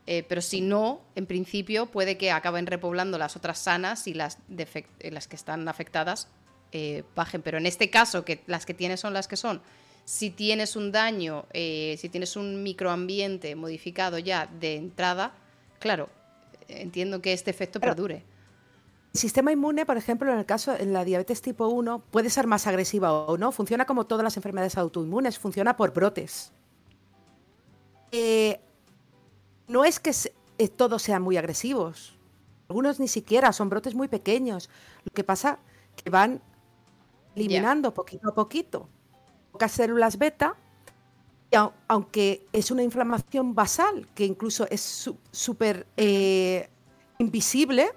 Eh, pero si no, en principio puede que acaben repoblando las otras sanas y las, las que están afectadas bajen. Pero en este caso, que las que tienes son las que son, si tienes un daño, eh, si tienes un microambiente modificado ya de entrada, claro, entiendo que este efecto perdure. El sistema inmune, por ejemplo, en el caso en la diabetes tipo 1, puede ser más agresiva o no. Funciona como todas las enfermedades autoinmunes, funciona por brotes. Eh, no es que eh, todos sean muy agresivos. Algunos ni siquiera, son brotes muy pequeños. Lo que pasa que van eliminando poquito a poquito pocas células beta, y aunque es una inflamación basal, que incluso es súper eh, invisible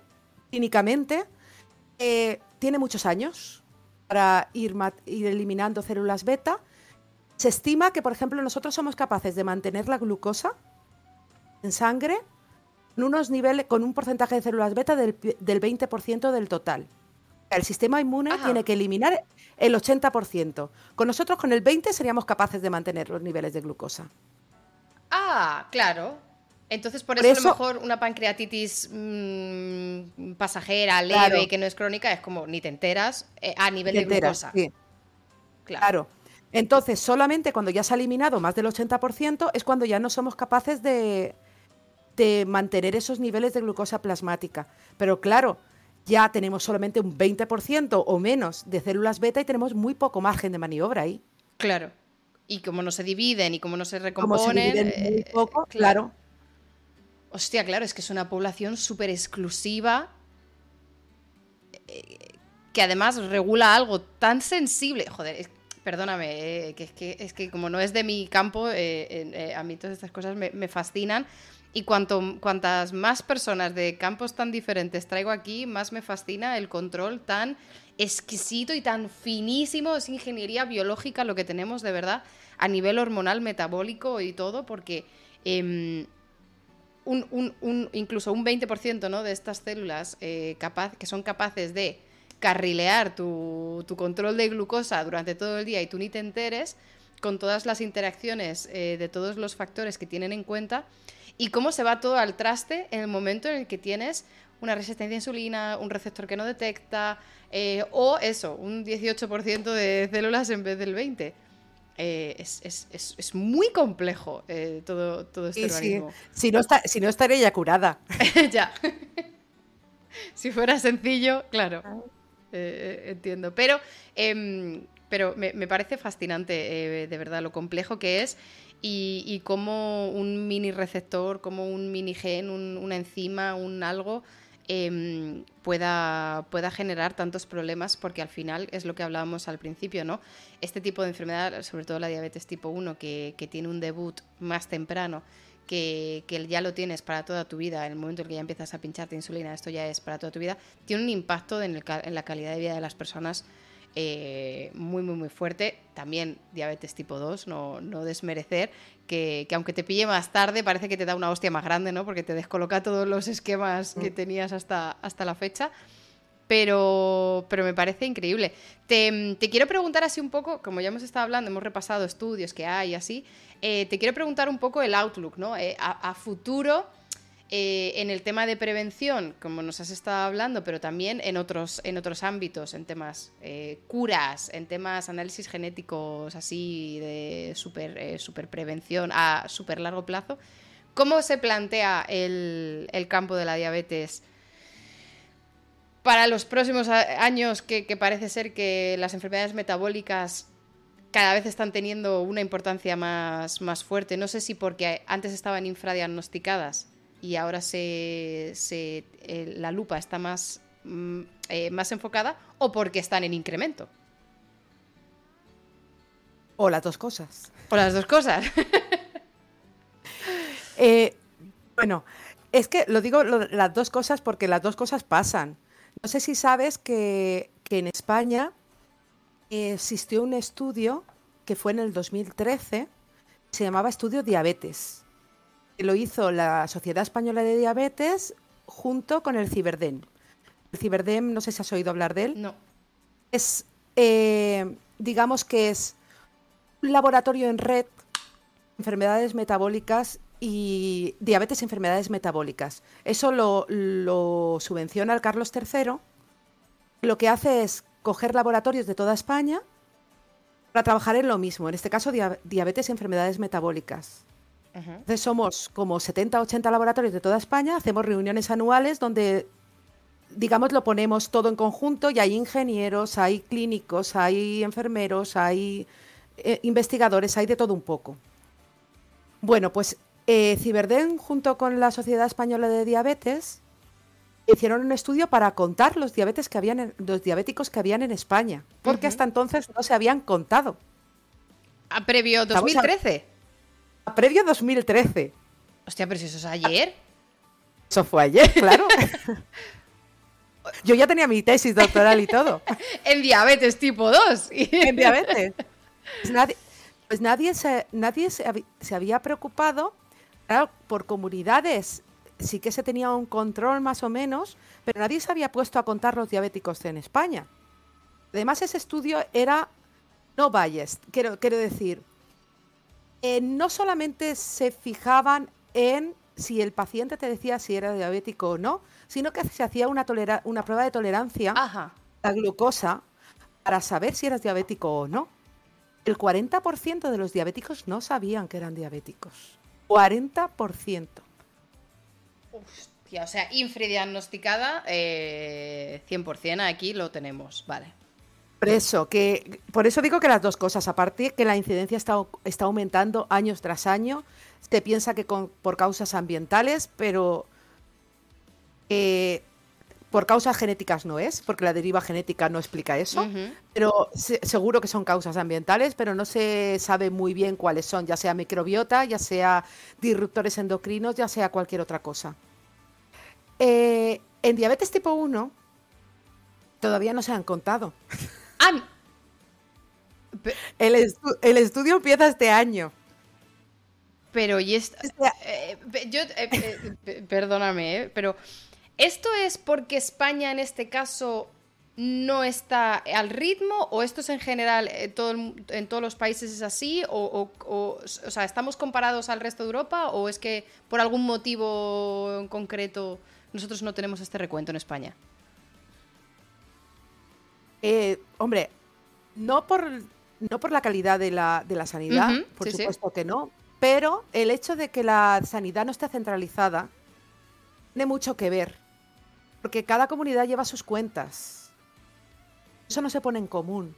clínicamente, eh, tiene muchos años para ir, ir eliminando células beta. Se estima que, por ejemplo, nosotros somos capaces de mantener la glucosa en sangre con unos niveles, con un porcentaje de células beta del, del 20% del total. El sistema inmune tiene que eliminar el 80%. Con nosotros, con el 20%, seríamos capaces de mantener los niveles de glucosa. Ah, claro. Entonces, por, eso, a lo mejor una pancreatitis mm, pasajera, leve, que no es crónica, es como ni te enteras eh, a nivel de glucosa. Claro. Entonces, solamente cuando ya se ha eliminado más del 80% es cuando ya no somos capaces de, de mantener esos niveles de glucosa plasmática. Pero claro, ya tenemos solamente un 20% o menos de células beta y tenemos muy poco margen de maniobra ahí. Claro. Y como no se dividen y como no se recomponen. muy eh, poco, claro. Hostia, claro, es que es una población súper exclusiva eh, que además regula algo tan sensible. Joder, perdóname, eh, que, es que, es que como no es de mi campo, a mí todas estas cosas me fascinan. Y cuanto, cuantas más personas de campos tan diferentes traigo aquí, más me fascina el control tan exquisito y tan finísimo. Es ingeniería biológica lo que tenemos de verdad a nivel hormonal, metabólico y todo, porque em, un, incluso un 20% ¿no? de estas células eh, capaz, que son capaces de carrilear tu, control de glucosa durante todo el día y tú ni te enteres, con todas las interacciones eh, de todos los factores que tienen en cuenta, y cómo se va todo al traste en el momento en el que tienes una resistencia a insulina, un receptor que no detecta, eh, o eso, un 18% de células en vez del 20%. Eh, es, muy complejo eh, todo, todo este organismo. Si, no está, si no estaría ya curada. [LAUGHS] ya. [LAUGHS] si fuera sencillo, claro. Ah. entiendo. Pero, em, pero me, me, parece fascinante, de verdad, lo complejo que es y, y como un mini receptor, como un mini gen, una enzima, un algo, em, pueda, pueda generar tantos problemas, porque al final es lo que hablábamos al principio, ¿no? Este tipo de enfermedad, sobre todo la diabetes tipo 1, que, que tiene un debut más temprano, que, ya lo tienes para toda tu vida, en el momento en el que ya empiezas a pincharte insulina, esto ya es para toda tu vida, tiene un impacto en, la calidad de vida de las personas eh, muy, muy, muy fuerte. También diabetes tipo 2, no, no desmerecer, que, aunque te pille más tarde, parece que te da una hostia más grande, ¿no? Porque te descoloca todos los esquemas que mm. tenías hasta, hasta la fecha. Pero, pero me parece increíble. Te, te, quiero preguntar así un poco, como ya hemos estado hablando, hemos repasado estudios que hay y así, eh, te quiero preguntar un poco el outlook, ¿no? Eh, a, futuro, eh, en el tema de prevención, como nos has estado hablando, pero también en otros, en otros ámbitos, en temas curas, en temas análisis genéticos así de super, super prevención a super largo plazo, ¿cómo se plantea el, campo de la diabetes? Para los próximos años, que, que parece ser que las enfermedades metabólicas cada vez están teniendo una importancia más, más fuerte. No sé si porque antes estaban infradiagnosticadas y ahora se, eh, la lupa está más, mm, eh, más enfocada o porque están en incremento. O las dos cosas. O las dos cosas. [LAUGHS] Eh, bueno, es que lo digo las dos cosas porque las dos cosas pasan. No sé si sabes que, que en España existió un estudio que fue en el 2013, se llamaba Estudio Diabetes. Lo hizo la Sociedad Española de Diabetes junto con el Ciberdem. El Ciberdem, no sé si has oído hablar de él. No. Es, eh, digamos que es un laboratorio en red, enfermedades metabólicas y diabetes y enfermedades metabólicas. Eso lo, lo subvenciona el Carlos III. Lo que hace es coger laboratorios de toda España para trabajar en lo mismo, en este caso diabetes y enfermedades metabólicas. Entonces somos como 70, 80 laboratorios de toda España, hacemos reuniones anuales donde, digamos, lo ponemos todo en conjunto y hay ingenieros, hay clínicos, hay enfermeros, hay eh, investigadores, hay de todo un poco. Bueno, pues eh, Ciberden junto con la Sociedad Española de Diabetes hicieron un estudio para contar los, diabetes que habían los diabéticos que habían en España, porque hasta entonces no se habían contado. ¿A previo 2013? A, previo 2013. Hostia, pero si eso es ayer. Eso fue ayer, claro. [LAUGHS] Yo ya tenía mi tesis doctoral y todo. [LAUGHS] en diabetes tipo 2. [LAUGHS] en diabetes. Pues nadie, pues nadie, se, nadie se, se había preocupado por comunidades sí que se tenía un control más o menos, pero nadie se había puesto a contar los diabéticos en España. Además, ese estudio era no biased, quiero, quiero decir, eh, no solamente se fijaban en si el paciente te decía si era diabético o no, sino que se hacía una, una prueba de tolerancia a la glucosa para saber si eras diabético o no. El 40% de los diabéticos no sabían que eran diabéticos. 40%. Hostia, o sea, infradiagnosticada eh, 100%, aquí lo tenemos, vale. Por eso, que, por eso digo que las dos cosas, aparte que la incidencia está, está aumentando años tras año, se piensa que por causas ambientales, pero eh, por causas genéticas no es, porque la deriva genética no explica eso, pero seguro que son causas ambientales, pero no se sabe muy bien cuáles son, ya sea microbiota, ya sea disruptores endocrinos, ya sea cualquier otra cosa. Eh, en diabetes tipo 1 todavía no se han contado. [LAUGHS] Ah, el, estudio empieza este año. Pero y esta, eh, yo, eh, perdóname, pero ¿esto es porque España en este caso no está al ritmo o esto es en general todo en todos los países es así o, o, sea estamos comparados al resto de Europa o es que por algún motivo en concreto nosotros no tenemos este recuento en España? Eh, hombre, no por, no por la calidad de la, de la sanidad, por supuesto que no, pero el hecho de que la sanidad no esté centralizada tiene mucho que ver, porque cada comunidad lleva sus cuentas. Eso no se pone en común.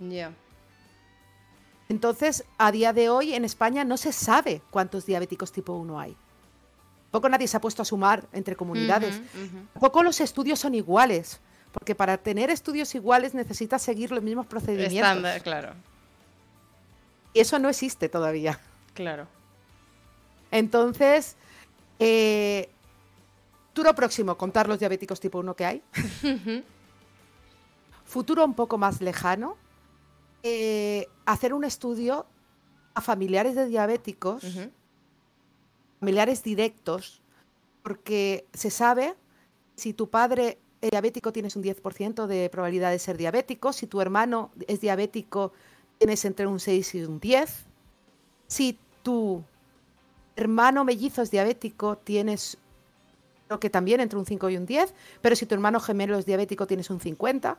Ya. Entonces, a día de hoy en España no se sabe cuántos diabéticos tipo 1 hay. Tampoco nadie se ha puesto a sumar entre comunidades. Tampoco los estudios son iguales, porque para tener estudios iguales necesitas seguir los mismos procedimientos. Estándar, claro. Y eso no existe todavía. Claro. Entonces, eh, futuro próximo, contar los diabéticos tipo 1 que hay. [LAUGHS] futuro un poco más lejano, eh, hacer un estudio a familiares de diabéticos, familiares directos, porque se sabe si tu padre diabético tienes un 10% de probabilidad de ser diabético, si tu hermano es diabético tienes entre un 6 y un 10, si tu hermano mellizo es diabético tienes creo que también entre un 5 y un 10, pero si tu hermano gemelo es diabético tienes un 50.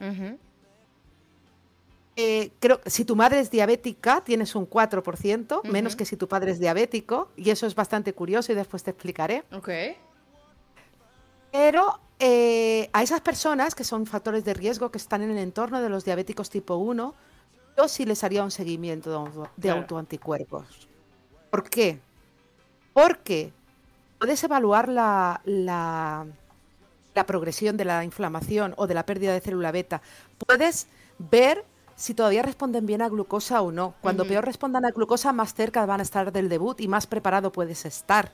Eh, creo si tu madre es diabética tienes un 4%, menos que si tu padre es diabético, y eso es bastante curioso y después te explicaré. Ok. Pero eh, a esas personas que son factores de riesgo que están en el entorno de los diabéticos tipo 1, yo sí les haría un seguimiento de autoanticuerpos. ¿Por qué? Porque puedes evaluar la, la, progresión de la inflamación o de la pérdida de célula beta. Puedes ver si todavía responden bien a glucosa o no. Cuando peor respondan a glucosa, más cerca van a estar del debut y más preparado puedes estar.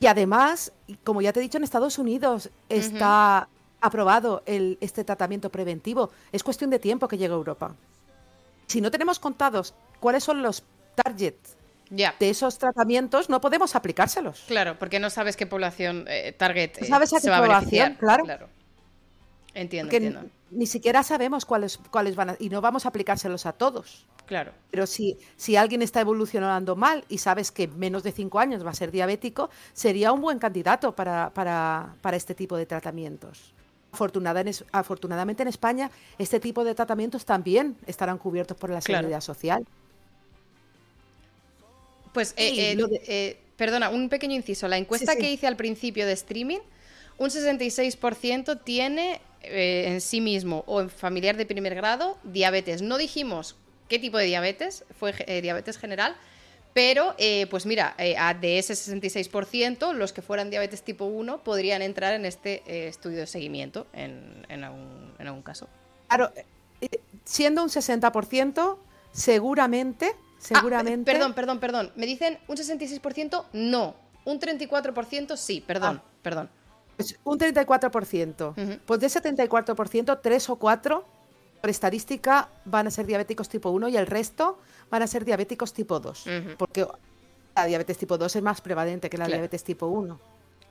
Y además, como ya te he dicho, en Estados Unidos está aprobado el, este tratamiento preventivo. Es cuestión de tiempo que llegue a Europa. Si no tenemos contados cuáles son los targets de esos tratamientos no podemos aplicárselos. Claro, porque no sabes qué población eh, target eh, ¿Sabes a qué se va población? Claro. Entiendo, entiendo. Ni siquiera sabemos cuáles, cuáles van a, y no vamos a aplicárselos a todos. Claro. Pero si, si alguien está evolucionando mal y sabes que menos de cinco años va a ser diabético, sería un buen candidato para, para, para este tipo de tratamientos. afortunadamente en España, este tipo de tratamientos también estarán cubiertos por la seguridad social. Pues, eh, eh, eh, perdona, un pequeño inciso. La encuesta que hice al principio de streaming, un 66% tiene en sí mismo o en familiar de primer grado diabetes. No dijimos qué tipo de diabetes, fue diabetes general, pero pues mira, de ese 66%, los que fueran diabetes tipo 1 podrían entrar en este estudio de seguimiento en, en, algún, en algún caso. Claro, siendo un 60%, seguramente Ah, seguramente. perdón, perdón, perdón. Me dicen un 66% no. Un 34% sí, perdón, ah. perdón. Pues un 34%. Pues de ese 34%, 3 o 4 por estadística van a ser diabéticos tipo 1 y el resto van a ser diabéticos tipo 2. Porque la diabetes tipo 2 es más prevalente que la diabetes tipo 1.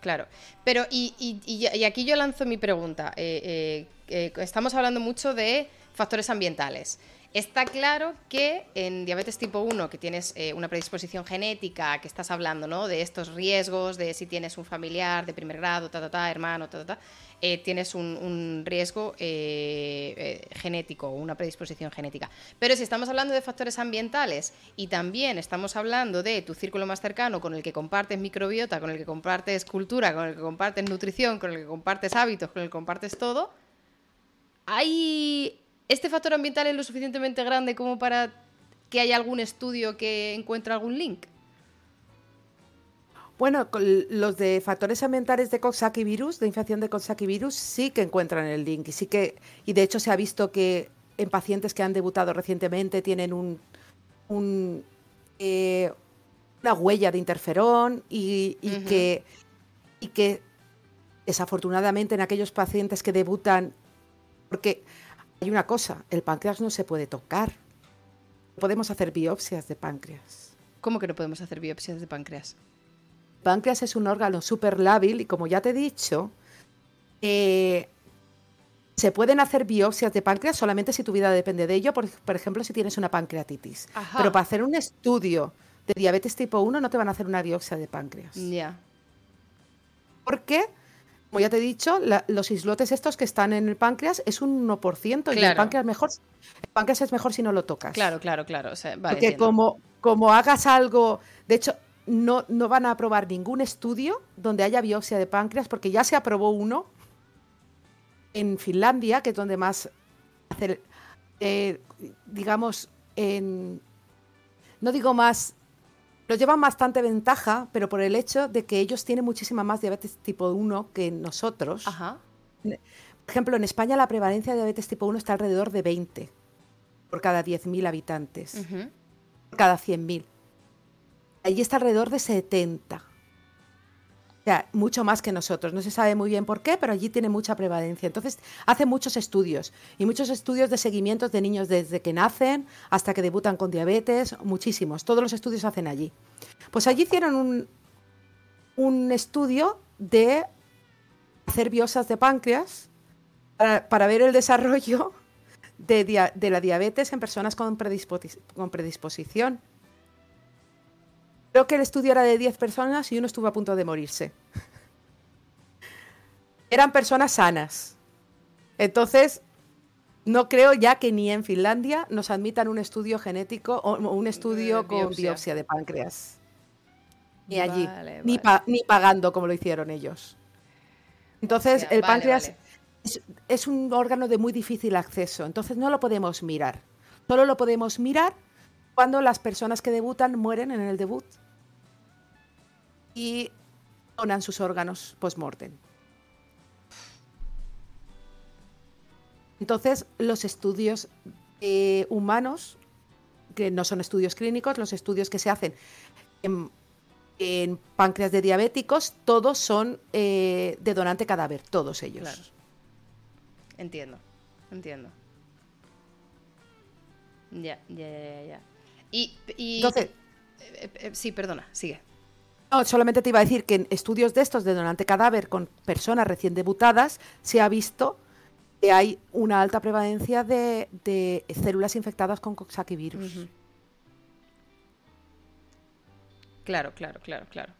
Claro, pero y, aquí yo lanzo mi pregunta. Eh, eh, estamos hablando mucho de factores ambientales. Está claro que en diabetes tipo 1, que tienes eh, una predisposición genética, que estás hablando ¿no? de estos riesgos, de si tienes un familiar de primer grado, ta, ta, ta, hermano, ta, ta, ta eh, tienes un, riesgo eh, genético, una predisposición genética. Pero si estamos hablando de factores ambientales y también estamos hablando de tu círculo más cercano con el que compartes microbiota, con el que compartes cultura, con el que compartes nutrición, con el que compartes hábitos, con el que compartes todo, hay ¿Este factor ambiental es lo suficientemente grande como para que haya algún estudio que encuentre algún link? Bueno, los de factores ambientales de Coxsackie virus, de infección de Coxsackie virus, sí que encuentran el link y sí que y de hecho se ha visto que en pacientes que han debutado recientemente tienen un, eh, una huella de interferón y, que y que desafortunadamente en aquellos pacientes que debutan porque hay una cosa, el páncreas no se puede tocar. Podemos hacer biopsias de páncreas. ¿Cómo que no podemos hacer biopsias de páncreas? El páncreas es un órgano súper lábil y como ya te he dicho, eh, se pueden hacer biopsias de páncreas solamente si tu vida depende de ello, por, ejemplo, si tienes una pancreatitis. Pero para hacer un estudio de diabetes tipo 1 no te van a hacer una biopsia de páncreas. Ya. ¿Por qué? Como ya te he dicho, los islotes estos que están en el páncreas es un 1% y el páncreas mejor el páncreas es mejor si no lo tocas. Claro, claro, claro. Porque como, como hagas algo, de hecho, no, no van a aprobar ningún estudio donde haya biopsia de páncreas, porque ya se aprobó uno en Finlandia, que es donde más hacer, eh, digamos, en, no digo más lo llevan bastante ventaja, pero por el hecho de que ellos tienen muchísima más diabetes tipo 1 que nosotros. Ajá. Por ejemplo, en España la prevalencia de diabetes tipo 1 está alrededor de 20 por cada 10.000 habitantes, por cada 100.000. allí está alrededor de 70. O sea, mucho más que nosotros. No se sabe muy bien por qué, pero allí tiene mucha prevalencia. Entonces, hace muchos estudios y muchos estudios de seguimientos de niños desde que nacen hasta que debutan con diabetes, muchísimos. Todos los estudios se hacen allí. Pues allí hicieron un, un estudio de hacer biosas de páncreas para, ver el desarrollo de, la diabetes en personas con, con predisposición. Creo que el estudio era de 10 personas y uno estuvo a punto de morirse. Eran personas sanas. Entonces, no creo ya que ni en Finlandia nos admitan un estudio genético o un estudio con biopsia. de páncreas. Ni allí, Ni, ni, pagando como lo hicieron ellos. Entonces, el páncreas es, un órgano de muy difícil acceso, entonces no lo podemos mirar. Solo lo podemos mirar cuando las personas que debutan mueren en el debut y donan sus órganos post-mortem. Entonces, los estudios eh, humanos, que no son estudios clínicos, los estudios que se hacen en, páncreas de diabéticos, todos son eh, de donante cadáver, todos ellos. Entiendo, entiendo. Ya, ya, ya, ya. Y, Entonces, eh, sí, perdona, sigue. No, solamente te iba a decir que en estudios de estos de donante cadáver con personas recién debutadas se ha visto que hay una alta prevalencia de, células infectadas con Coxsackie virus. Claro, claro, claro, claro.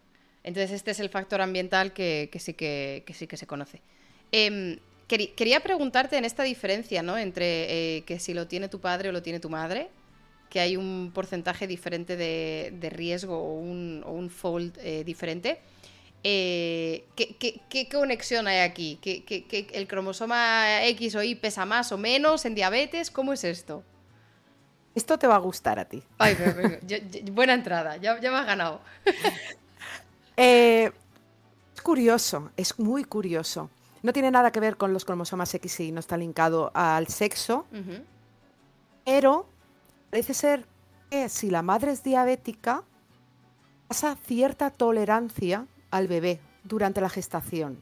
Entonces este es el factor ambiental que, sí, que, sí que se conoce. Em, quería preguntarte en esta diferencia, ¿no? Entre eh, que si lo tiene tu padre o lo tiene tu madre que hay un porcentaje diferente de, riesgo o un, o fold eh, diferente. Eh, ¿qué, conexión hay aquí? ¿Que, el cromosoma X o Y pesa más o menos en diabetes? ¿Cómo es esto? Esto te va a gustar a ti. buena entrada, ya, me has ganado. [LAUGHS] Eh, es curioso, es muy curioso. No tiene nada que ver con los cromosomas X y no está linkado al sexo, pero parece ser que si la madre es diabética, pasa cierta tolerancia al bebé durante la gestación.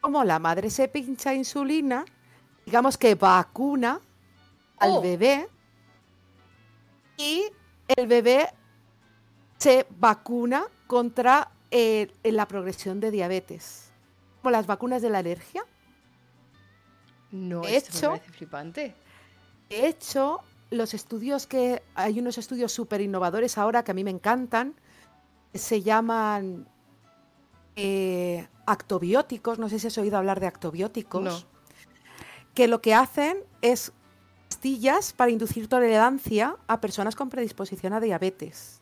Como la madre se pincha insulina, digamos que vacuna al oh. bebé y el bebé se vacuna contra eh, la progresión de diabetes. Como las vacunas de la alergia. No, esto me parece flipante. De hecho, los estudios que hay unos estudios súper innovadores ahora que a mí me encantan, se llaman eh, actobióticos, no sé si has oído hablar de actobióticos, que lo que hacen es pastillas para inducir tolerancia a personas con predisposición a diabetes.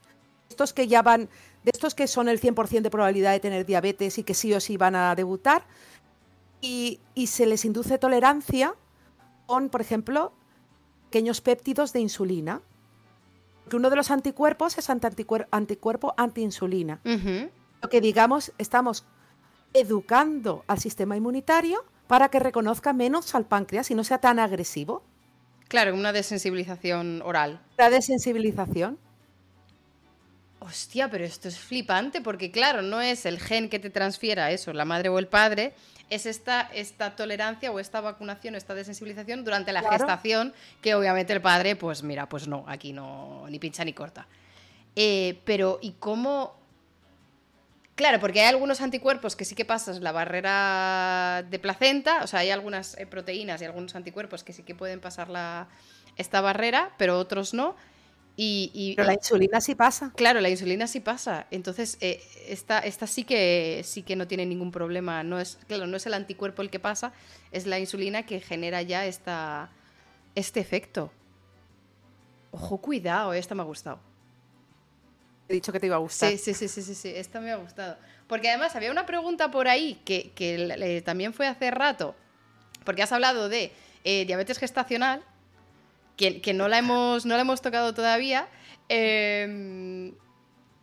Estos que ya van, de estos que son el 100% de probabilidad de tener diabetes y que sí o sí van a debutar, y, y se les induce tolerancia con, por ejemplo, pequeños péptidos de insulina. Que uno de los anticuerpos es anticuerpo antiinsulina. Lo que digamos, estamos educando al sistema inmunitario para que reconozca menos al páncreas y no sea tan agresivo. Claro, una desensibilización oral. La desensibilización. Hostia, pero esto es flipante porque claro, no es el gen que te transfiera eso, la madre o el padre, es esta, esta tolerancia o esta vacunación o esta desensibilización durante la gestación, que obviamente el padre, pues mira, pues no, aquí no, ni pincha ni corta. Eh, pero, ¿y cómo? Claro, porque hay algunos anticuerpos que sí que pasan la barrera de placenta, o sea, hay algunas eh, proteínas y algunos anticuerpos que sí que pueden pasar la, esta barrera, pero otros no. Y, Pero la insulina sí pasa. Claro, la insulina sí pasa. Entonces, eh, esta, sí que sí que no tiene ningún problema. No es, claro, no es el anticuerpo el que pasa, es la insulina que genera ya esta, este efecto. Ojo, cuidado, esta me ha gustado. He dicho que te iba a gustar. Sí, sí, sí, sí, sí, sí, esta me ha gustado. Porque además había una pregunta por ahí que, que también fue hace rato, porque has hablado de eh, diabetes gestacional que, no, la hemos, no la hemos tocado todavía, em,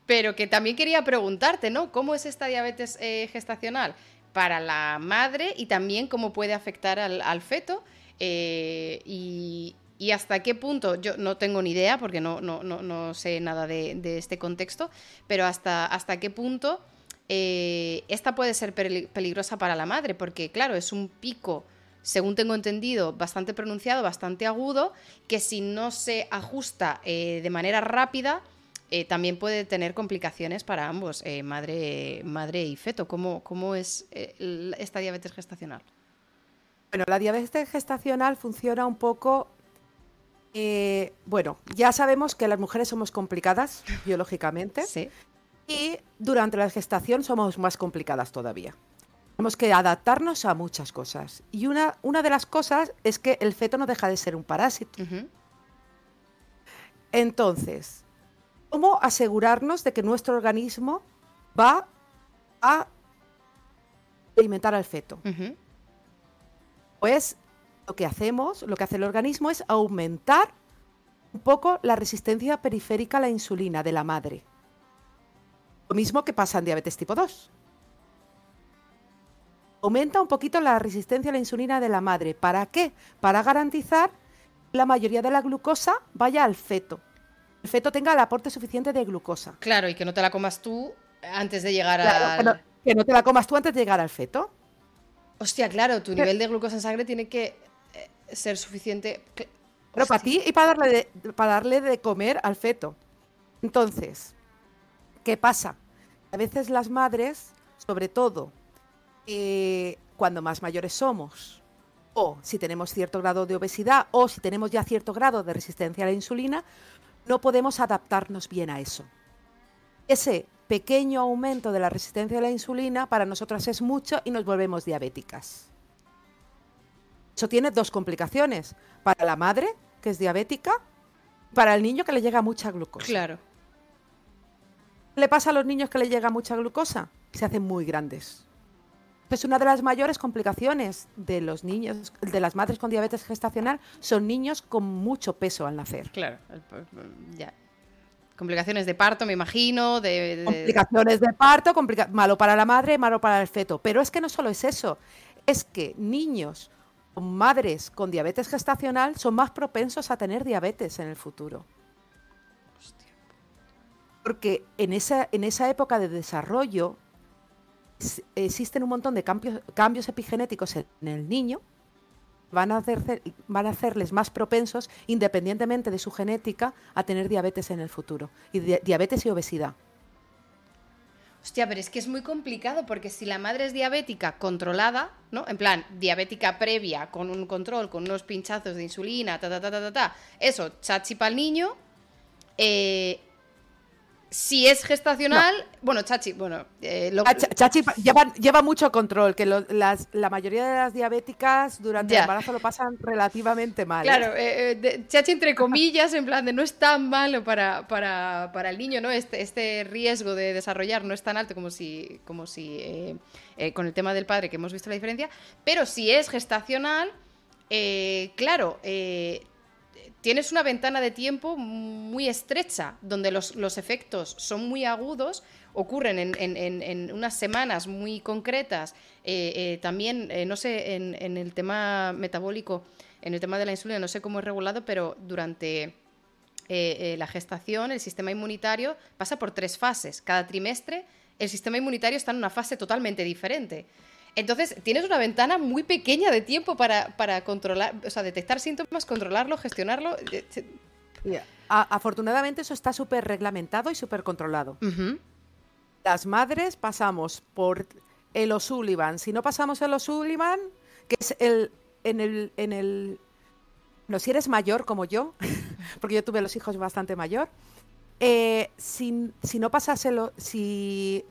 pero que también quería preguntarte, ¿no? ¿Cómo es esta diabetes eh, gestacional para la madre y también cómo puede afectar al, feto? Eh, y, y hasta qué punto, yo no tengo ni idea porque no, no, no, sé nada de, este contexto, pero hasta, hasta qué punto eh, esta puede ser peligrosa para la madre, porque claro, es un pico, según tengo entendido, bastante pronunciado, bastante agudo, que si no se ajusta eh, de manera rápida, eh, también puede tener complicaciones para ambos, madre, madre y feto. ¿Cómo, cómo es esta diabetes gestacional? Bueno, la diabetes gestacional funciona un poco bueno, ya sabemos que las mujeres somos complicadas biológicamente. Sí. Y durante la gestación somos más complicadas todavía. Tenemos que adaptarnos a muchas cosas. Y una, una de las cosas es que el feto no deja de ser un parásito. Entonces, ¿cómo asegurarnos de que nuestro organismo va a alimentar al feto? Pues lo que hacemos, lo que hace el organismo es aumentar un poco la resistencia periférica a la insulina de la madre. Lo mismo que pasa en diabetes tipo 2. Aumenta un poquito la resistencia a la insulina de la madre. ¿Para qué? Para garantizar que la mayoría de la glucosa vaya al feto. El feto tenga el aporte suficiente de glucosa. Claro, y que no te la comas tú antes de llegar al... Que no, te la comas tú antes de llegar al feto. Hostia, claro, tu nivel de glucosa en sangre tiene que eh, ser suficiente. Pero para ti y para darle, para darle de comer al feto. Entonces, ¿qué pasa? A veces las madres, sobre todo eh, cuando más mayores somos, o si tenemos cierto grado de obesidad, o si tenemos ya cierto grado de resistencia a la insulina, no podemos adaptarnos bien a eso. Ese pequeño aumento de la resistencia a la insulina para nosotras es mucho y nos volvemos diabéticas. Eso tiene dos complicaciones. Para la madre, que es diabética, para el niño que le llega mucha glucosa. Claro le pasa a los niños que le llega mucha glucosa? Se hacen muy grandes. Pues una de las mayores complicaciones de los niños, de las madres con diabetes gestacional, son niños con mucho peso al nacer. Claro, ya. Complicaciones de parto, me imagino. De, Complicaciones de parto, malo para la madre, malo para el feto. Pero es que no solo es eso, es que niños con madres con diabetes gestacional son más propensos a tener diabetes en el futuro porque en esa, en esa época de desarrollo existen un montón de cambios, cambios epigenéticos en, el niño, van a, hacer, van a hacerles más propensos, independientemente de su genética, a tener diabetes en el futuro, y diabetes y obesidad. Hostia, pero es que es muy complicado porque si la madre es diabética controlada, ¿no? En plan, diabética previa, con un control, con unos pinchazos de insulina, ta, ta, ta, ta, ta, ta eso, chachi para el niño, eh, si es gestacional, bueno, Chachi, bueno. Eh, ah, Chachi lleva, mucho control, que la mayoría de las diabéticas durante el embarazo lo pasan relativamente mal. Claro, ¿eh? Eh, Chachi entre comillas, en plan de no es tan malo para, para, el niño, ¿no? Este, este riesgo de desarrollar no es tan alto como si, como si con el tema del padre, que hemos visto la diferencia, pero si es gestacional, claro, tienes una ventana de tiempo muy estrecha, donde los, efectos son muy agudos, ocurren en, unas semanas muy concretas. Eh, eh, también, eh, no sé, en, el tema metabólico, en el tema de la insulina, no sé cómo es regulado, pero durante la gestación el sistema inmunitario pasa por tres fases. Cada trimestre el sistema inmunitario está en una fase totalmente diferente. Entonces, tienes una ventana muy pequeña de tiempo para, controlar, o sea, detectar síntomas, controlarlo, gestionarlo. afortunadamente eso está súper reglamentado y súper controlado. Las madres pasamos por el O'Sullivan. Si no pasamos el O'Sullivan, que es el en el en el no, si eres mayor como yo, [LAUGHS] porque yo tuve los hijos bastante mayor, eh, si, si, no pasas el, si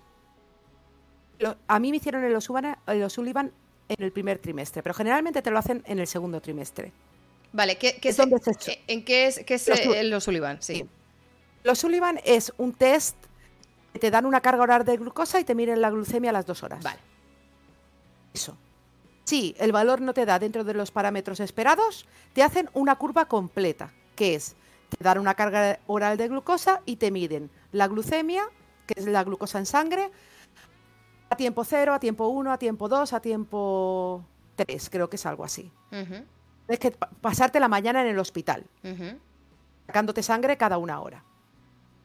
a mí me hicieron el O'Sullivan, en el primer trimestre, pero generalmente te lo hacen en el segundo trimestre. Vale, ¿qué, es ¿en qué es, qué es el O'Sullivan? Sí. El O'Sullivan es un test que te dan una carga horaria de glucosa y te miren la glucemia a las dos horas. Vale. Eso. Si el valor no te da dentro de los parámetros esperados, te hacen una curva completa, que es, te dan una carga oral de glucosa y te miden la glucemia, que es la glucosa en sangre, a tiempo cero, a tiempo uno, a tiempo dos, a tiempo tres, creo que es algo así. tienes que pasarte la mañana en el hospital, sacándote sangre cada una hora.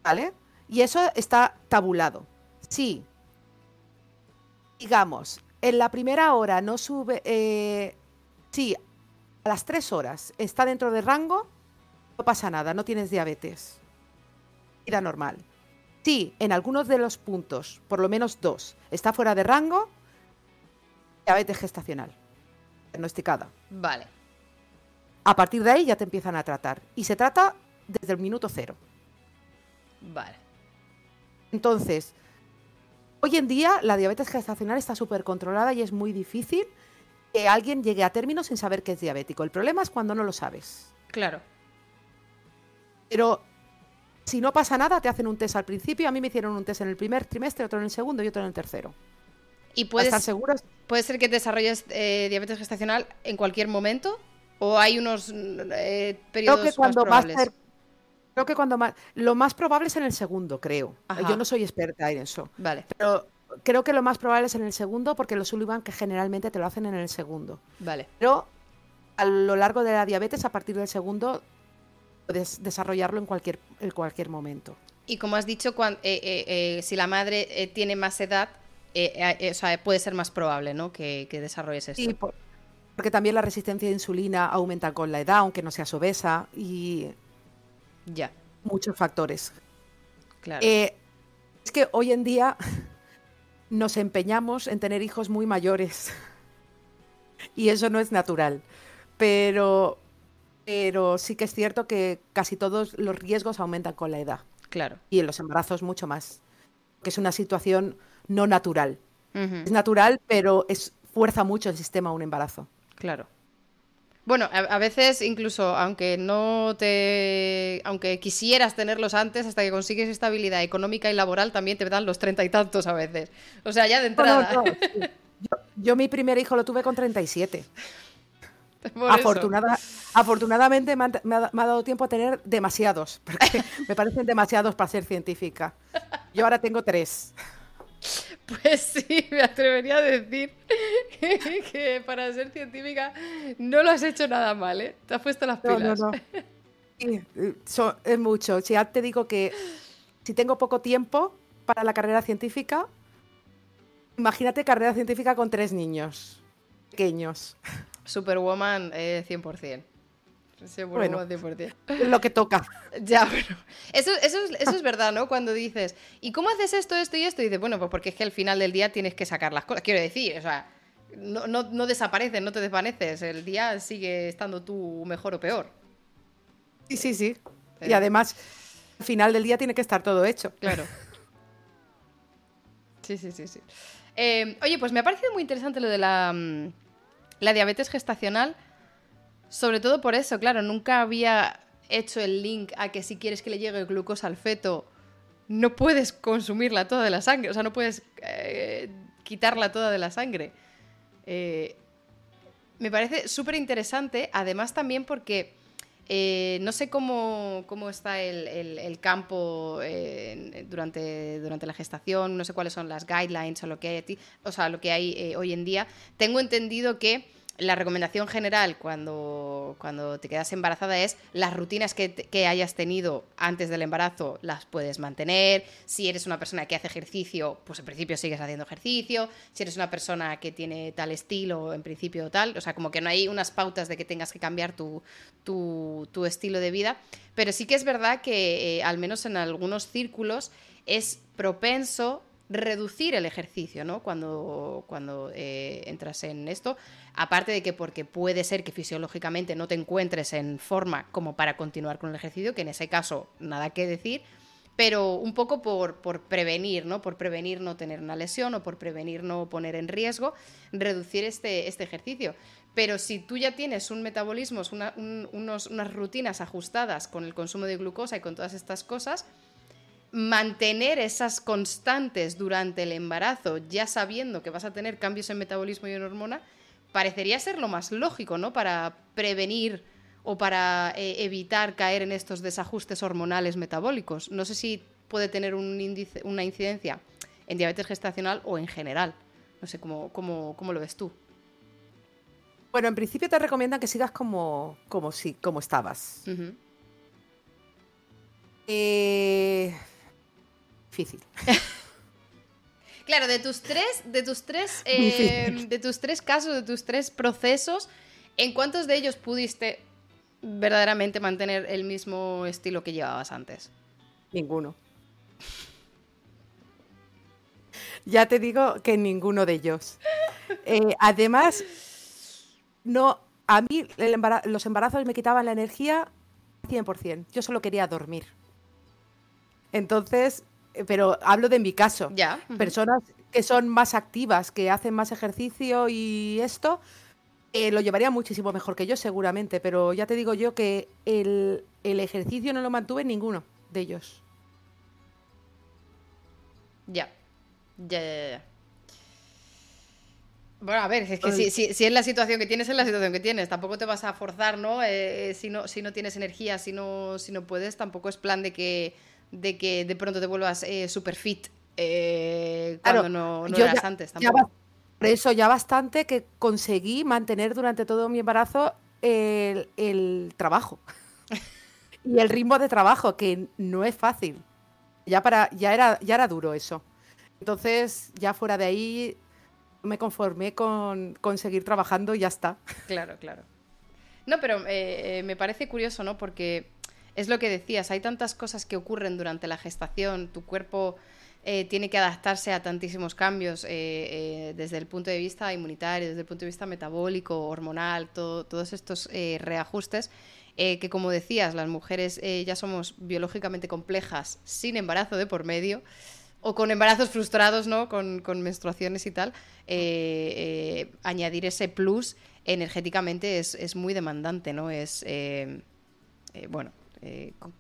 ¿Vale? Y eso está tabulado. Sí. Digamos, en la primera hora no sube. Eh, sí, a las tres horas está dentro de rango, no pasa nada, no tienes diabetes. Vida normal. Sí, en algunos de los puntos, por lo menos dos, está fuera de rango, diabetes gestacional. Diagnosticada. Vale. A partir de ahí ya te empiezan a tratar. Y se trata desde el minuto cero. Vale. Entonces, hoy en día la diabetes gestacional está súper controlada y es muy difícil que alguien llegue a término sin saber que es diabético. El problema es cuando no lo sabes. Claro. Pero si no pasa nada, te hacen un test al principio. A mí me hicieron un test en el primer trimestre, otro en el segundo y otro en el tercero. ¿Y puedes, estar seguros? puede ser que desarrolles eh, diabetes gestacional en cualquier momento? ¿O hay unos eh, periodos creo que cuando más probables? creo que cuando más... Lo más probable es en el segundo, creo. Ajá. Yo no soy experta en eso. Vale, Pero creo que lo más probable es en el segundo porque los Sullivan que generalmente te lo hacen en el segundo. vale. Pero a lo largo de la diabetes, a partir del segundo, puedes desarrollarlo en cualquier, en cualquier momento. Y como has dicho, cuan- eh, eh, eh, si la madre tiene más edad, o sea, puede ser más probable, ¿no? Que, que desarrolles esto. Sí, por- porque también la resistencia a insulina aumenta con la edad, aunque no seas obesa, y Ya, muchos factores. claro. Es que hoy en día [LAUGHS] nos empeñamos en tener hijos muy mayores. [LAUGHS] y eso no es natural. Pero, pero sí que es cierto que casi todos los riesgos aumentan con la edad. claro. Y en los embarazos mucho más. Que es una situación no natural. Es natural, pero es, fuerza mucho el sistema a un embarazo. Claro. Bueno, a, a veces incluso aunque no te, aunque quisieras tenerlos antes, hasta que consigues estabilidad económica y laboral, también te dan los treinta y tantos a veces. O sea, ya de No, no, entrada. no. Yo, yo mi primer hijo lo tuve con 37. [LAUGHS] [LAUGHS] Afortunada, afortunadamente me, han- me ha, me ha dado tiempo a tener demasiados, [LAUGHS] porque me parecen demasiados para ser científica. Yo ahora tengo tres. [LAUGHS] Pues sí, me atrevería a decir que para ser científica no lo has hecho nada mal, ¿eh? Te has puesto las No, no, pilas. no. Sí, so- es mucho. Si ya te digo que si tengo poco tiempo para la carrera científica, imagínate carrera científica con tres niños pequeños. Superwoman eh, 100%. Superwoman 100%. Es lo que toca. [LAUGHS] Ya, pero eso, eso, es, eso es verdad, ¿no? Cuando dices, ¿y cómo haces esto, esto y esto? Y dices, bueno, pues porque es que al final del día tienes que sacar las cosas. Quiero decir, o sea, no, no, no desapareces, no te desvaneces. El día sigue estando tú mejor o peor. Sí, sí, sí. Y además, al final del día tiene que estar todo hecho. Claro. Sí, sí, sí, sí. Eh, oye, pues me ha parecido muy interesante lo de la, mm, la diabetes gestacional. Sobre todo por eso, claro, nunca había hecho el link a que si quieres que le llegue glucosa al feto, no puedes consumirla toda de la sangre, o sea, no puedes eh, quitarla toda de la sangre. Eh, me parece súper interesante, además también porque eh, no sé cómo, cómo está el, el- campo durante, durante la gestación, no sé cuáles son las guidelines o lo que hay, o sea, lo que hay hoy en día. Tengo entendido que la recomendación general cuando, cuando te quedas embarazada es las rutinas que, que hayas tenido antes del embarazo las puedes mantener. Si eres una persona que hace ejercicio, pues en principio sigues haciendo ejercicio. Si eres una persona que tiene tal estilo, en principio tal. O sea, como que no hay unas pautas de que tengas que cambiar tu, tu, tu estilo de vida. Pero sí que es verdad que, eh, al menos en algunos círculos, es propenso reducir el ejercicio, ¿no? Cuando, cuando eh, entras en esto. Aparte de que porque puede ser que fisiológicamente no te encuentres en forma como para continuar con el ejercicio, que en ese caso nada que decir, pero un poco por, por prevenir, ¿no? Por prevenir no tener una lesión o por prevenir no poner en riesgo, reducir este, este ejercicio. Pero si tú ya tienes un metabolismo, una- unas rutinas ajustadas con el consumo de glucosa y con todas estas cosas, mantener esas constantes durante el embarazo, ya sabiendo que vas a tener cambios en metabolismo y en hormona, parecería ser lo más lógico, ¿no? Para prevenir o para eh, evitar caer en estos desajustes hormonales metabólicos. No sé si puede tener un índice, una incidencia en diabetes gestacional o en general. No sé cómo, cómo, cómo lo ves tú. Bueno, en principio te recomiendan que sigas como, como, si, como estabas. eh, difícil. [LAUGHS] claro, de tus tres, de tus tres, [LAUGHS] eh, de tus tres casos, de tus tres procesos, ¿en cuántos de ellos pudiste verdaderamente mantener el mismo estilo que llevabas antes? Ninguno. ya te digo que ninguno de ellos. [LAUGHS] Eh, además, no, a mí los embarazos me quitaban la energía 100%. Yo solo quería dormir. Entonces, pero hablo de mi caso. Ya. Personas que son más activas, que hacen más ejercicio y esto, eh, lo llevaría muchísimo mejor que yo seguramente, pero ya te digo yo que el, ejercicio no lo mantuve ninguno de ellos. Ya. Ya, ya, ya. Bueno, a ver, es que si, si, es la situación que tienes, es la situación que tienes. Tampoco te vas a forzar, ¿no? Eh, si ¿no? Si no tienes energía, si no, si no puedes, tampoco es plan de que de, que de pronto te vuelvas eh, super fit eh, cuando no, no eras antes. Tampoco. por eso ya bastante que conseguí mantener durante todo mi embarazo el, el trabajo [LAUGHS] y el ritmo de trabajo, que no es fácil. Ya, para, ya, era, ya era duro eso. Entonces, ya fuera de ahí, me conformé con, seguir trabajando y ya está. Claro, claro. No, pero eh, me parece curioso, ¿no? Porque es lo que decías, hay tantas cosas que ocurren durante la gestación, tu cuerpo eh, tiene que adaptarse a tantísimos cambios desde el punto de vista inmunitario, desde el punto de vista metabólico, hormonal, todos estos reajustes, que como decías, las mujeres ya somos biológicamente complejas sin embarazo de por medio o con embarazos frustrados, ¿no? Con, menstruaciones y tal, eh, eh, añadir ese plus energéticamente es, muy demandante, ¿no? Es, eh, bueno,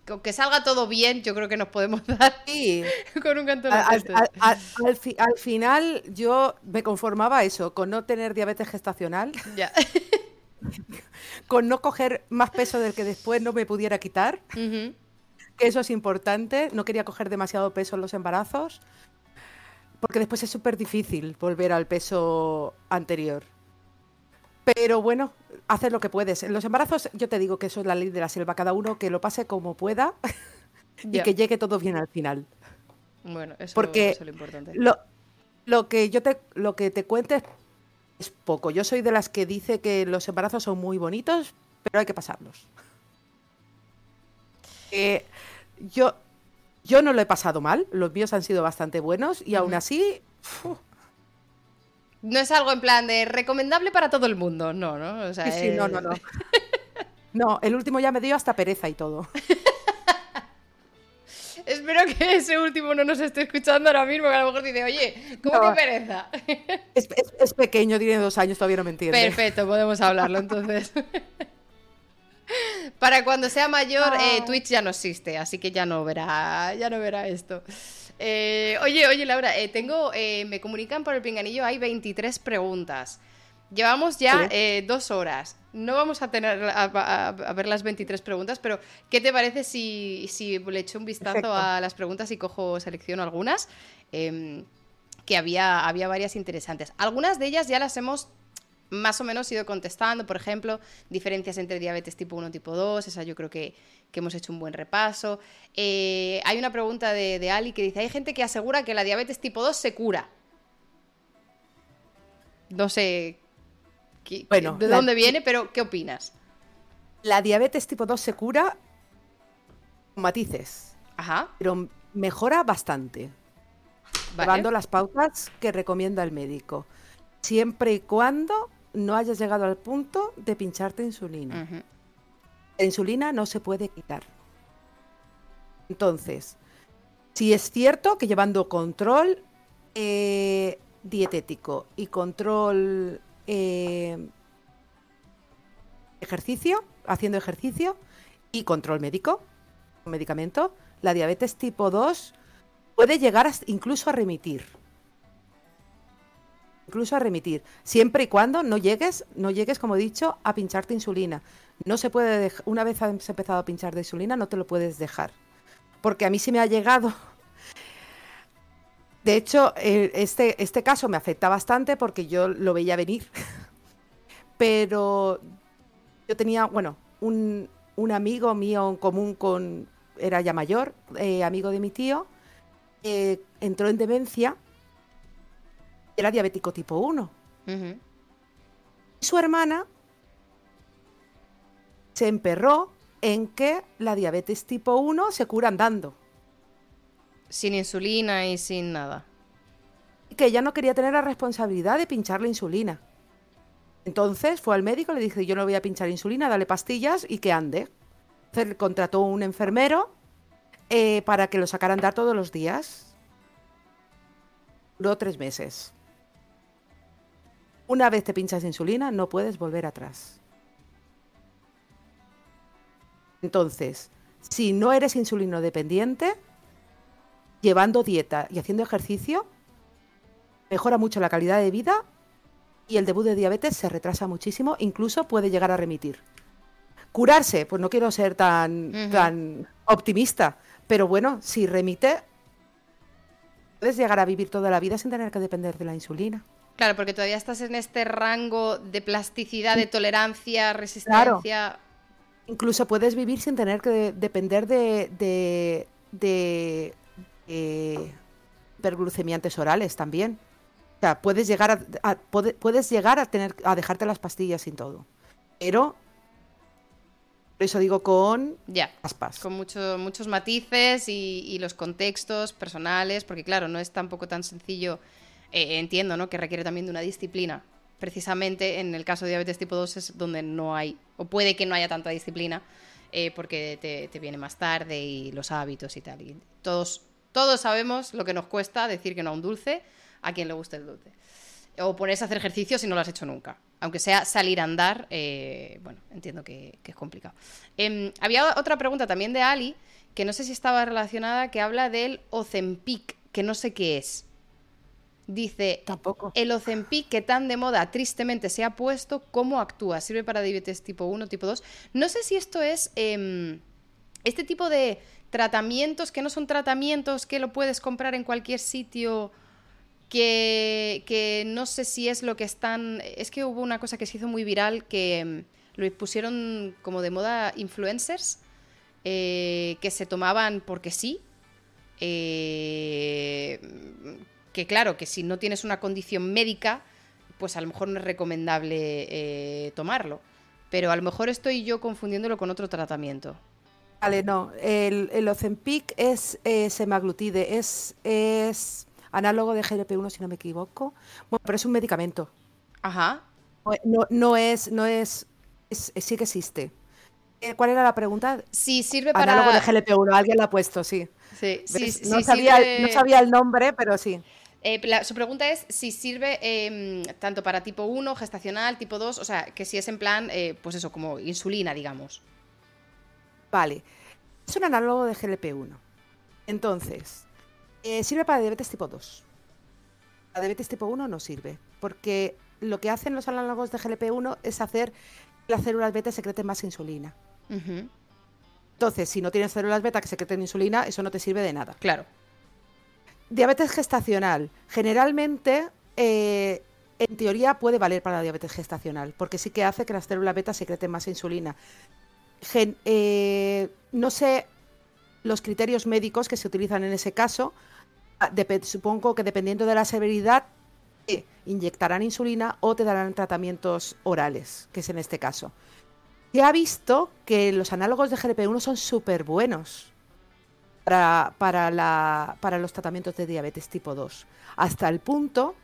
con, que salga todo bien, yo creo que nos podemos [LAUGHS] dar [LAUGHS] con un cantón. Al, al, final yo me conformaba eso, con no tener diabetes gestacional. Ya. [LAUGHS] con no coger más peso del que después no me pudiera quitar que eso es importante. No quería coger demasiado peso en los embarazos, porque después es súper difícil volver al peso anterior. Pero bueno, hacer lo que puedes. En los embarazos, yo te digo que eso es la ley de la selva. Cada uno que lo pase como pueda [LAUGHS] y que llegue todo bien al final. Bueno, eso, porque es lo importante. Lo, que yo te, lo que te cuente es poco. Yo soy de las que dice que los embarazos son muy bonitos, pero hay que pasarlos. Eh, yo, yo no lo he pasado mal, los míos han sido bastante buenos y aún así... No es algo en plan de recomendable para todo el mundo, no, ¿no? sí, sí, no, no, no. [LAUGHS] no, el último ya me dio hasta pereza y todo. [LAUGHS] Espero que ese último no nos esté escuchando ahora mismo, que a lo mejor dice, oye, ¿cómo que pereza? [LAUGHS] Es, pequeño, tiene dos años, todavía no me entiende. Perfecto, podemos hablarlo entonces. Para cuando sea mayor, eh, Twitch ya no existe, así que ya no verá, ya no verá esto. Eh, oye, oye, Laura, eh, tengo, me comunican por el pinganillo, hay 23 preguntas. Llevamos ya dos horas. No vamos a tener a, ver las 23 preguntas, pero ¿qué te parece si, si le echo un vistazo a las preguntas y cojo, selecciono algunas? Em, que había, había varias interesantes. Algunas de ellas ya las hemos más o menos ido contestando, por ejemplo, diferencias entre diabetes tipo 1 y tipo 2, esa yo creo que, hemos hecho un buen repaso. Eh, hay una pregunta de, Ali que dice, hay gente que asegura que la diabetes tipo 2 se cura. No sé bueno, de dónde viene, pero ¿qué opinas? La diabetes tipo 2 se cura con matices. Ajá. Pero mejora bastante. Llevando las pautas que recomienda el médico. Siempre y cuando no hayas llegado al punto de pincharte insulina. La insulina no se puede quitar. Entonces, si es cierto que llevando control eh, dietético y control eh, ejercicio, haciendo ejercicio y control médico, medicamento, la diabetes tipo 2 puede llegar incluso a remitir incluso a remitir, siempre y cuando no llegues, no llegues, como he dicho, a pincharte insulina. No se puede una vez has empezado a pinchar de insulina, no te lo puedes dejar. Porque a mí sí me ha llegado. De hecho, este, este caso me afecta bastante porque yo lo veía venir. [LAUGHS] pero yo tenía, bueno, un, amigo mío en común con, era ya mayor, eh, amigo de mi tío, eh, entró en demencia, era diabético tipo 1. Su hermana se emperró en que la diabetes tipo 1 se cura andando. Sin insulina y sin nada. Que ella no quería tener la responsabilidad de pinchar la insulina. Entonces fue al médico, le dije, yo no voy a pinchar insulina, dale pastillas y que ande. Entonces contrató un enfermero eh, para que lo sacara a andar todos los días. Duró tres meses. Una vez te pinchas insulina, no puedes volver atrás. Entonces, si no eres insulino dependiente, llevando dieta y haciendo ejercicio, mejora mucho la calidad de vida y el debut de diabetes se retrasa muchísimo, incluso puede llegar a remitir. Curarse, pues no quiero ser tan, tan optimista, pero bueno, si remite, puedes llegar a vivir toda la vida sin tener que depender de la insulina. Claro, porque todavía estás en este rango de plasticidad, de tolerancia, resistencia. Incluso puedes vivir sin tener que depender de, de, de, hiperglucemiantes orales también. O sea, puedes llegar a, puedes llegar a tener a dejarte las pastillas sin todo. Pero por eso digo con ya, aspas. Con muchos matices y, y, los contextos personales, porque claro, no es tampoco tan sencillo eh, entiendo ¿no? que requiere también de una disciplina. Precisamente en el caso de diabetes tipo 2 es donde no hay, o puede que no haya tanta disciplina, eh, porque te, viene más tarde y los hábitos y tal. Y todos, todos sabemos lo que nos cuesta decir que no a un dulce a quien le guste el dulce. O ponerse a hacer ejercicio si no lo has hecho nunca. Aunque sea salir a andar, eh, bueno, entiendo que, es complicado. Em, había otra pregunta también de Ali, que no sé si estaba relacionada, que habla del Ozempic, que no sé qué es. Dice, Tampoco. el Ozempic que tan de moda tristemente se ha puesto, ¿cómo actúa? ¿Sirve para diabetes tipo 1, tipo 2? No sé si esto es em, este tipo de tratamientos que no son tratamientos que lo puedes comprar en cualquier sitio, que, que no sé si es lo que están... Es que hubo una cosa que se hizo muy viral que em, lo pusieron como de moda influencers, eh, que se tomaban porque sí. Eh, que claro, que si no tienes una condición médica, pues a lo mejor no es recomendable eh, tomarlo. Pero a lo mejor estoy yo confundiéndolo con otro tratamiento. Vale, no. El, el Ozempic es semaglutide, es, es análogo de GLP-1, si no me equivoco. Bueno, pero es un medicamento. Ajá. No, no es, no es, sí que existe. Eh, ¿Cuál era la pregunta? Sí, sirve para... Análogo de GLP-1, alguien lo ha puesto, sí. Sí, sí, no, sabía, no sabía el nombre, pero sí. Eh, su pregunta es si sirve em, tanto para tipo 1, gestacional, tipo 2, o sea, que si es en plan, eh, pues eso, como insulina, digamos. Vale. Es un análogo de GLP-1. Entonces, eh, sirve para diabetes tipo 2. Para diabetes tipo 1 no sirve, porque lo que hacen los análogos de GLP-1 es hacer que las células beta secreten más insulina. Entonces, si no tienes células beta que secreten insulina, eso no te sirve de nada. Claro. Diabetes gestacional. Generalmente, eh, en teoría, puede valer para la diabetes gestacional, porque sí que hace que las células beta secreten más insulina. Eh, no sé los criterios médicos que se utilizan en ese caso. Ah, supongo que dependiendo de la severidad, inyectarán insulina o te darán tratamientos orales, que es en este caso. Se ha visto que los análogos de GLP-1 son súper buenos para, para, los tratamientos de diabetes tipo 2. Hasta el punto,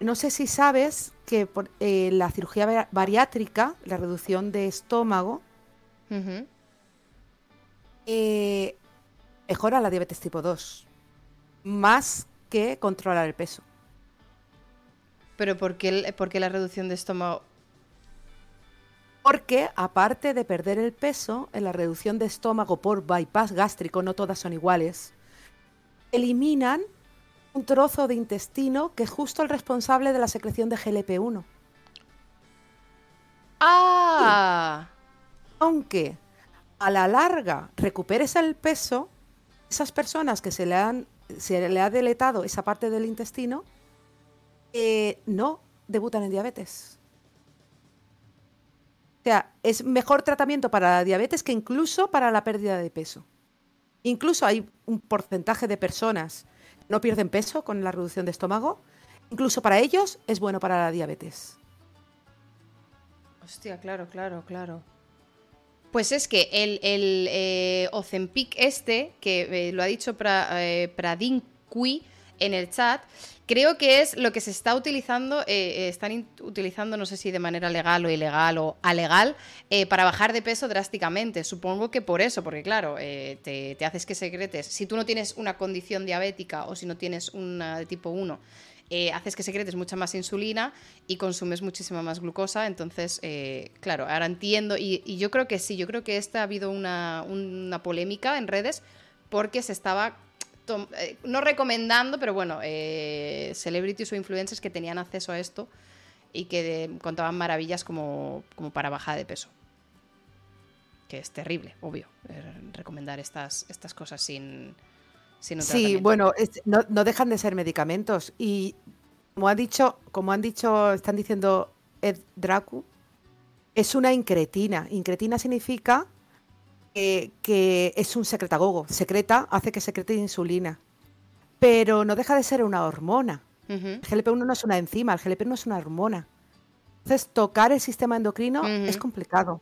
no sé si sabes que eh, la cirugía bariátrica, la reducción de estómago, eh, mejora la diabetes tipo 2, más que controlar el peso. ¿Pero por qué, por qué la reducción de estómago porque aparte de perder el peso, en la reducción de estómago por bypass gástrico, no todas son iguales, eliminan un trozo de intestino que es justo el responsable de la secreción de GLP-1. Ah. aunque a la larga recuperes el peso, esas personas que se le han se le ha deletado esa parte del intestino, eh, no debutan en diabetes. O sea, es mejor tratamiento para la diabetes que incluso para la pérdida de peso. Incluso hay un porcentaje de personas que no pierden peso con la reducción de estómago. Incluso para ellos es bueno para la diabetes. Hostia, claro, claro, claro. Pues es que el, el eh, este, que eh, lo ha dicho pra, eh, Pradinqui en el chat, creo que es lo que se está utilizando, están utilizando, no sé si de manera legal o ilegal o alegal, para bajar de peso drásticamente. Supongo que por eso, porque claro, te, te, haces que secretes. Si tú no tienes una condición diabética o si no tienes una de tipo 1, eh, haces que secretes mucha más insulina y consumes muchísima más glucosa. Entonces, eh, claro, ahora entiendo. Y, yo creo que sí, yo creo que esta ha habido una, polémica en redes porque se estaba eh, no recomendando, pero bueno, celebrities o influencers que tenían acceso a esto y que contaban maravillas como, como, para bajar de peso. Que es terrible, obvio, recomendar estas, estas cosas sin, sí, bueno, no, dejan de ser medicamentos. Y como ha dicho, como han dicho, están diciendo Ed Dracu, es una incretina. Incretina significa que, es un secretagogo. Secreta, hace que secrete insulina. Pero no deja de ser una hormona. El GLP-1 no es una enzima, el GLP no es una hormona. Entonces, tocar el sistema endocrino es complicado.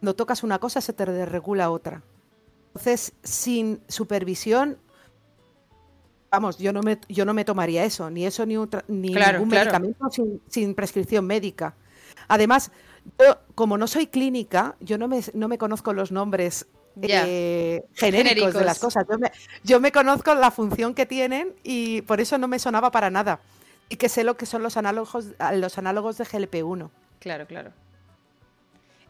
No tocas una cosa, se te desregula otra. Entonces, sin supervisión vamos, yo no me, yo no me tomaría eso, ni eso ni, ni ningún medicamento sin, prescripción médica. Además, yo, como no soy clínica, yo no me, no me conozco los nombres eh, genéricos, de las cosas. Yo me, yo me conozco la función que tienen y por eso no me sonaba para nada. Y que sé lo que son los análogos, los análogos de GLP-1. Claro, claro.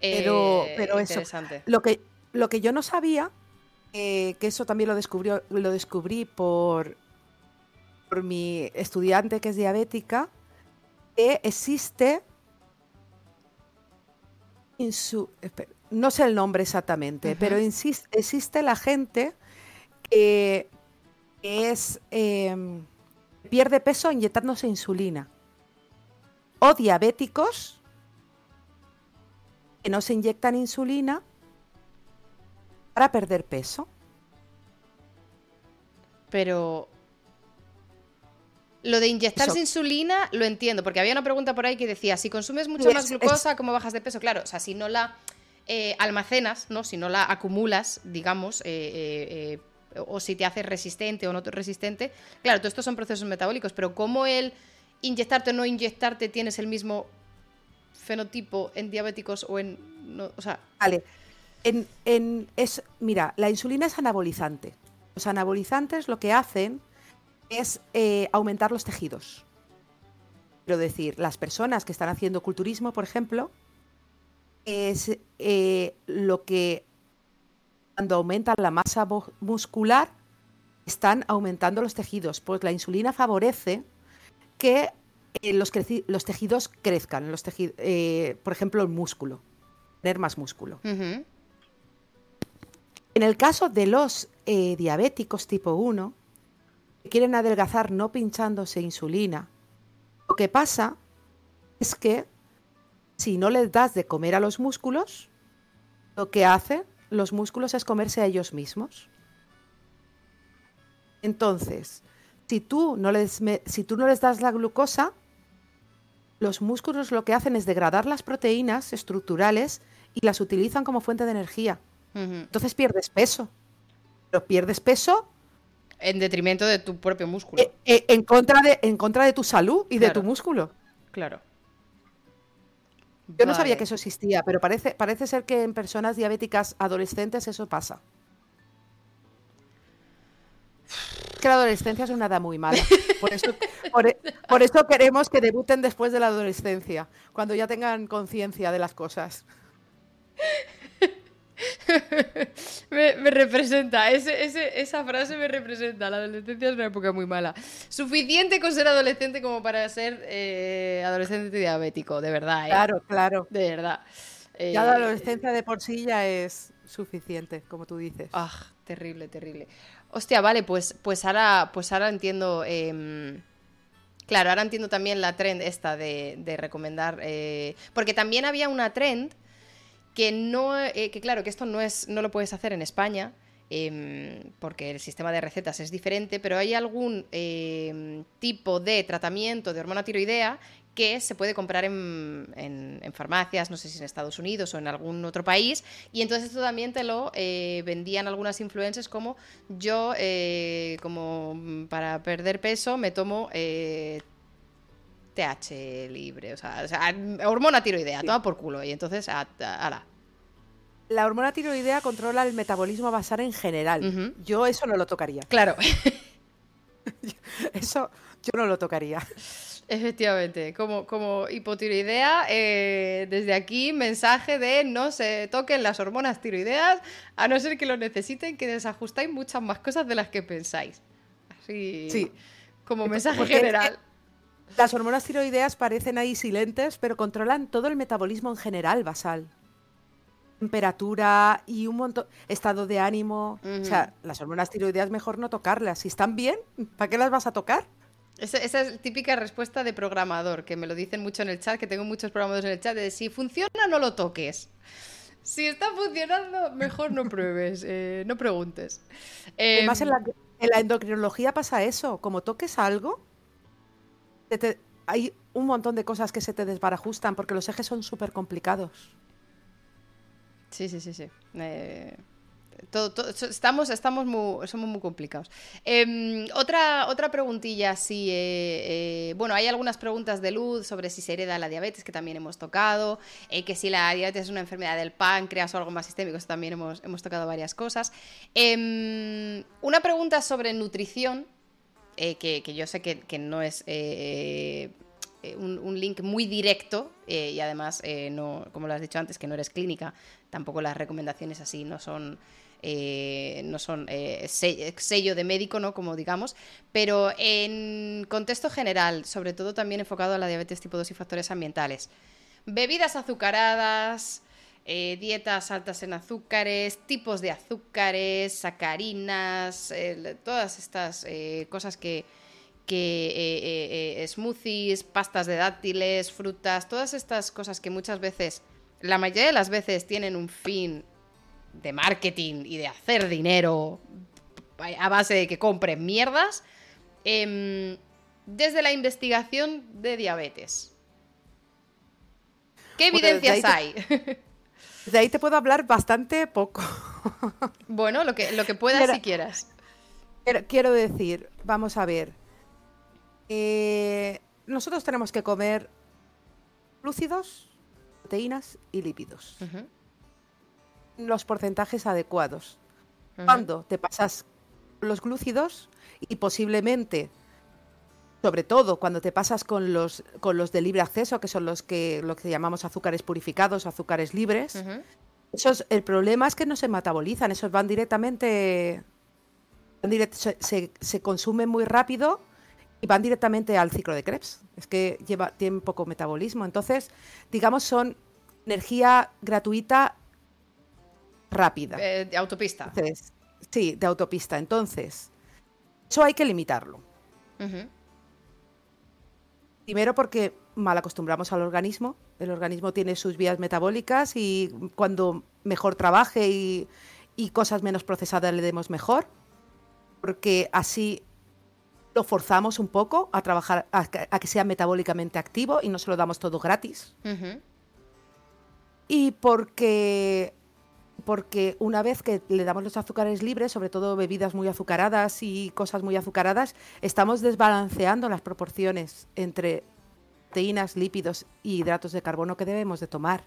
Pero, eh, pero eso. Lo que, lo que yo no sabía, eh, que eso también lo, descubrió, lo descubrí por, por mi estudiante que es diabética, que existe no sé el nombre exactamente, pero existe la gente que, es em, pierde peso inyectándose insulina. O diabéticos que no se inyectan insulina para perder peso. Pero lo de inyectarse insulina lo entiendo, porque había una pregunta por ahí que decía, si consumes mucha más glucosa, ¿cómo bajas de peso? Claro, o sea, si no la eh, almacenas, ¿no? Si no la acumulas, digamos, eh, eh, o si te haces resistente o no resistente, claro, todo estos son procesos metabólicos, pero ¿cómo el inyectarte o no inyectarte tienes el mismo fenotipo en diabéticos o en... o sea... Vale. En, es, mira, la insulina es anabolizante. Los anabolizantes lo que hacen es eh, aumentar los tejidos. Quiero decir, las personas que están haciendo culturismo, por ejemplo, es eh, lo que cuando aumenta la masa muscular están aumentando los tejidos, pues la insulina favorece que eh, los, los, tejidos crezcan, los por ejemplo el músculo, tener más músculo. En el caso de los diabéticos tipo 1, quieren adelgazar no pinchándose insulina, lo que pasa es que si no les das de comer a los músculos, lo que hacen los músculos es comerse a ellos mismos. Entonces, si tú no les, si tú no les das la glucosa, los músculos lo que hacen es degradar las proteínas estructurales y las utilizan como fuente de energía. Entonces pierdes peso. Pero pierdes peso en detrimento de tu propio músculo. Eh, eh, en, contra de, en contra de tu salud y de tu músculo. Claro. Yo no sabía que eso existía, pero parece, parece ser que en personas diabéticas adolescentes eso pasa. que la adolescencia es una edad muy mala. Por eso, por eso queremos que debuten después de la adolescencia, cuando ya tengan conciencia de las cosas. [LAUGHS] me, representa, esa frase me representa. La adolescencia es una época muy mala. Suficiente con ser adolescente como para ser eh, adolescente diabético, de verdad. ¿eh? Claro, claro. De verdad. ya la eh, adolescencia de por sí ya es suficiente, como tú dices. Ah, terrible, terrible. Hostia, vale, pues, pues, ahora, pues ahora entiendo. Em, claro, ahora entiendo también la trend esta de, de recomendar. porque también había una trend que no, que claro, que esto no es, no lo puedes hacer en España, Em, porque el sistema de recetas es diferente, pero hay algún em, tipo de tratamiento de hormona tiroidea que se puede comprar en, farmacias, no sé si en Estados Unidos o en algún otro país, y entonces esto también te lo eh, vendían algunas influencers como yo, eh, como para perder peso, me tomo eh, TH libre, o sea, hormona tiroidea, toma por culo, y entonces, ala, la hormona tiroidea controla el metabolismo basal en general. Yo eso no lo tocaría. [LAUGHS] Claro. eso yo no lo tocaría. Efectivamente, como, como hipotiroidea, eh, desde aquí mensaje de no se toquen las hormonas tiroideas, a no ser que lo necesiten, que desajustáis muchas más cosas de las que pensáis. Así, sí. como mensaje general. Las hormonas tiroideas parecen ahí silentes, pero controlan todo el metabolismo en general basal temperatura y un montón, estado de ánimo. O sea, las hormonas tiroideas mejor no tocarlas. Si están bien, ¿para qué las vas a tocar? Esa, es típica respuesta de programador, que me lo dicen mucho en el chat, que tengo muchos programadores en el chat, de si funciona, no lo toques. Si está funcionando, mejor no pruebes, eh, no preguntes. Además, en la, em, en la, endocrinología pasa eso, como toques algo, hay un montón de cosas que se te desbarajustan porque los ejes son súper complicados. Sí, sí, sí, sí. Eh, estamos, estamos muy, somos muy complicados. Em, otra, otra preguntilla, sí. Eh, eh, bueno, hay algunas preguntas de luz sobre si se hereda la diabetes, que también hemos tocado, que si la diabetes es una enfermedad del páncreas o algo más sistémico, también hemos, hemos tocado varias cosas. Em, una pregunta sobre nutrición, que, yo sé que, que no es eh, un, link muy directo eh, y además, eh, no, como lo has dicho antes, que no eres clínica, tampoco las recomendaciones así no son... no son sello de médico, ¿no? Como digamos, pero en contexto general, sobre todo también enfocado a la diabetes tipo 2 y factores ambientales. Bebidas azucaradas, dietas altas en azúcares, tipos de azúcares, sacarinas, todas estas cosas que, que eh, eh, eh, smoothies, pastas de dátiles, frutas, todas estas cosas que muchas veces, la mayoría de las veces tienen un fin de marketing y de hacer dinero a base de que compren mierdas, em, desde la investigación de diabetes. ¿Qué evidencias hay? [LAUGHS] De ahí te puedo hablar bastante poco. bueno, lo que, lo que puedas si quieras. quiero decir, vamos a ver. Eh, nosotros tenemos que comer lúcidos, proteínas y lípidos. Los porcentajes adecuados. Cuando te pasas los glúcidos y posiblemente, sobre todo cuando te pasas con los, con los de libre acceso, que son los que, lo que llamamos azúcares purificados, azúcares libres, esos, el problema es que no se metabolizan, esos van directamente, se, se consumen muy rápido y van directamente al ciclo de Krebs. Es que lleva, tienen poco metabolismo. Entonces, digamos, son energía gratuita rápida. Eh, de autopista. sí, de autopista. Entonces, eso hay que limitarlo. Primero porque mal acostumbramos al organismo. El organismo tiene sus vías metabólicas y cuando mejor trabaje y, y cosas menos procesadas le demos mejor. Porque así lo forzamos un poco a trabajar, a, que sea metabólicamente activo y no se lo damos todo gratis. Y porque, porque una vez que le damos los azúcares libres, sobre todo bebidas muy azucaradas y cosas muy azucaradas, estamos desbalanceando las proporciones entre proteínas, lípidos y hidratos de carbono que debemos de tomar.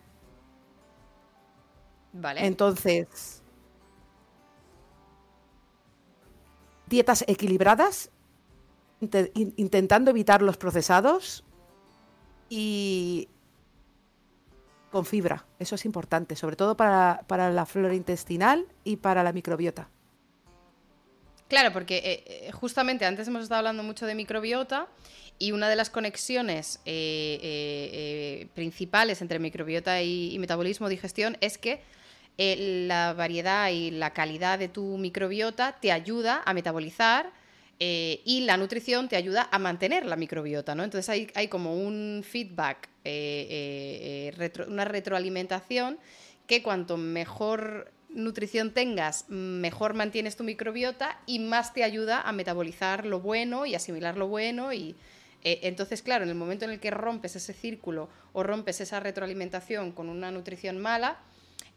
Vale. Entonces, dietas equilibradas intentando evitar los procesados y con fibra. Eso es importante, sobre todo para, la flora intestinal y para la microbiota. Claro, porque eh, eh, justamente antes hemos estado hablando mucho de microbiota y una de las conexiones eh, principales entre microbiota y, y, metabolismo, digestión, es que la variedad y la calidad de tu microbiota te ayuda a metabolizar eh, y la nutrición te ayuda a mantener la microbiota, ¿no? Entonces hay, como un feedback, eh, eh, una retroalimentación que cuanto mejor nutrición tengas, mejor mantienes tu microbiota y más te ayuda a metabolizar lo bueno y asimilar lo bueno y entonces, claro, en el momento en el que rompes ese círculo o rompes esa retroalimentación con una nutrición mala,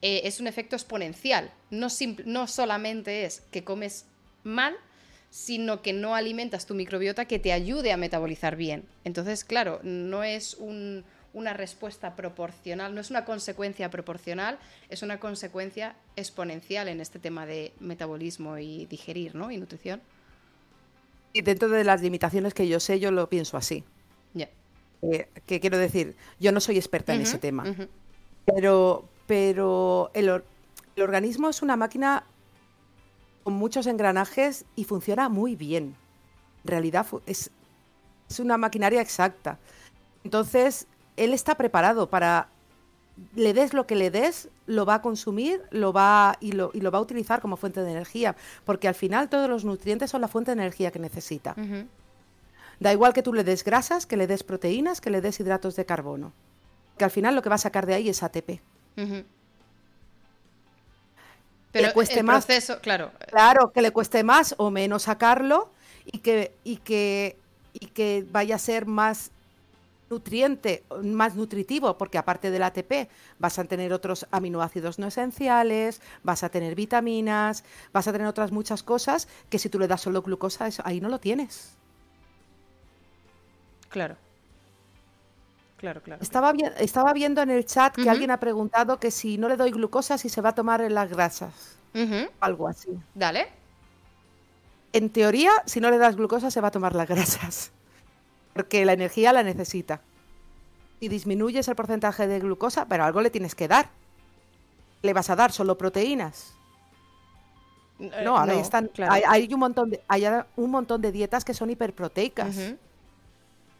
es un efecto exponencial. No, no solamente es que comes mal, sino que no alimentas tu microbiota que te ayude a metabolizar bien. Entonces, claro, no es una respuesta proporcional, no es una consecuencia proporcional, es una consecuencia exponencial en este tema de metabolismo y digerir, ¿no? Y nutrición. Y dentro de las limitaciones que yo sé, yo lo pienso así. Ya. Eh, que quiero decir, yo no soy experta en ese tema, pero, pero el, el, organismo es una máquina con muchos engranajes y funciona muy bien. En realidad es, es una maquinaria exacta. Entonces, él está preparado para le des lo que le des, lo va a consumir lo va, y, lo, y lo va a utilizar como fuente de energía, porque al final todos los nutrientes son la fuente de energía que necesita. Da igual que tú le des grasas, que le des proteínas, que le des hidratos de carbono, que al final lo que va a sacar de ahí es ATP. Pero le cueste más, claro. Claro, que le cueste más o menos sacarlo y que, y que, y que vaya a ser más nutriente, más nutritivo, porque aparte del ATP vas a tener otros aminoácidos no esenciales, vas a tener vitaminas, vas a tener otras muchas cosas que si tú le das solo glucosa, ahí no lo tienes. Claro. Claro, claro. Estaba, estaba viendo en el chat que alguien ha preguntado que si no le doy glucosa, si se va a tomar en las grasas. Algo así. Dale. En teoría, si no le das glucosa, se va a tomar las grasas porque la energía la necesita. Y disminuyes el porcentaje de glucosa, pero algo le tienes que dar. ¿Le vas a dar solo proteínas? Eh, no, ahora están, hay, un montón de, hay un montón de dietas que son hiperproteicas.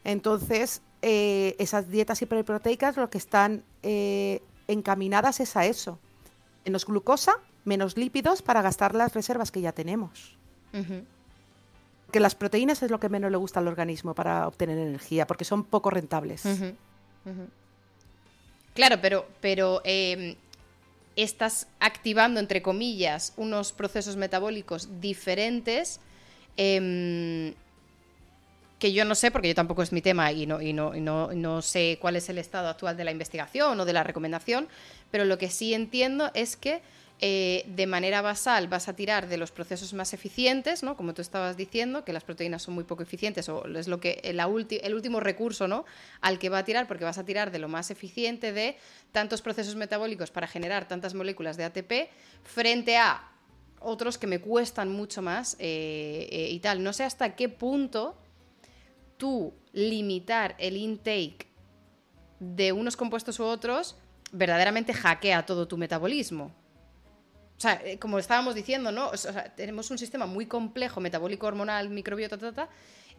Entonces, eh, esas dietas hiperproteicas lo que están eh, encaminadas es a eso. Menos glucosa, menos lípidos para gastar las reservas que ya tenemos que las proteínas es lo que menos le gusta al organismo para obtener energía, porque son poco rentables. Claro, pero, pero em, estás activando, entre comillas, unos procesos metabólicos diferentes em, que yo no sé, porque yo tampoco es mi tema y, no, y, no, y no, sé cuál es el estado actual de la investigación o de la recomendación, pero lo que sí entiendo es que eh, de manera basal vas a tirar de los procesos más eficientes, ¿no? Como tú estabas diciendo, que las proteínas son muy poco eficientes, o es lo que el último recurso, ¿no? Al que va a tirar, porque vas a tirar de lo más eficiente de tantos procesos metabólicos para generar tantas moléculas de ATP, frente a otros que me cuestan mucho más eh, eh, y tal. No sé hasta qué punto tú limitar el intake de unos compuestos u otros verdaderamente hackea todo tu metabolismo. O sea, eh, como estábamos diciendo, ¿no? tenemos un sistema muy complejo, metabólico, hormonal, microbiota, ta,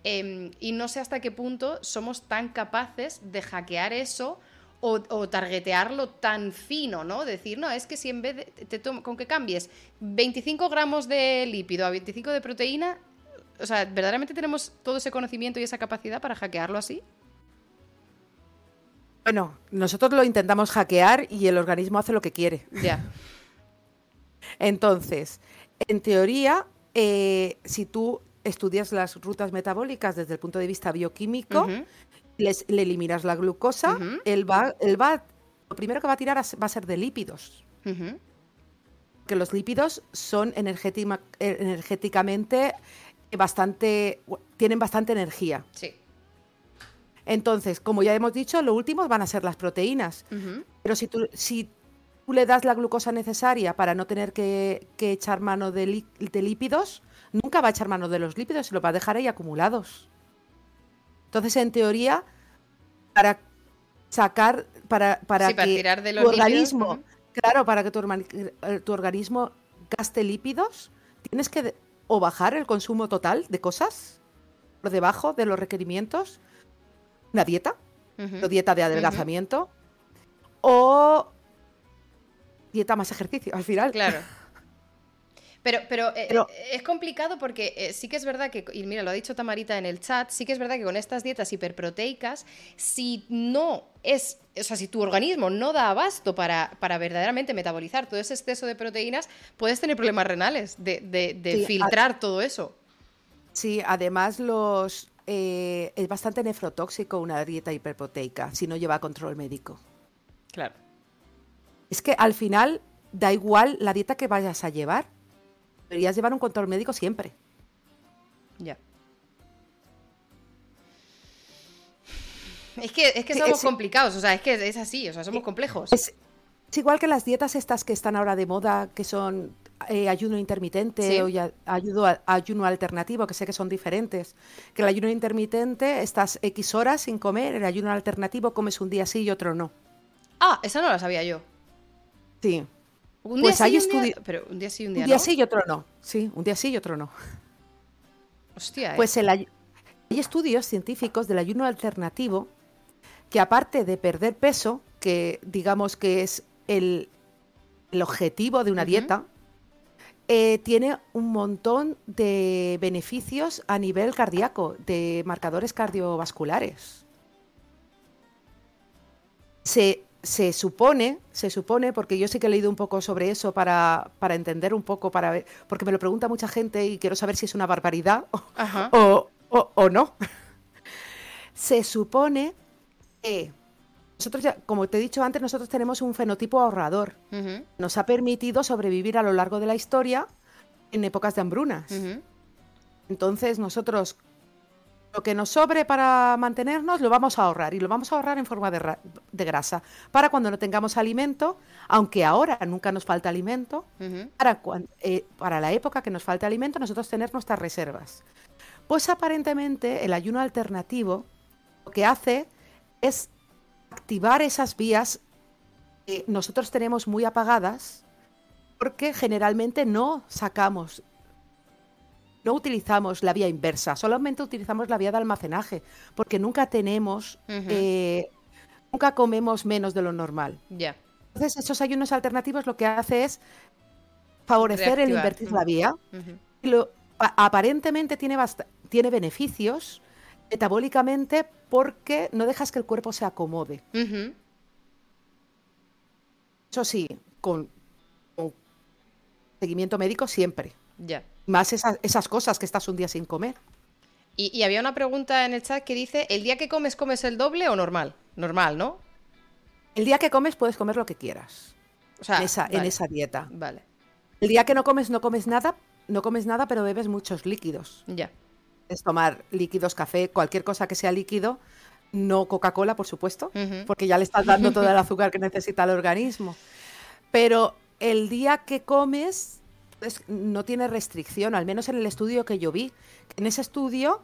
em, y no sé hasta qué punto somos tan capaces de hackear eso o, targetearlo tan fino, ¿no? Decir, no, es que si en vez de, te con que cambies 25 gramos de lípido a 25 de proteína, o sea, ¿verdaderamente tenemos todo ese conocimiento y esa capacidad para hackearlo así? Bueno, nosotros lo intentamos hackear y el organismo hace lo que quiere. Ya. [LAUGHS] Entonces, en teoría, eh, si tú estudias las rutas metabólicas desde el punto de vista bioquímico, le eliminas la glucosa, él, va, va, lo primero que va a tirar va a ser de lípidos. Que los lípidos son energéticamente bastante, tienen bastante energía. Sí. Entonces, como ya hemos dicho, lo último van a ser las proteínas. Pero si tú, si tú le das la glucosa necesaria para no tener que, echar mano de, lípidos, nunca va a echar mano de los lípidos, se los va a dejar ahí acumulados. Entonces, en teoría, para sacar, para, para que tirar de los tu organismo, claro, para que tu, eh, tu, organismo gaste lípidos, tienes que o bajar el consumo total de cosas por debajo de los requerimientos, una dieta, una dieta de adelgazamiento, o dieta más ejercicio al final. Claro. [LAUGHS] Pero, pero, eh, eh, es complicado porque eh, sí que es verdad que, y mira, lo ha dicho Tamarita en el chat, sí que es verdad que con estas dietas hiperproteicas, si no es, o sea, si tu organismo no da abasto para, para verdaderamente metabolizar todo ese exceso de proteínas, puedes tener problemas renales de, filtrar todo eso. Sí, además los, es bastante nefrotóxico una dieta hiperproteica si no lleva control médico. Claro. Es que al final da igual la dieta que vayas a llevar deberías llevar un control médico siempre. Ya. Es que, es que somos complicados, o sea, es que es así, o sea, somos complejos. Es, igual que las dietas estas que están ahora de moda, que son eh, ayuno intermitente o ayuno alternativo, que sé que son diferentes. Que el ayuno intermitente estás X horas sin comer, el ayuno alternativo comes un día sí y otro no. Ah, esa no la sabía yo. Sí. Un pues día sí, un día... Pero un día sí, un día, un día sí y otro no. Sí, un día sí y otro no. Hostia. Pues el hay estudios científicos del ayuno alternativo que aparte de perder peso, que digamos que es el, objetivo de una dieta, eh, tiene un montón de beneficios a nivel cardíaco, de marcadores cardiovasculares. Se se supone, se supone, porque yo sí que he leído un poco sobre eso para, para entender un poco, para ver, porque me lo pregunta mucha gente y quiero saber si es una barbaridad o, o, no. [LAUGHS] se supone que nosotros ya, como te he dicho antes, nosotros tenemos un fenotipo ahorrador. Nos ha permitido sobrevivir a lo largo de la historia en épocas de hambrunas. Entonces nosotros lo que nos sobre para mantenernos lo vamos a ahorrar y lo vamos a ahorrar en forma de, grasa para cuando no tengamos alimento, aunque ahora nunca nos falta alimento, para, eh, para la época que nos falte alimento nosotros tener nuestras reservas. Pues aparentemente el ayuno alternativo lo que hace es activar esas vías que nosotros tenemos muy apagadas porque generalmente no sacamos no utilizamos la vía inversa, solamente utilizamos la vía de almacenaje, porque nunca tenemos, eh, nunca comemos menos de lo normal. Ya. Entonces, esos ayunos alternativos lo que hace es favorecer el invertir la vía. y lo, aparentemente tiene, tiene beneficios metabólicamente porque no dejas que el cuerpo se acomode. Eso sí, con, con seguimiento médico siempre. Ya. Más esas, cosas que estás un día sin comer. Y, había una pregunta en el chat que dice, ¿el día que comes comes el doble o normal? Normal, ¿no? El día que comes puedes comer lo que quieras. O sea, en esa, en esa dieta. Vale. El día que no comes, no comes nada, no comes nada, pero bebes muchos líquidos. Ya. Es tomar líquidos, café, cualquier cosa que sea líquido, no Coca-Cola, por supuesto, porque ya le estás dando todo el azúcar que necesita el organismo. Pero el día que comes, no tiene restricción, al menos en el estudio que yo vi. En ese estudio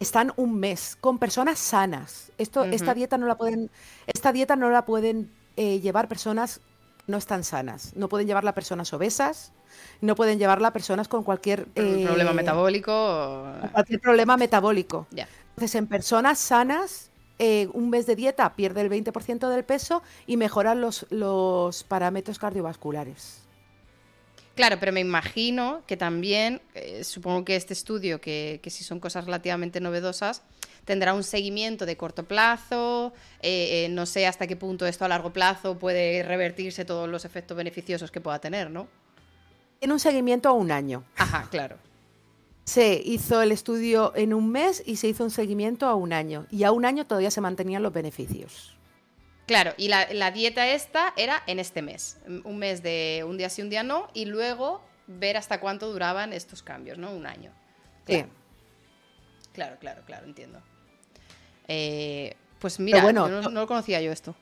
están un mes con personas sanas. Esto, Esta dieta no la pueden, esta dieta no la pueden eh, llevar personas no están sanas. No pueden llevarla personas obesas, no pueden llevarla personas con cualquier eh, problema metabólico. Cualquier problema metabólico. Entonces, en personas sanas, eh, un mes de dieta pierde el 20% del peso y mejoran los, los parámetros cardiovasculares. Claro, pero me imagino que también, eh, supongo que este estudio, que, si son cosas relativamente novedosas, tendrá un seguimiento de corto plazo, eh, eh, no sé hasta qué punto esto a largo plazo puede revertirse todos los efectos beneficiosos que pueda tener, ¿no? En un seguimiento a un año. Ajá, claro. Se hizo el estudio en un mes y se hizo un seguimiento a un año. Y a un año todavía se mantenían los beneficios. Claro, y la, dieta esta era en este mes, un mes de un día sí, un día no, y luego ver hasta cuánto duraban estos cambios, ¿no? Un año. Claro, claro, claro, claro entiendo. Eh, pues mira, bueno, no, lo conocía yo esto.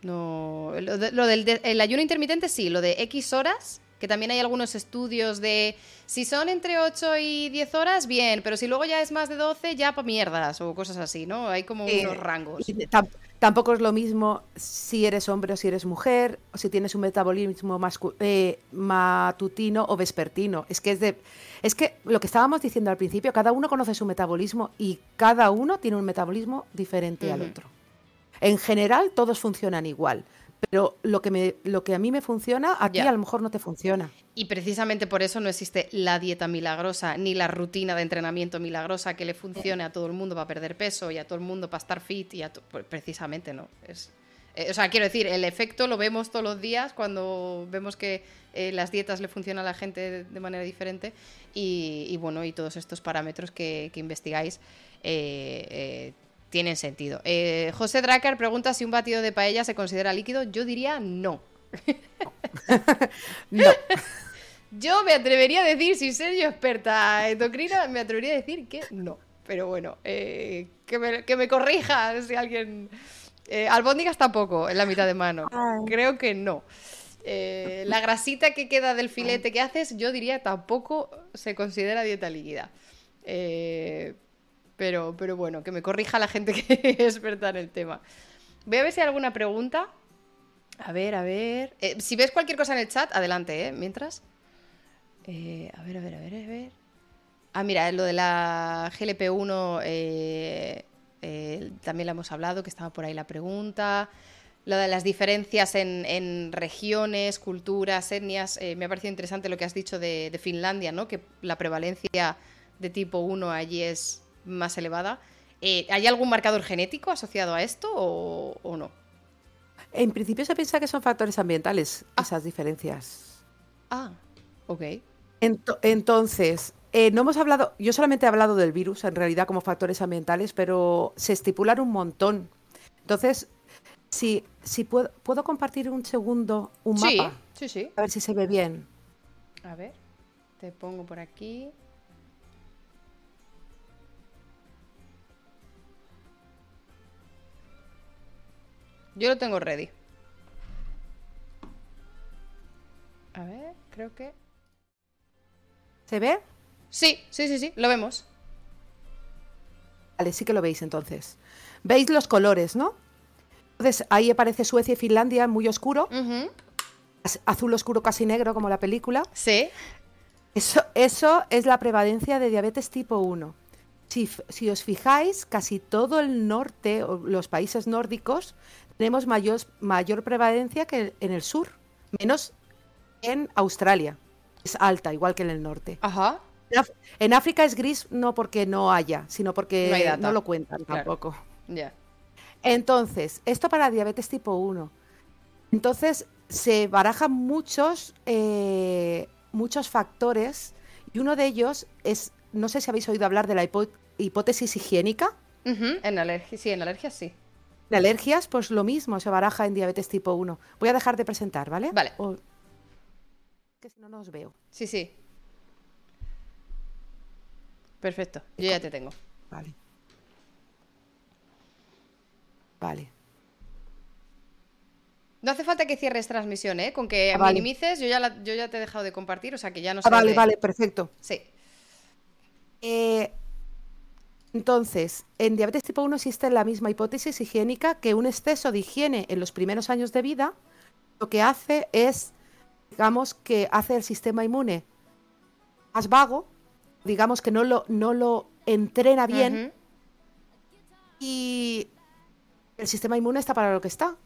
No, lo, del el ayuno intermitente sí, lo de X horas, que también hay algunos estudios de si son entre 8 y 10 horas, bien, pero si luego ya es más de 12, ya para mierdas o cosas así, ¿no? Hay como unos rangos. Tampoco es lo mismo si eres hombre o si eres mujer, o si tienes un metabolismo eh, matutino o vespertino. Es que es de, es que lo que estábamos diciendo al principio, cada uno conoce su metabolismo y cada uno tiene un metabolismo diferente al otro. En general, todos funcionan igual, pero lo que, me, lo que a mí me funciona, a ti a lo mejor no te funciona. Y precisamente por eso no existe la dieta milagrosa, ni la rutina de entrenamiento milagrosa que le funcione a todo el mundo para perder peso y a todo el mundo para estar fit y a pues precisamente no. Es, eh, o sea, quiero decir, el efecto lo vemos todos los días cuando vemos que eh, las dietas le funcionan a la gente de, manera diferente y, bueno, y todos estos parámetros que, investigáis eh, tienen sentido. José Dracker pregunta si un batido de paella se considera líquido. Yo diría no. [LAUGHS] no. [LAUGHS] Yo me atrevería a decir, sin ser yo experta endocrina, me atrevería a decir que no. Pero bueno, que, me, que me corrija si alguien eh, albóndigas tampoco, en la mitad de mano. Creo que no. Eh, la grasita que queda del filete que haces, yo diría tampoco se considera dieta líquida. Eh, pero, pero bueno, que me corrija la gente [LAUGHS] que es experta en el tema. Voy a ver si hay alguna pregunta. A ver, a ver. Eh, si ves cualquier cosa en el chat, adelante, ¿eh? Mientras. a ver, a ver, a ver, a ver. Ah, mira, lo de la GLP-1 eh, también lo hemos hablado, que estaba por ahí la pregunta. Lo de las diferencias en, regiones, culturas, etnias. Eh, me ha parecido interesante lo que has dicho de, Finlandia, ¿no? Que la prevalencia de tipo 1 allí es más elevada. Eh, ¿Hay algún marcador genético asociado a esto o, no? En principio se piensa que son factores ambientales ah. esas diferencias. Ah, ok. entonces, eh, no hemos hablado, yo solamente he hablado del virus en realidad como factores ambientales, pero se estipulan un montón. Entonces, si, si puedo, puedo compartir un segundo un mapa. Sí, sí. A ver si se ve bien. A ver, te pongo por aquí. Yo lo tengo ready. A ver, creo que. ¿Se ve? Sí, sí, sí, sí, lo vemos. Vale, sí que lo veis entonces. Veis los colores, ¿no? Entonces ahí aparece Suecia y Finlandia muy oscuro. Azul oscuro casi negro como la película. Sí. Eso, eso es la prevalencia de diabetes tipo 1. Si, os fijáis, casi todo el norte, o los países nórdicos, tenemos mayor, mayor prevalencia que en el sur, menos en Australia. Es alta, igual que en el norte. Ajá. En África es gris no porque no haya, sino porque no, lo cuentan tampoco. Entonces, esto para diabetes tipo 1. Entonces, se barajan muchos, eh, muchos factores y uno de ellos es, no sé si habéis oído hablar de la hipótesis higiénica. En alergias, sí, en alergias sí. En alergias, pues lo mismo, se baraja en diabetes tipo 1. Voy a dejar de presentar, ¿vale? Vale. Que si no, no os veo. Sí, sí. Perfecto, yo ya te tengo. Vale. Vale. No hace falta que cierres transmisión, ¿eh? Con que ah, minimices, yo ya, yo ya te he dejado de compartir, o sea que ya no ah, Vale, vale, perfecto. Sí. Eh, entonces, en diabetes tipo 1 existe la misma hipótesis higiénica que un exceso de higiene en los primeros años de vida lo que hace es, digamos, que hace el sistema inmune más vago digamos que no lo, no lo entrena bien y el sistema inmune está para lo que está,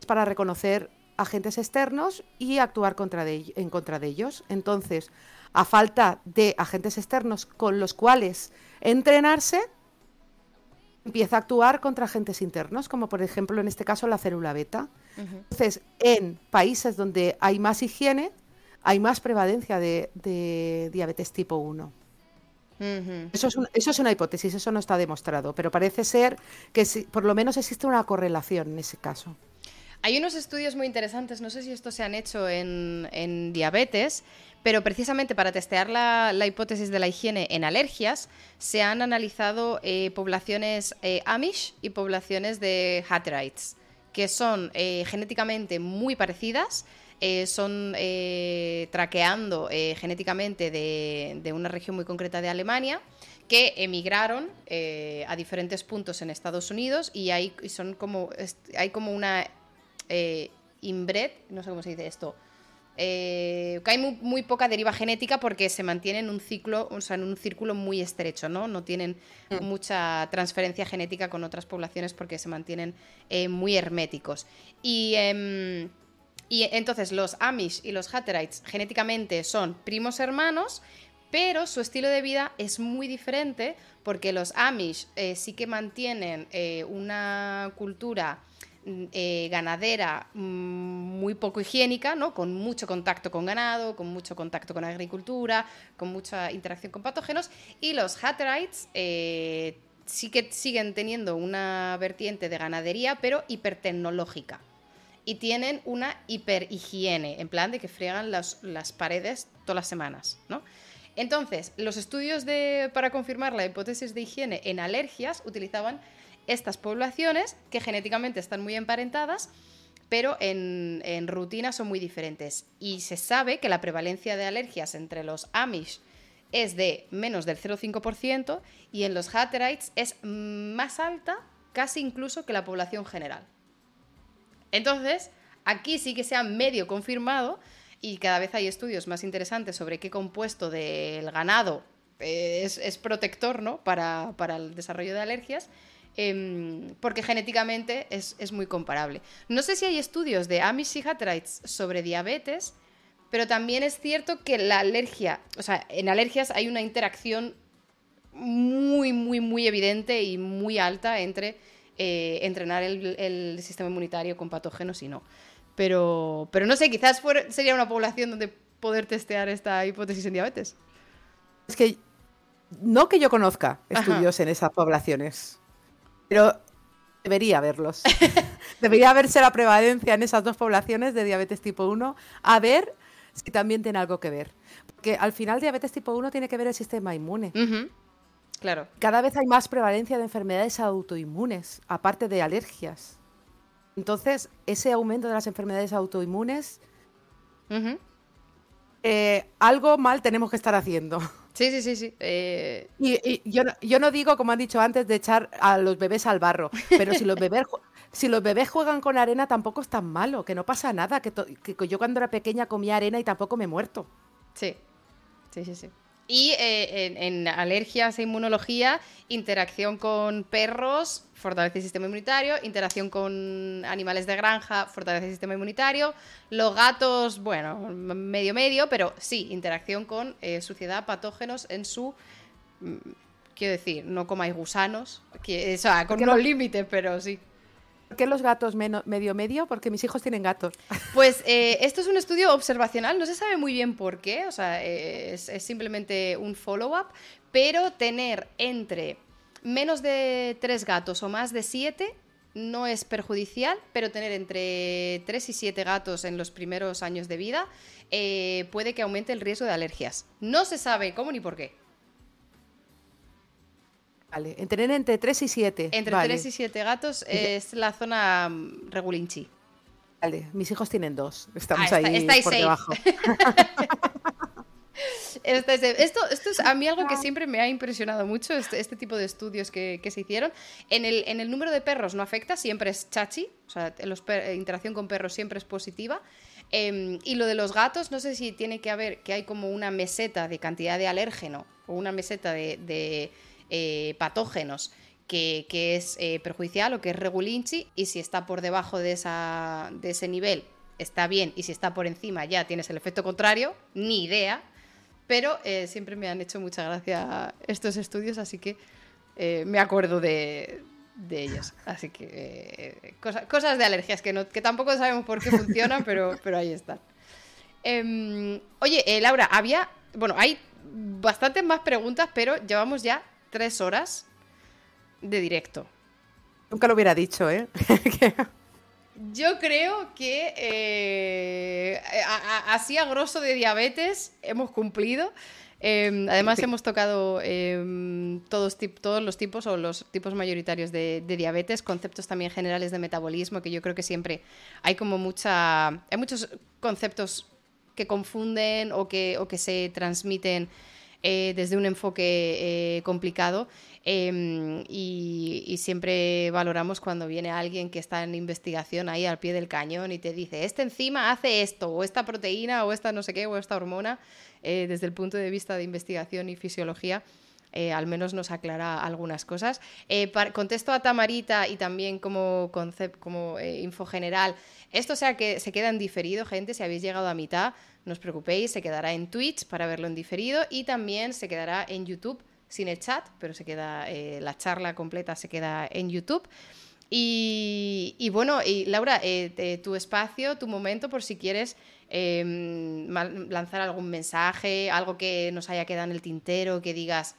es para reconocer agentes externos y actuar contra en contra de ellos. Entonces, a falta de agentes externos con los cuales entrenarse, empieza a actuar contra agentes internos, como por ejemplo en este caso la célula beta. Entonces, en países donde hay más higiene, hay más prevalencia de, de diabetes tipo 1 eso, es una hipótesis, eso no está demostrado, pero parece ser que por lo menos existe una correlación en ese caso. Hay unos estudios muy interesantes, no sé si estos se han hecho en, diabetes, pero precisamente para testear la, hipótesis de la higiene en alergias, se han analizado eh, poblaciones eh, Amish y poblaciones de Hatterites, que son eh, genéticamente muy parecidas son traqueando genéticamente de, una región muy concreta de Alemania que emigraron a diferentes puntos en Estados Unidos y hay, son como, hay como una inbred, no sé cómo se dice esto, Eh, hay muy, poca deriva genética porque se mantienen en un ciclo, o sea, en un círculo muy estrecho, ¿no? No tienen mm. mucha transferencia genética con otras poblaciones porque se mantienen eh, muy herméticos. Y, em, y entonces los Amish y los Hatterites genéticamente son primos hermanos, pero su estilo de vida es muy diferente porque los Amish eh, sí que mantienen una cultura eh, ganadera mm, muy poco higiénica, ¿no? con mucho contacto con ganado, con mucho contacto con agricultura, con mucha interacción con patógenos, y los Hatterites eh, sí que siguen teniendo una vertiente de ganadería, pero hipertecnológica. Y tienen una hiperhigiene, en plan de que friegan las, las paredes todas las semanas, ¿no? Entonces, los estudios de, para confirmar la hipótesis de higiene en alergias utilizaban estas poblaciones que genéticamente están muy emparentadas, pero en, rutina son muy diferentes. Y se sabe que la prevalencia de alergias entre los Amish es de menos del 0,5% y en los Hatterites es más alta, casi incluso que la población general. Entonces, aquí sí que se ha medio confirmado y cada vez hay estudios más interesantes sobre qué compuesto del ganado es, protector ¿no? para, para el desarrollo de alergias Em, porque genéticamente es, muy comparable. No sé si hay estudios de Amish y Hatterites sobre diabetes, pero también es cierto que la alergia, o sea, en alergias hay una interacción muy, muy, muy evidente y muy alta entre eh, entrenar el, sistema inmunitario con patógenos y no. Pero, pero no sé, quizás sería una población donde poder testear esta hipótesis en diabetes. Es que no que yo conozca estudios en esas poblaciones. Pero debería haberlos. [LAUGHS] debería haberse la prevalencia en esas dos poblaciones de diabetes tipo 1, a ver si también tiene algo que ver. Porque al final diabetes tipo 1 tiene que ver el sistema inmune. Claro. Cada vez hay más prevalencia de enfermedades autoinmunes, aparte de alergias. Entonces, ese aumento de las enfermedades autoinmunes, eh, algo mal tenemos que estar haciendo. Sí, sí, sí, sí. Eh, y, yo, yo, no digo, como han dicho antes, de echar a los bebés al barro, pero si los bebés, si los bebés juegan con arena tampoco es tan malo, que no pasa nada, que, que yo cuando era pequeña comía arena y tampoco me he muerto. Sí, sí, sí, sí. Y eh, en, alergias e inmunología, interacción con perros, fortalece el sistema inmunitario, interacción con animales de granja, fortalece el sistema inmunitario, los gatos, bueno, medio medio, pero sí, interacción con eh, suciedad, patógenos en su... Mm, quiero decir, no comáis gusanos, que, o sea, con unos límites, pero sí. ¿Por qué los gatos medio medio? Porque mis hijos tienen gatos. [LAUGHS] Pues eh, esto es un estudio observacional, no se sabe muy bien por qué, o sea, es, simplemente un follow-up, pero tener entre menos de tres gatos o más de siete no es perjudicial, pero tener entre tres y siete gatos en los primeros años de vida eh, puede que aumente el riesgo de alergias. No se sabe cómo ni por qué. Vale, tener entre 3 y 7. Entre 3 y 7 gatos es la zona mm, regulinchi. Vale, mis hijos tienen dos. Estamos ah, ahí por debajo. [LAUGHS] esto, esto, es a mí algo que siempre me ha impresionado mucho, este, este tipo de estudios que, se hicieron. En el, en el, número de perros no afecta, siempre es chachi, o sea, la interacción con perros siempre es positiva. Em, y lo de los gatos, no sé si tiene que haber que hay como una meseta de cantidad de alérgeno o una meseta de eh, patógenos que, es eh, perjudicial o que es regulinchi y si está por debajo de, esa, de ese nivel está bien y si está por encima ya tienes el efecto contrario, ni idea, pero eh, siempre me han hecho mucha gracia estos estudios, así que me acuerdo de, ellos. Así que cosas de alergias que, no, que tampoco sabemos por qué funcionan, pero, [LAUGHS] pero ahí están. Em, oye, Laura, había, bueno, hay bastantes más preguntas, pero llevamos ya tres horas de directo. Nunca lo hubiera dicho, ¿eh? [LAUGHS] Yo creo que eh, así a grosso de diabetes hemos cumplido. Em, además hemos tocado em, todos, todos, los tipos o los tipos mayoritarios de, diabetes, conceptos también generales de metabolismo, que yo creo que siempre hay como mucha... Hay muchos conceptos que confunden o que, o que se transmiten desde un enfoque complicado. Em, y, siempre valoramos cuando viene alguien que está en investigación ahí al pie del cañón y te dice, este enzima hace esto, o esta proteína, o esta no sé qué, o esta hormona, desde el punto de vista de investigación y fisiología. Eh, al menos nos aclara algunas cosas. Eh, contesto a Tamarita y también como, como eh, info general. Esto sea que se queda en diferido, gente, si habéis llegado a mitad, no os preocupéis, se quedará en Twitch para verlo en diferido y también se quedará en YouTube sin el chat, pero se queda la charla completa se queda en YouTube. Y, bueno, y Laura, tu espacio, tu momento, por si quieres em, lanzar algún mensaje, algo que nos haya quedado en el tintero, que digas,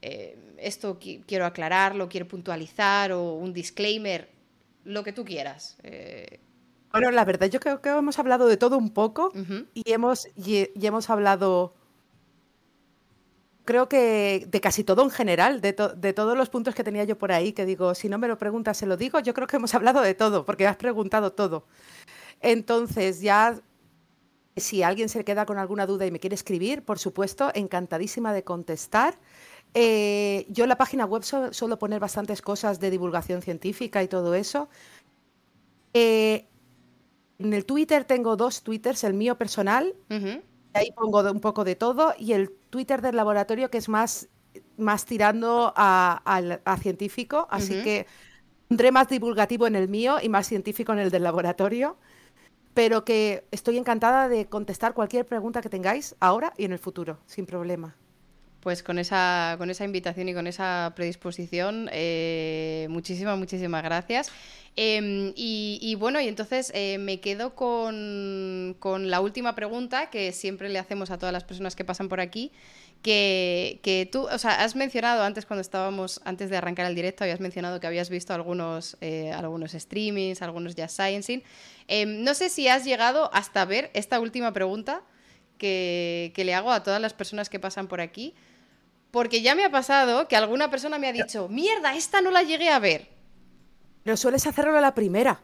eh, esto quiero aclararlo, quiero puntualizar o un disclaimer, lo que tú quieras. Bueno, la verdad, yo creo que hemos hablado de todo un poco y, hemos, y, hemos hablado, creo que de casi todo en general, de, de, todos los puntos que tenía yo por ahí, que digo, si no me lo preguntas, se lo digo, yo creo que hemos [LAUGHS] hablado de todo, porque has preguntado todo. Entonces, ya si alguien se queda con alguna duda y me quiere escribir, por supuesto, encantadísima de contestar. Eh, yo en la página web suelo poner bastantes cosas de divulgación científica y todo eso. Eh, en el Twitter tengo dos Twitters, el mío personal, ahí pongo un poco de todo, y el Twitter del laboratorio que es más, más tirando a, científico, así que pondré más divulgativo en el mío y más científico en el del laboratorio, pero que estoy encantada de contestar cualquier pregunta que tengáis ahora y en el futuro, sin problema. Pues con esa, con esa invitación y con esa predisposición, eh, muchísimas, muchísimas gracias. Em, y, bueno, y entonces eh, me quedo con, la última pregunta que siempre le hacemos a todas las personas que pasan por aquí, que, que, tú, o sea, has mencionado antes cuando estábamos, antes de arrancar el directo, habías mencionado que habías visto algunos, eh, algunos streamings, algunos Jazz Sciencing. Em, no sé si has llegado hasta ver esta última pregunta que, que le hago a todas las personas que pasan por aquí. Porque ya me ha pasado que alguna persona me ha dicho, mierda, esta no la llegué a ver. Pero sueles hacerlo a la primera.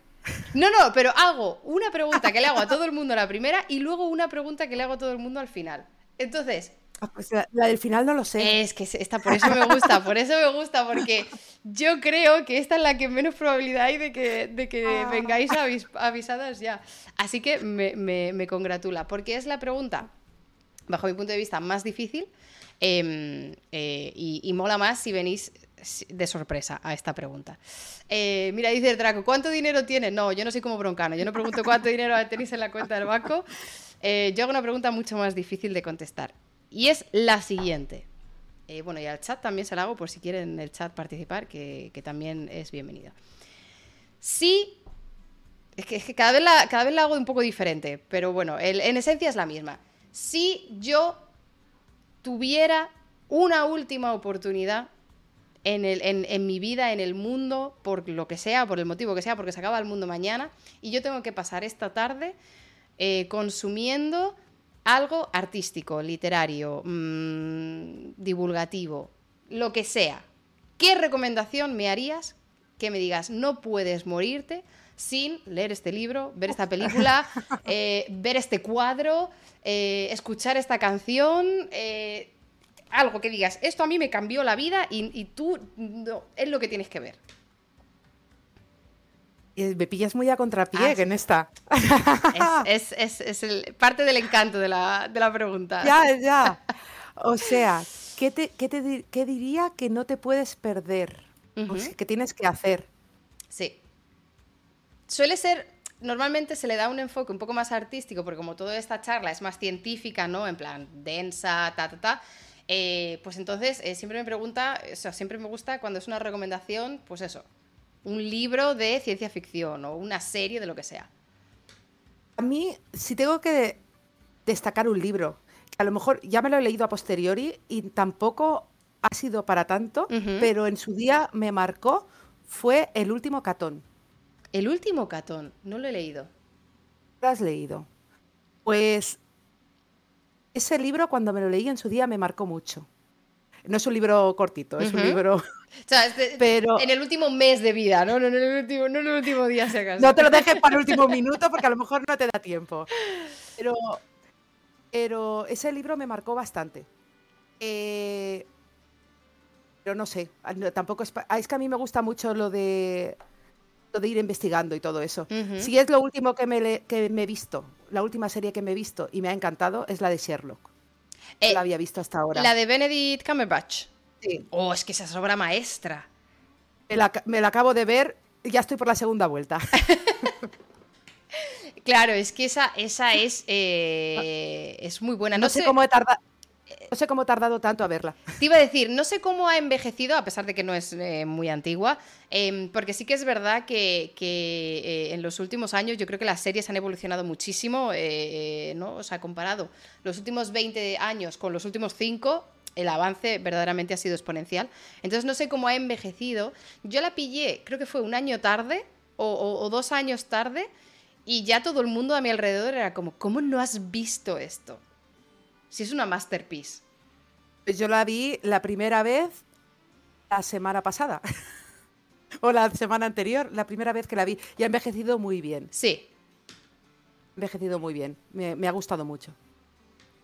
No, no, pero hago una pregunta que le hago a todo el mundo a la primera y luego una pregunta que le hago a todo el mundo al final. Entonces. Ah, pues la, del final no lo sé. Es que esta, por eso me gusta, por eso me gusta, porque yo creo que esta es la que menos probabilidad hay de que, de que ah. vengáis avisadas ya. Así que me, me congratula, porque es la pregunta, bajo mi punto de vista, más difícil Em, eh, y, mola más si venís de sorpresa a esta pregunta. Eh, mira, dice el Draco, ¿cuánto dinero tiene? No, yo no soy como Broncano, yo no pregunto cuánto dinero tenéis en la cuenta del banco. Eh, yo hago una pregunta mucho más difícil de contestar. Y es la siguiente. bueno, y al chat también se la hago por si quieren en el chat participar, que, también es bienvenido. Sí, es que, cada, vez la, cada vez la hago un poco diferente, pero bueno, en esencia es la misma. Si yo tuviera una última oportunidad en, el, en, mi vida, en el mundo, por lo que sea, por el motivo que sea, porque se acaba el mundo mañana, y yo tengo que pasar esta tarde eh, consumiendo algo artístico, literario, mm, divulgativo, lo que sea. ¿Qué recomendación me harías que me digas, no puedes morirte sin leer este libro, ver esta película, [LAUGHS] eh, ver este cuadro, eh, escuchar esta canción, eh, algo que digas, esto a mí me cambió la vida y, tú es lo que tienes que ver. Me pillas muy a contrapié ah, en esta. Es, parte del encanto de la, pregunta. Ya, ya. O sea, ¿qué, te, qué, diría que no te puedes perder? que tienes que hacer. Sí suele ser, normalmente se le da un enfoque un poco más artístico, porque como toda esta charla es más científica, ¿no? En plan, densa, ta, ta, ta. Eh, pues entonces eh, siempre me pregunta, o sea, siempre me gusta cuando es una recomendación, pues eso, un libro de ciencia ficción o una serie de lo que sea. A mí, si tengo que destacar un libro, que a lo mejor ya me lo he leído a posteriori y tampoco ha sido para tanto, pero en su día me marcó, fue El último catón. El último catón, no lo he leído. ¿Lo has leído? Pues ese libro cuando me lo leí en su día me marcó mucho. No es un libro cortito, es un libro... [LAUGHS] O sea, pero... en el último mes de vida, ¿no? No en el último, no en el último día, si acaso. No te lo dejes para el último [LAUGHS] minuto porque a lo mejor no te da tiempo. Pero, pero ese libro me marcó bastante. Eh, pero no sé, tampoco es, ah, es que a mí me gusta mucho lo de de ir investigando y todo eso. Si es lo último que me, que me he visto, la última serie que me he visto y me ha encantado es la de Sherlock. Eh, la había visto hasta ahora. La de Benedict Cumberbatch. Sí. Oh, es que esa es obra maestra. Me la, me la acabo de ver, ya estoy por la segunda vuelta. [LAUGHS] Claro, es que esa, esa es, eh, es muy buena. No, sé, cómo he tardado. No sé cómo he tardado tanto a verla. Te iba a decir, no sé cómo ha envejecido, a pesar de que no es eh, muy antigua, em, porque sí que es verdad que, eh, en los últimos años yo creo que las series han evolucionado muchísimo, ¿no? O sea, comparado los últimos 20 años con los últimos 5, el avance verdaderamente ha sido exponencial. Entonces no sé cómo ha envejecido. Yo la pillé, creo que fue un año tarde o dos años tarde. Y ya todo el mundo a mi alrededor era como, ¿cómo no has visto esto? Si es una masterpiece. Yo la vi la primera vez la semana pasada. [LAUGHS] o la semana anterior, la primera vez que la vi. Y ha envejecido muy bien. Sí. Ha envejecido muy bien. me ha gustado mucho.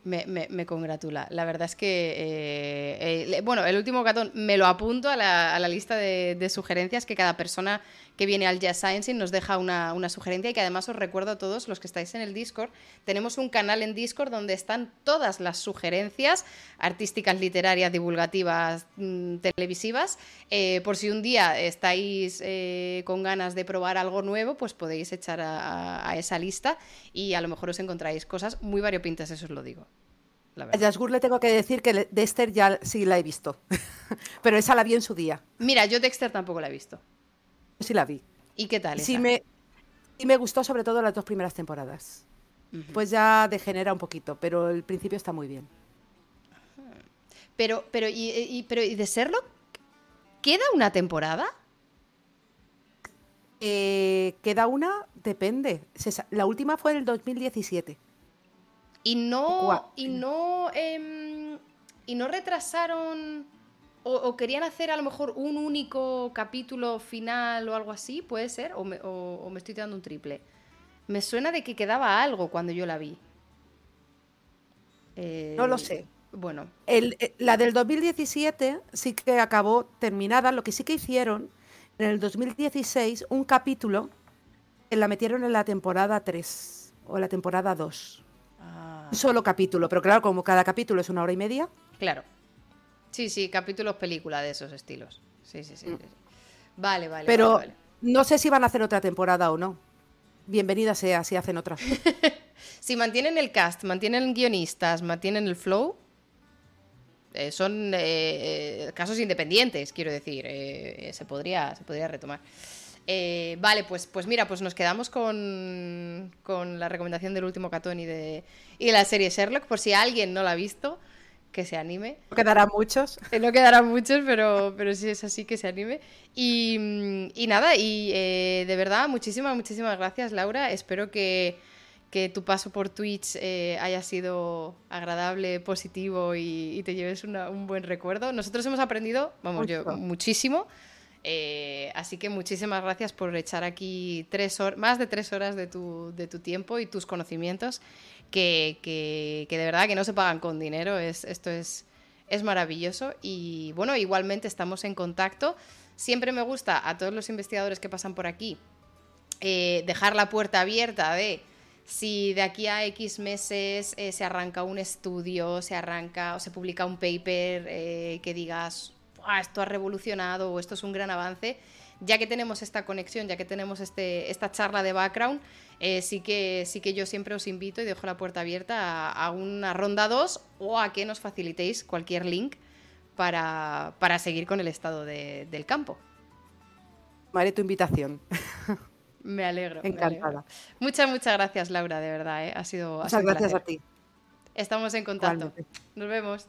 Me, congratula. La verdad es que, eh, eh, bueno, el último gatón me lo apunto a la, lista de, sugerencias que cada persona que viene al Jazz Science nos deja una, sugerencia y que además os recuerdo a todos los que estáis en el Discord, tenemos un canal en Discord donde están todas las sugerencias artísticas, literarias, divulgativas, mm, televisivas. Eh, por si un día estáis con ganas de probar algo nuevo, pues podéis echar a, a esa lista y a lo mejor os encontráis cosas muy variopintas, eso os lo digo. A Yasgur le tengo que decir que Dexter ya sí la he visto, [LAUGHS] pero esa la vi en su día. Mira, yo Dexter tampoco la he visto. Sí la vi. ¿Y qué tal? Sí me, y me gustó sobre todo las dos primeras temporadas. Pues ya degenera un poquito, pero el principio está muy bien. Pero, pero, y, pero, ¿y de serlo? ¿Queda una temporada? Eh, queda una, depende. La última fue en el 2017. Y no. Y no. Em, y no retrasaron. O, querían hacer a lo mejor un único capítulo final o algo así, puede ser, o me, estoy dando un triple. Me suena de que quedaba algo cuando yo la vi. no lo sé. Bueno. Eh, la del 2017 sí que acabó terminada. Lo que sí que hicieron en el 2016, un capítulo, la metieron en la temporada 3 o la temporada 2 solo capítulo, pero claro, como cada capítulo es una hora y media. Claro. Sí, sí, capítulos película de esos estilos. Sí, sí, sí. Mm. Vale, vale. Pero no sé si van a hacer otra temporada o no. Bienvenida sea si hacen otra. [LAUGHS] si mantienen el cast, mantienen guionistas, mantienen el flow, eh, son eh, eh, casos independientes, quiero decir. se, podría, se podría retomar. Vale, pues, pues mira, pues nos quedamos con, la recomendación del último catón y de, la serie Sherlock, por si alguien no la ha visto, que se anime. No quedarán muchos. Eh, no quedarán muchos, pero, pero si es así, que se anime. Y, nada, y eh, de verdad, muchísimas, muchísimas gracias, Laura. Espero que, tu paso por Twitch haya sido agradable, positivo y, te lleves un buen recuerdo. Nosotros hemos aprendido, vamos, yo muchísimo. Eh, así que muchísimas gracias por echar aquí más de tres horas de tu, tiempo y tus conocimientos, que, de verdad que no se pagan con dinero. Es, esto es, es maravilloso. Y bueno, igualmente estamos en contacto. Siempre me gusta a todos los investigadores que pasan por aquí eh, dejar la puerta abierta de si de aquí a X meses eh, se arranca un estudio, se arranca o se publica un paper que digas, esto ha revolucionado o esto es un gran avance, ya que tenemos esta conexión, ya que tenemos este, esta charla de background, eh, sí, que, sí que yo siempre os invito y dejo la puerta abierta a, una ronda 2 o a que nos facilitéis cualquier link para, seguir con el estado del campo. Haré tu invitación. Me alegro. Encantada. Muchas, muchas gracias, Laura, de verdad. ¿eh? Ha sido. Muchas gracias a ti. Estamos en contacto. Nos vemos.